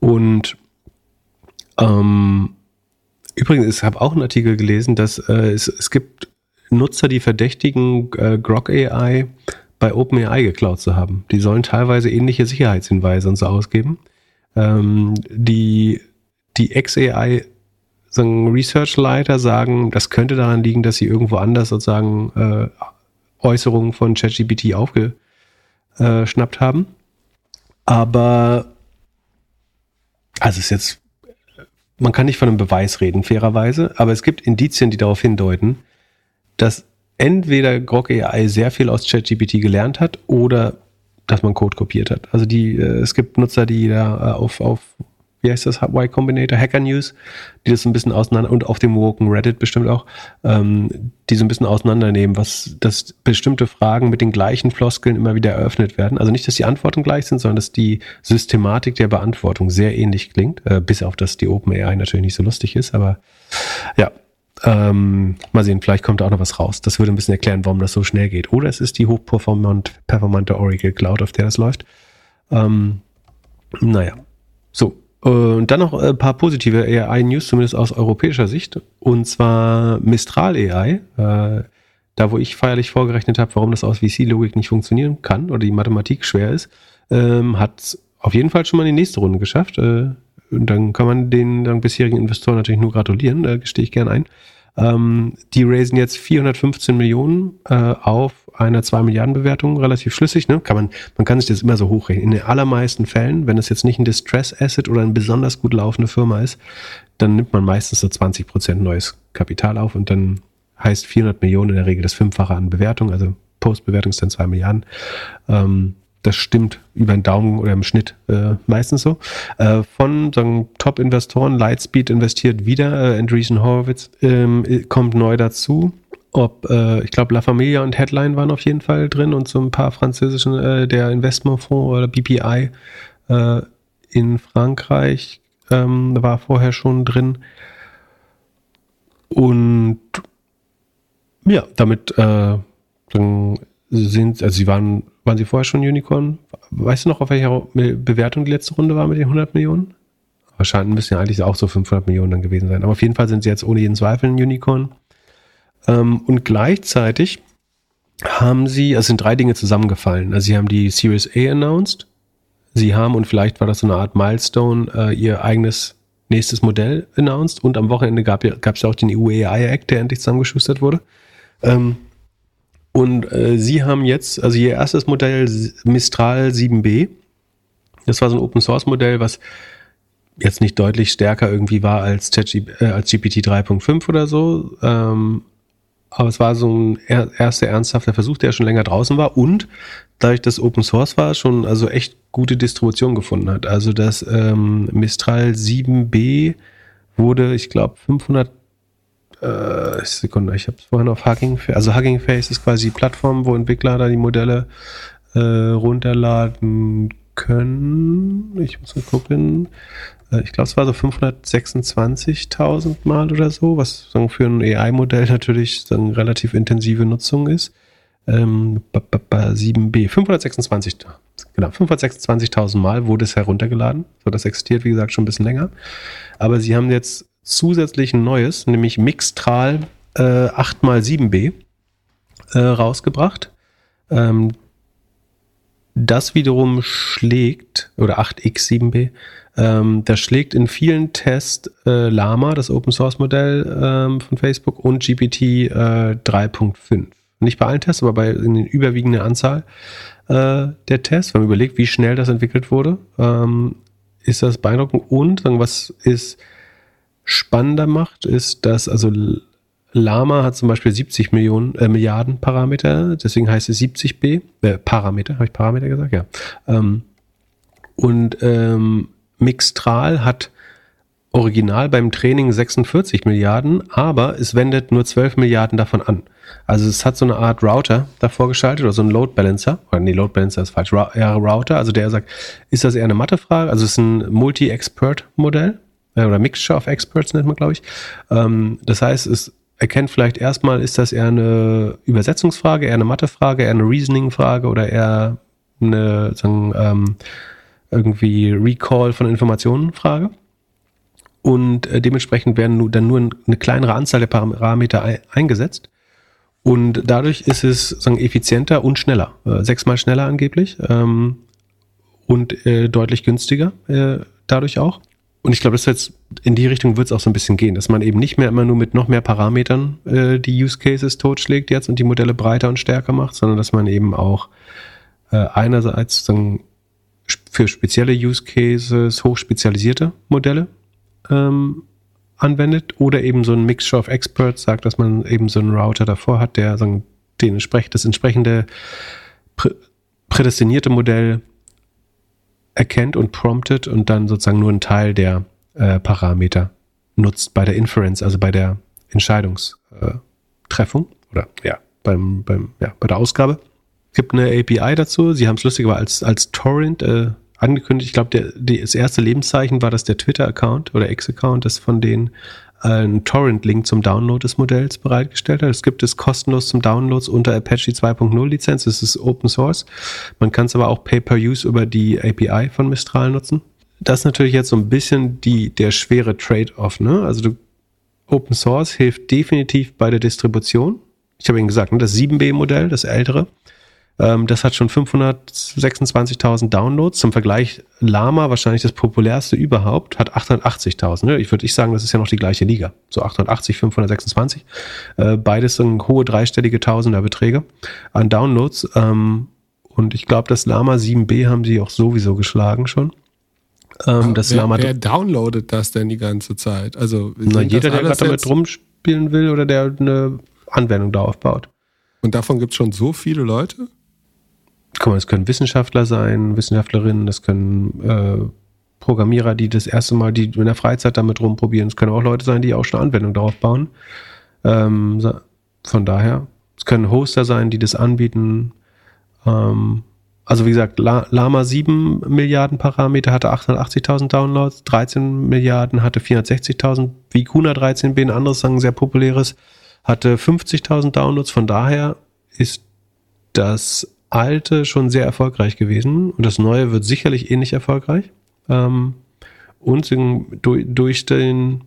Und ähm, übrigens, ich habe auch einen Artikel gelesen, dass äh, es, es gibt Nutzer, die verdächtigen, äh, Grok AI bei OpenAI geklaut zu haben. Die sollen teilweise ähnliche Sicherheitshinweise und so ausgeben. Ähm, die die XAI sagen Research-Leiter sagen, das könnte daran liegen, dass sie irgendwo anders sozusagen äh, Äußerungen von ChatGPT aufgeschnappt haben. Aber also es ist jetzt, man kann nicht von einem Beweis reden, fairerweise, aber es gibt Indizien, die darauf hindeuten, dass entweder Grok AI sehr viel aus ChatGPT gelernt hat oder dass man Code kopiert hat. Also die, äh, es gibt Nutzer, die da äh, auf, auf wie heißt das, Y Combinator, Hacker News, die das so ein bisschen auseinander, und auf dem Woken Reddit bestimmt auch, ähm, die so ein bisschen auseinandernehmen, was, dass bestimmte Fragen mit den gleichen Floskeln immer wieder eröffnet werden. Also nicht, dass die Antworten gleich sind, sondern dass die Systematik der Beantwortung sehr ähnlich klingt, äh, bis auf, dass die OpenAI natürlich nicht so lustig ist, aber ja, ähm, mal sehen, vielleicht kommt da auch noch was raus. Das würde ein bisschen erklären, warum das so schnell geht. Oder es ist die hochperformante Oracle Cloud, auf der das läuft. Ähm, naja, so, und dann noch ein paar positive AI-News, zumindest aus europäischer Sicht. Und zwar Mistral AI, äh, da wo ich feierlich vorgerechnet habe, warum das aus VC-Logik nicht funktionieren kann oder die Mathematik schwer ist, ähm, hat auf jeden Fall schon mal in die nächste Runde geschafft. Äh, und dann kann man den dann bisherigen Investoren natürlich nur gratulieren, da gestehe ich gern ein. Ähm, die raisen jetzt 415 Millionen äh, auf einer 2 Milliarden Bewertung, relativ schlüssig. Ne? Kann man, man kann sich das immer so hochrechnen. In den allermeisten Fällen, wenn es jetzt nicht ein Distress Asset oder eine besonders gut laufende Firma ist, dann nimmt man meistens so 20 Prozent neues Kapital auf und dann heißt 400 Millionen in der Regel das Fünffache an Bewertung, also Postbewertung ist dann 2 Milliarden. Ähm, das stimmt über den Daumen oder im Schnitt äh, meistens so. Äh, von sagen, Top-Investoren, Lightspeed investiert wieder, äh, Andreessen Horowitz ähm, kommt neu dazu. Ob, äh, ich glaube, La Familia und Headline waren auf jeden Fall drin und so ein paar französischen, äh, der Investmentfonds oder BPI äh, in Frankreich ähm, war vorher schon drin. Und ja, damit äh, sind, also sie waren waren Sie vorher schon Unicorn? Weißt du noch, auf welcher Bewertung die letzte Runde war mit den 100 Millionen? Wahrscheinlich müssen ja eigentlich auch so 500 Millionen dann gewesen sein. Aber auf jeden Fall sind sie jetzt ohne jeden Zweifel ein Unicorn. Ähm, und gleichzeitig haben sie, es sind drei Dinge zusammengefallen. Also sie haben die Series A announced. Sie haben, und vielleicht war das so eine Art Milestone, äh, ihr eigenes nächstes Modell announced. Und am Wochenende gab es ja auch den EU AI Act, der endlich zusammengeschustert wurde. Ähm, und äh, sie haben jetzt, also ihr erstes Modell Mistral 7b, das war so ein Open Source Modell, was jetzt nicht deutlich stärker irgendwie war als, äh, als GPT 3.5 oder so. Ähm, aber es war so ein erster ernsthafter Versuch, der schon länger draußen war und dadurch, dass Open Source war, schon also echt gute Distribution gefunden hat. Also das ähm, Mistral 7b wurde, ich glaube, 500 äh, Sekunde, ich habe es vorhin auf Hugging Face, also Hugging Face ist quasi die Plattform, wo Entwickler da die Modelle äh, runterladen können. Ich muss mal gucken. Äh, ich glaube, es war so 526.000 Mal oder so, was sagen, für ein AI-Modell natürlich sagen, relativ intensive Nutzung ist. Ähm, 7b, 526, genau, 526.000 Mal wurde es heruntergeladen. So, das existiert, wie gesagt, schon ein bisschen länger. Aber sie haben jetzt zusätzlich ein neues, nämlich Mixtral äh, 8x7b äh, rausgebracht. Ähm, das wiederum schlägt, oder 8x7b, ähm, das schlägt in vielen Tests äh, Lama, das Open Source Modell ähm, von Facebook, und GPT äh, 3.5. Nicht bei allen Tests, aber bei in den überwiegenden Anzahl äh, der Tests. Wenn man überlegt, wie schnell das entwickelt wurde, ähm, ist das beeindruckend. Und was ist spannender macht, ist, dass also Lama hat zum Beispiel 70 Millionen, äh, Milliarden Parameter, deswegen heißt es 70b, äh, Parameter, habe ich Parameter gesagt? Ja. Ähm, und ähm, Mixtral hat original beim Training 46 Milliarden, aber es wendet nur 12 Milliarden davon an. Also es hat so eine Art Router davor geschaltet oder so ein Load Balancer. Oder nee, Load Balancer ist falsch. Ja, Router, also der sagt, ist das eher eine Mathefrage? Also es ist ein Multi-Expert-Modell äh, oder Mixture of Experts nennt man, glaube ich. Ähm, das heißt, es erkennt vielleicht erstmal, ist das eher eine Übersetzungsfrage, eher eine Mathefrage, eher eine Reasoning-Frage oder eher eine sagen, ähm, irgendwie Recall von Informationen-Frage. Und äh, dementsprechend werden nu, dann nur eine kleinere Anzahl der Parameter ein, eingesetzt. Und dadurch ist es sagen, effizienter und schneller. Äh, sechsmal schneller angeblich. Ähm, und äh, deutlich günstiger äh, dadurch auch. Und ich glaube, das jetzt in die Richtung wird es auch so ein bisschen gehen, dass man eben nicht mehr immer nur mit noch mehr Parametern äh, die Use Cases totschlägt jetzt und die Modelle breiter und stärker macht, sondern dass man eben auch äh, einerseits dann für spezielle Use Cases hochspezialisierte Modelle ähm, anwendet oder eben so ein Mixture of Experts sagt, dass man eben so einen Router davor hat, der sagen, den entsprechend, das entsprechende prä prädestinierte Modell erkennt und promptet und dann sozusagen nur einen Teil der äh, Parameter nutzt bei der Inference, also bei der Entscheidungstreffung äh, oder ja, beim, beim, ja, bei der Ausgabe. Es gibt eine API dazu. Sie haben es lustig, aber als, als Torrent äh, angekündigt. Ich glaube, das erste Lebenszeichen war das der Twitter-Account oder X-Account, das von denen einen Torrent-Link zum Download des Modells bereitgestellt hat. Es gibt es kostenlos zum Download unter Apache 2.0 Lizenz. Es ist Open Source. Man kann es aber auch Pay-per-Use über die API von Mistral nutzen. Das ist natürlich jetzt so ein bisschen die, der schwere Trade-off. Ne? Also du, Open Source hilft definitiv bei der Distribution. Ich habe Ihnen gesagt, ne, das 7B-Modell, das ältere, das hat schon 526.000 Downloads. Zum Vergleich, Lama, wahrscheinlich das populärste überhaupt, hat 880.000. Ne? Ich würde ich sagen, das ist ja noch die gleiche Liga. So 880, 526. Äh, beides sind hohe dreistellige Tausenderbeträge an Downloads. Ähm, und ich glaube, das Lama 7b haben sie auch sowieso geschlagen schon. Ähm, das wer, Lama wer downloadet das denn die ganze Zeit? Also na, jeder, der gerade damit rumspielen will oder der eine Anwendung da aufbaut. Und davon gibt es schon so viele Leute? Guck mal, es können Wissenschaftler sein, Wissenschaftlerinnen, das können äh, Programmierer, die das erste Mal, die in der Freizeit damit rumprobieren. Es können auch Leute sein, die auch schon Anwendungen darauf bauen. Ähm, von daher, es können Hoster sein, die das anbieten. Ähm, also wie gesagt, Lama 7 Milliarden Parameter hatte 880.000 Downloads, 13 Milliarden hatte 460.000, Vicuna 13b, ein anderes sagen sehr populäres, hatte 50.000 Downloads. Von daher ist das alte schon sehr erfolgreich gewesen und das neue wird sicherlich ähnlich erfolgreich. Ähm, und durch, durch, den,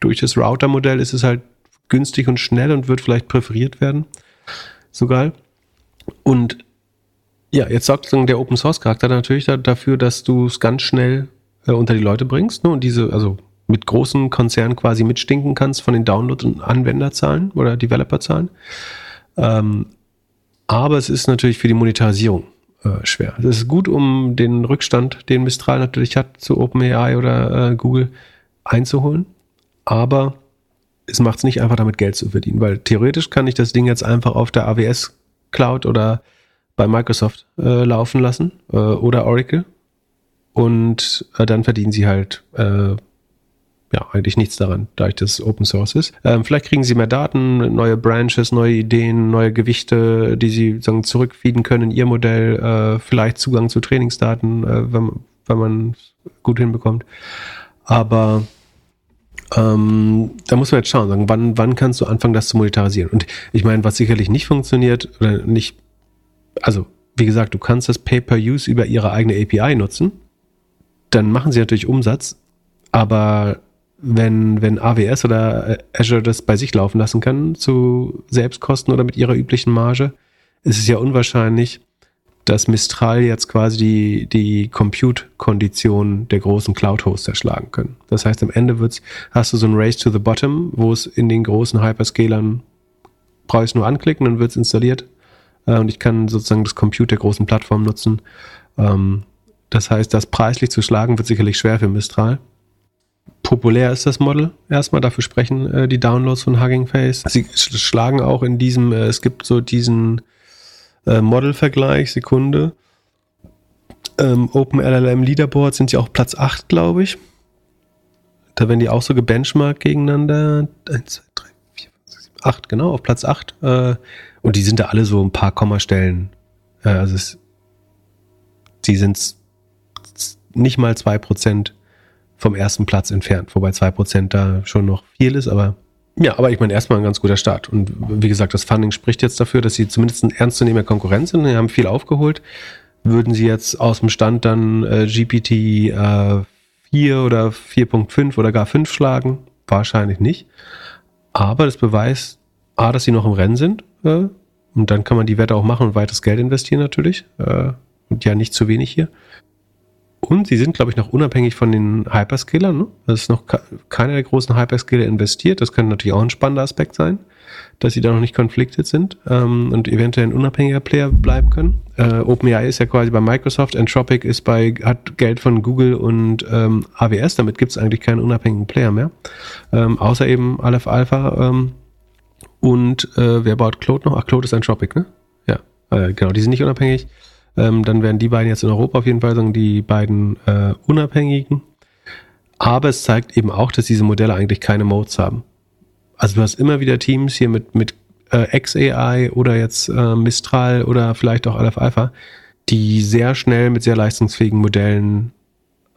durch das Router-Modell ist es halt günstig und schnell und wird vielleicht präferiert werden. Sogar. Und ja, jetzt sorgt der Open Source Charakter natürlich dafür, dass du es ganz schnell äh, unter die Leute bringst ne? und diese, also mit großen Konzernen quasi mitstinken kannst von den Download- und Anwenderzahlen oder Developerzahlen. Ähm, aber es ist natürlich für die Monetarisierung äh, schwer. Es ist gut, um den Rückstand, den Mistral natürlich hat, zu OpenAI oder äh, Google einzuholen. Aber es macht es nicht einfach damit Geld zu verdienen, weil theoretisch kann ich das Ding jetzt einfach auf der AWS Cloud oder bei Microsoft äh, laufen lassen äh, oder Oracle und äh, dann verdienen sie halt äh, ja, eigentlich nichts daran, da ich das Open Source ist. Ähm, vielleicht kriegen sie mehr Daten, neue Branches, neue Ideen, neue Gewichte, die sie sagen, zurückfeeden können in ihr Modell, äh, vielleicht Zugang zu Trainingsdaten, äh, wenn, wenn man gut hinbekommt. Aber ähm, da muss man jetzt schauen, sagen, wann, wann kannst du anfangen, das zu monetarisieren? Und ich meine, was sicherlich nicht funktioniert, oder nicht, also wie gesagt, du kannst das Pay-per-Use über ihre eigene API nutzen, dann machen sie natürlich Umsatz, aber wenn, wenn AWS oder äh, Azure das bei sich laufen lassen kann zu Selbstkosten oder mit ihrer üblichen Marge, ist es ja unwahrscheinlich, dass Mistral jetzt quasi die, die Compute-Kondition der großen Cloud-Hoster schlagen können. Das heißt, am Ende wird's, hast du so ein Race to the Bottom, wo es in den großen Hyperscalern brauche ich nur anklicken, dann wird es installiert. Äh, und ich kann sozusagen das Compute der großen Plattform nutzen. Ähm, das heißt, das preislich zu schlagen wird sicherlich schwer für Mistral. Populär ist das Model erstmal, dafür sprechen äh, die Downloads von Hugging Face. Sie schlagen auch in diesem, äh, es gibt so diesen äh, Model-Vergleich, Sekunde. Ähm, OpenLLM Leaderboard sind ja auch Platz 8, glaube ich. Da werden die auch so gebenchmarkt gegeneinander. 1, 2, 3, 4, 5, 6, 7, 8, genau, auf Platz 8. Äh, und die sind da alle so ein paar Kommastellen. Äh, also es, die sind nicht mal 2% vom ersten Platz entfernt, wobei 2% da schon noch viel ist, aber ja, aber ich meine, erstmal ein ganz guter Start. Und wie gesagt, das Funding spricht jetzt dafür, dass sie zumindest ein ernstzunehmender Konkurrent sind. Sie haben viel aufgeholt. Würden sie jetzt aus dem Stand dann äh, GPT äh, 4 oder 4.5 oder gar 5 schlagen? Wahrscheinlich nicht. Aber das beweist, A, dass sie noch im Rennen sind. Äh, und dann kann man die Wette auch machen und weiteres Geld investieren natürlich. Äh, und ja, nicht zu wenig hier. Und sie sind, glaube ich, noch unabhängig von den Hyperscalern. Ne? Das ist noch keiner der großen Hyperscaler investiert. Das könnte natürlich auch ein spannender Aspekt sein, dass sie da noch nicht konfliktet sind ähm, und eventuell ein unabhängiger Player bleiben können. Äh, OpenAI ist ja quasi bei Microsoft, Anthropic ist bei, hat Geld von Google und ähm, AWS, damit gibt es eigentlich keinen unabhängigen Player mehr. Ähm, außer eben Aleph Alpha ähm, und äh, wer baut Claude noch? Ach, Claude ist Anthropic, ne? Ja, äh, genau, die sind nicht unabhängig. Ähm, dann werden die beiden jetzt in Europa auf jeden Fall sagen, die beiden äh, Unabhängigen. Aber es zeigt eben auch, dass diese Modelle eigentlich keine Modes haben. Also du hast immer wieder Teams hier mit, mit äh, XAI oder jetzt äh, Mistral oder vielleicht auch Aleph Alpha, die sehr schnell mit sehr leistungsfähigen Modellen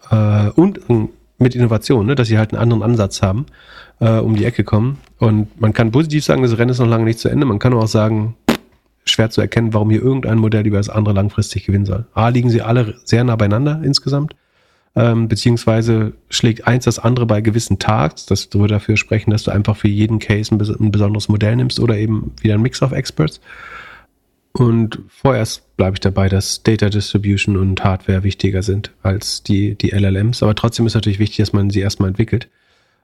äh, und äh, mit Innovation, ne, dass sie halt einen anderen Ansatz haben, äh, um die Ecke kommen. Und man kann positiv sagen, das Rennen ist noch lange nicht zu Ende. Man kann auch sagen, schwer zu erkennen, warum hier irgendein Modell über das andere langfristig gewinnen soll. A, liegen sie alle sehr nah beieinander insgesamt, ähm, beziehungsweise schlägt eins das andere bei gewissen Tags. Das würde dafür sprechen, dass du einfach für jeden Case ein, ein besonderes Modell nimmst oder eben wieder ein Mix of Experts. Und vorerst bleibe ich dabei, dass Data Distribution und Hardware wichtiger sind als die, die LLMs. Aber trotzdem ist natürlich wichtig, dass man sie erstmal entwickelt.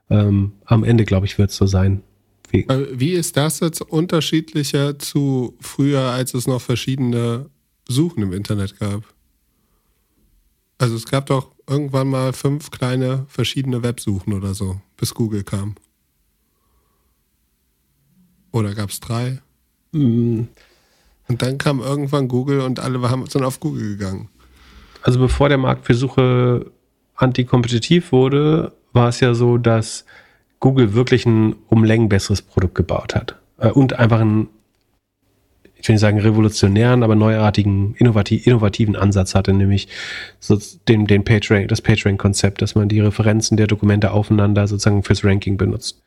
Ähm, am Ende, glaube ich, wird es so sein, wie, äh, wie ist das jetzt unterschiedlicher zu früher, als es noch verschiedene Suchen im Internet gab? Also es gab doch irgendwann mal fünf kleine verschiedene Websuchen oder so, bis Google kam. Oder gab es drei? Mm. Und dann kam irgendwann Google und alle haben, sind auf Google gegangen. Also bevor der Markt für Suche antikompetitiv wurde, war es ja so, dass Google wirklich ein um Längen besseres Produkt gebaut hat. Äh, und einfach einen, ich will nicht sagen revolutionären, aber neuartigen, innovativ, innovativen Ansatz hatte, nämlich so den, den PageRank, das PageRank-Konzept, dass man die Referenzen der Dokumente aufeinander sozusagen fürs Ranking benutzt.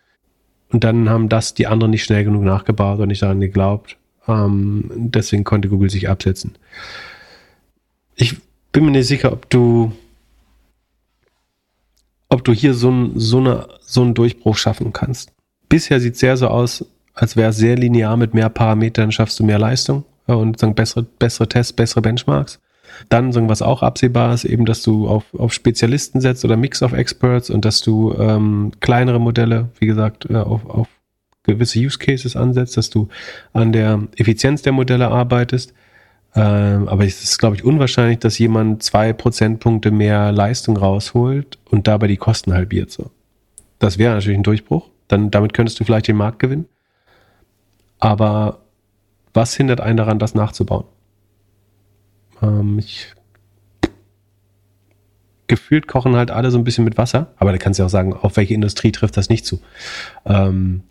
Und dann haben das die anderen nicht schnell genug nachgebaut und nicht daran geglaubt. Ähm, deswegen konnte Google sich absetzen. Ich bin mir nicht sicher, ob du ob du hier so, ein, so, eine, so einen Durchbruch schaffen kannst. Bisher sieht es sehr so aus, als wäre es sehr linear mit mehr Parametern, schaffst du mehr Leistung und sagen, bessere, bessere Tests, bessere Benchmarks. Dann sagen, was auch absehbar ist, eben, dass du auf, auf Spezialisten setzt oder Mix of Experts und dass du ähm, kleinere Modelle, wie gesagt, äh, auf, auf gewisse Use Cases ansetzt, dass du an der Effizienz der Modelle arbeitest ähm, aber es ist, glaube ich, unwahrscheinlich, dass jemand zwei Prozentpunkte mehr Leistung rausholt und dabei die Kosten halbiert. So. Das wäre natürlich ein Durchbruch. Dann, damit könntest du vielleicht den Markt gewinnen. Aber was hindert einen daran, das nachzubauen? Ähm, ich, gefühlt kochen halt alle so ein bisschen mit Wasser, aber da kannst du ja auch sagen, auf welche Industrie trifft das nicht zu. Ähm,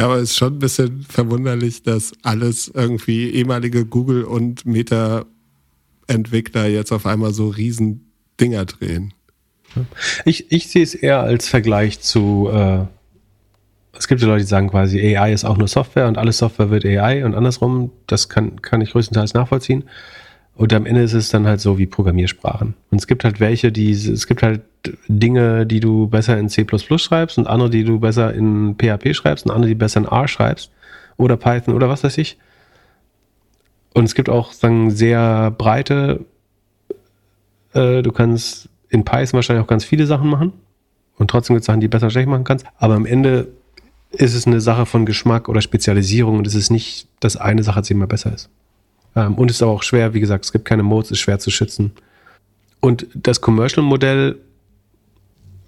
aber es ist schon ein bisschen verwunderlich, dass alles irgendwie ehemalige Google- und Meta-Entwickler jetzt auf einmal so riesen Dinger drehen. Ich, ich sehe es eher als Vergleich zu, äh, es gibt ja Leute, die sagen quasi, AI ist auch nur Software und alle Software wird AI und andersrum, das kann, kann ich größtenteils nachvollziehen. Und am Ende ist es dann halt so wie Programmiersprachen. Und es gibt halt welche, die, es gibt halt Dinge, die du besser in C schreibst und andere, die du besser in PHP schreibst und andere, die besser in R schreibst oder Python oder was weiß ich. Und es gibt auch sagen, sehr breite, äh, du kannst in Python wahrscheinlich auch ganz viele Sachen machen. Und trotzdem gibt es Sachen, die besser schlecht machen kannst. Aber am Ende ist es eine Sache von Geschmack oder Spezialisierung und es ist nicht, dass eine Sache zehnmal besser ist. Ähm, und es ist aber auch schwer, wie gesagt, es gibt keine Modes, es ist schwer zu schützen. Und das Commercial-Modell,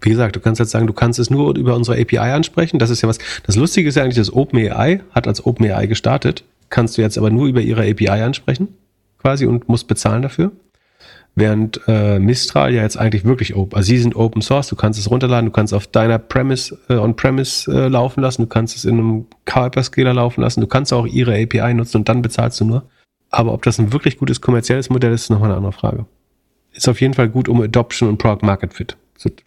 wie gesagt, du kannst jetzt sagen, du kannst es nur über unsere API ansprechen. Das ist ja was. Das Lustige ist ja eigentlich, dass OpenAI hat als OpenAI gestartet, kannst du jetzt aber nur über ihre API ansprechen, quasi, und musst bezahlen dafür. Während äh, Mistral ja jetzt eigentlich wirklich open, also sie sind Open Source, du kannst es runterladen, du kannst auf deiner Premise, äh, On-Premise äh, laufen lassen, du kannst es in einem Hyperscaler laufen lassen, du kannst auch ihre API nutzen und dann bezahlst du nur. Aber ob das ein wirklich gutes kommerzielles Modell ist, ist nochmal eine andere Frage. Ist auf jeden Fall gut um Adoption und Product Market Fit.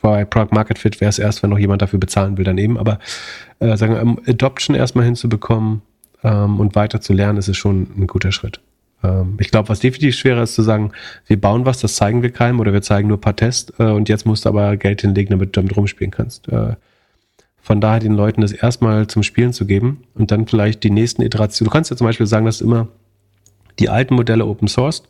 Bei Product Market Fit wäre es erst, wenn noch jemand dafür bezahlen will, daneben. Aber äh, sagen wir, um Adoption erstmal hinzubekommen ähm, und weiter zu lernen, ist es schon ein guter Schritt. Ähm, ich glaube, was definitiv schwerer ist zu sagen, wir bauen was, das zeigen wir keinem oder wir zeigen nur ein paar Tests äh, und jetzt musst du aber Geld hinlegen, damit du damit rumspielen kannst. Äh, von daher den Leuten das erstmal zum Spielen zu geben und dann vielleicht die nächsten Iterationen. Du kannst ja zum Beispiel sagen, dass immer die alten Modelle open sourced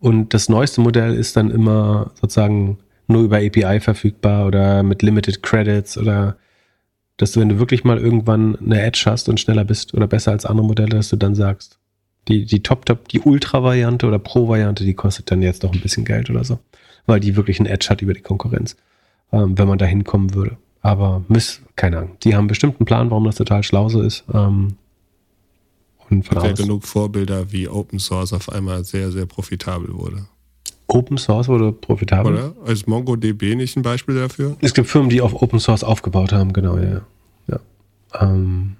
und das neueste Modell ist dann immer sozusagen nur über API verfügbar oder mit Limited Credits oder dass du, wenn du wirklich mal irgendwann eine Edge hast und schneller bist oder besser als andere Modelle, dass du dann sagst, die, die Top-Top, die Ultra-Variante oder Pro-Variante, die kostet dann jetzt noch ein bisschen Geld oder so. Weil die wirklich einen Edge hat über die Konkurrenz, ähm, wenn man da hinkommen würde. Aber miss, keine Ahnung. Die haben bestimmt einen Plan, warum das total schlau so ist. Ähm, und von ja genug Vorbilder, wie Open Source auf einmal sehr, sehr profitabel wurde. Open Source wurde profitabel. Oder? Ist MongoDB nicht ein Beispiel dafür? Es gibt Firmen, die auf Open Source aufgebaut haben, genau, ja. ja. Ähm,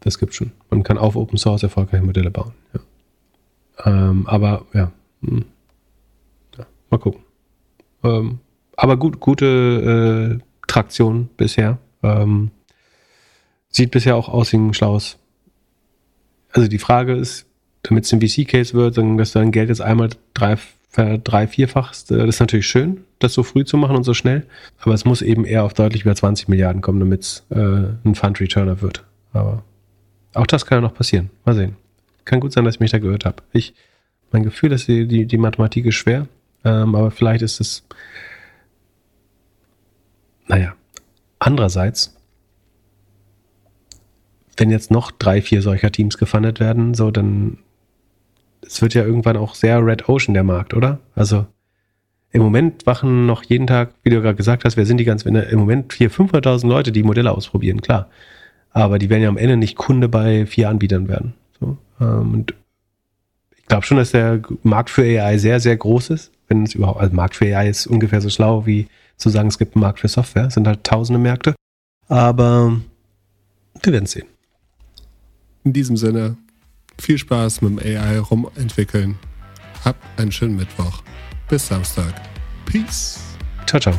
das gibt schon. Man kann auf Open Source erfolgreiche Modelle bauen. Ja. Ähm, aber ja. Hm. ja. mal gucken. Ähm, aber gut, gute äh, Traktion bisher. Ähm, sieht bisher auch aus wie ein schlaues. Also die Frage ist, damit es ein VC-Case wird, dass dein Geld jetzt einmal drei, drei vierfachst, äh, das ist natürlich schön, das so früh zu machen und so schnell. Aber es muss eben eher auf deutlich über 20 Milliarden kommen, damit es äh, ein Fund-Returner wird. Aber auch das kann ja noch passieren. Mal sehen. Kann gut sein, dass ich mich da gehört habe. Ich, mein Gefühl ist, die, die, die Mathematik ist schwer, ähm, aber vielleicht ist es. Naja. Andererseits, wenn jetzt noch drei, vier solcher Teams gefundet werden, so dann es wird ja irgendwann auch sehr Red Ocean der Markt, oder? Also im Moment wachen noch jeden Tag, wie du gerade gesagt hast, wer sind die ganz, wenn im Moment 400.000, 500.000 Leute, die Modelle ausprobieren, klar. Aber die werden ja am Ende nicht Kunde bei vier Anbietern werden. So, ähm, und ich glaube schon, dass der Markt für AI sehr, sehr groß ist. Wenn es überhaupt, also Markt für AI ist ungefähr so schlau wie zu sagen, es gibt einen Markt für Software. Es sind halt tausende Märkte. Aber wir werden sehen. In diesem Sinne, viel Spaß mit dem AI rumentwickeln. Habt einen schönen Mittwoch. Bis Samstag. Peace. Ciao, ciao.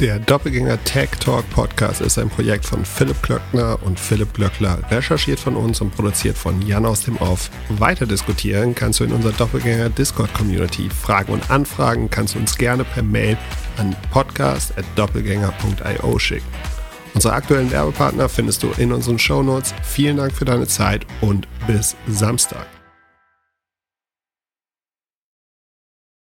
Der Doppelgänger Tech Talk Podcast ist ein Projekt von Philipp Glöckner und Philipp Glöckler, recherchiert von uns und produziert von Jan aus dem Off. Weiter diskutieren kannst du in unserer Doppelgänger Discord Community. Fragen und Anfragen kannst du uns gerne per Mail an podcast.doppelgänger.io schicken. Unsere aktuellen Werbepartner findest du in unseren Shownotes. Vielen Dank für deine Zeit und bis Samstag.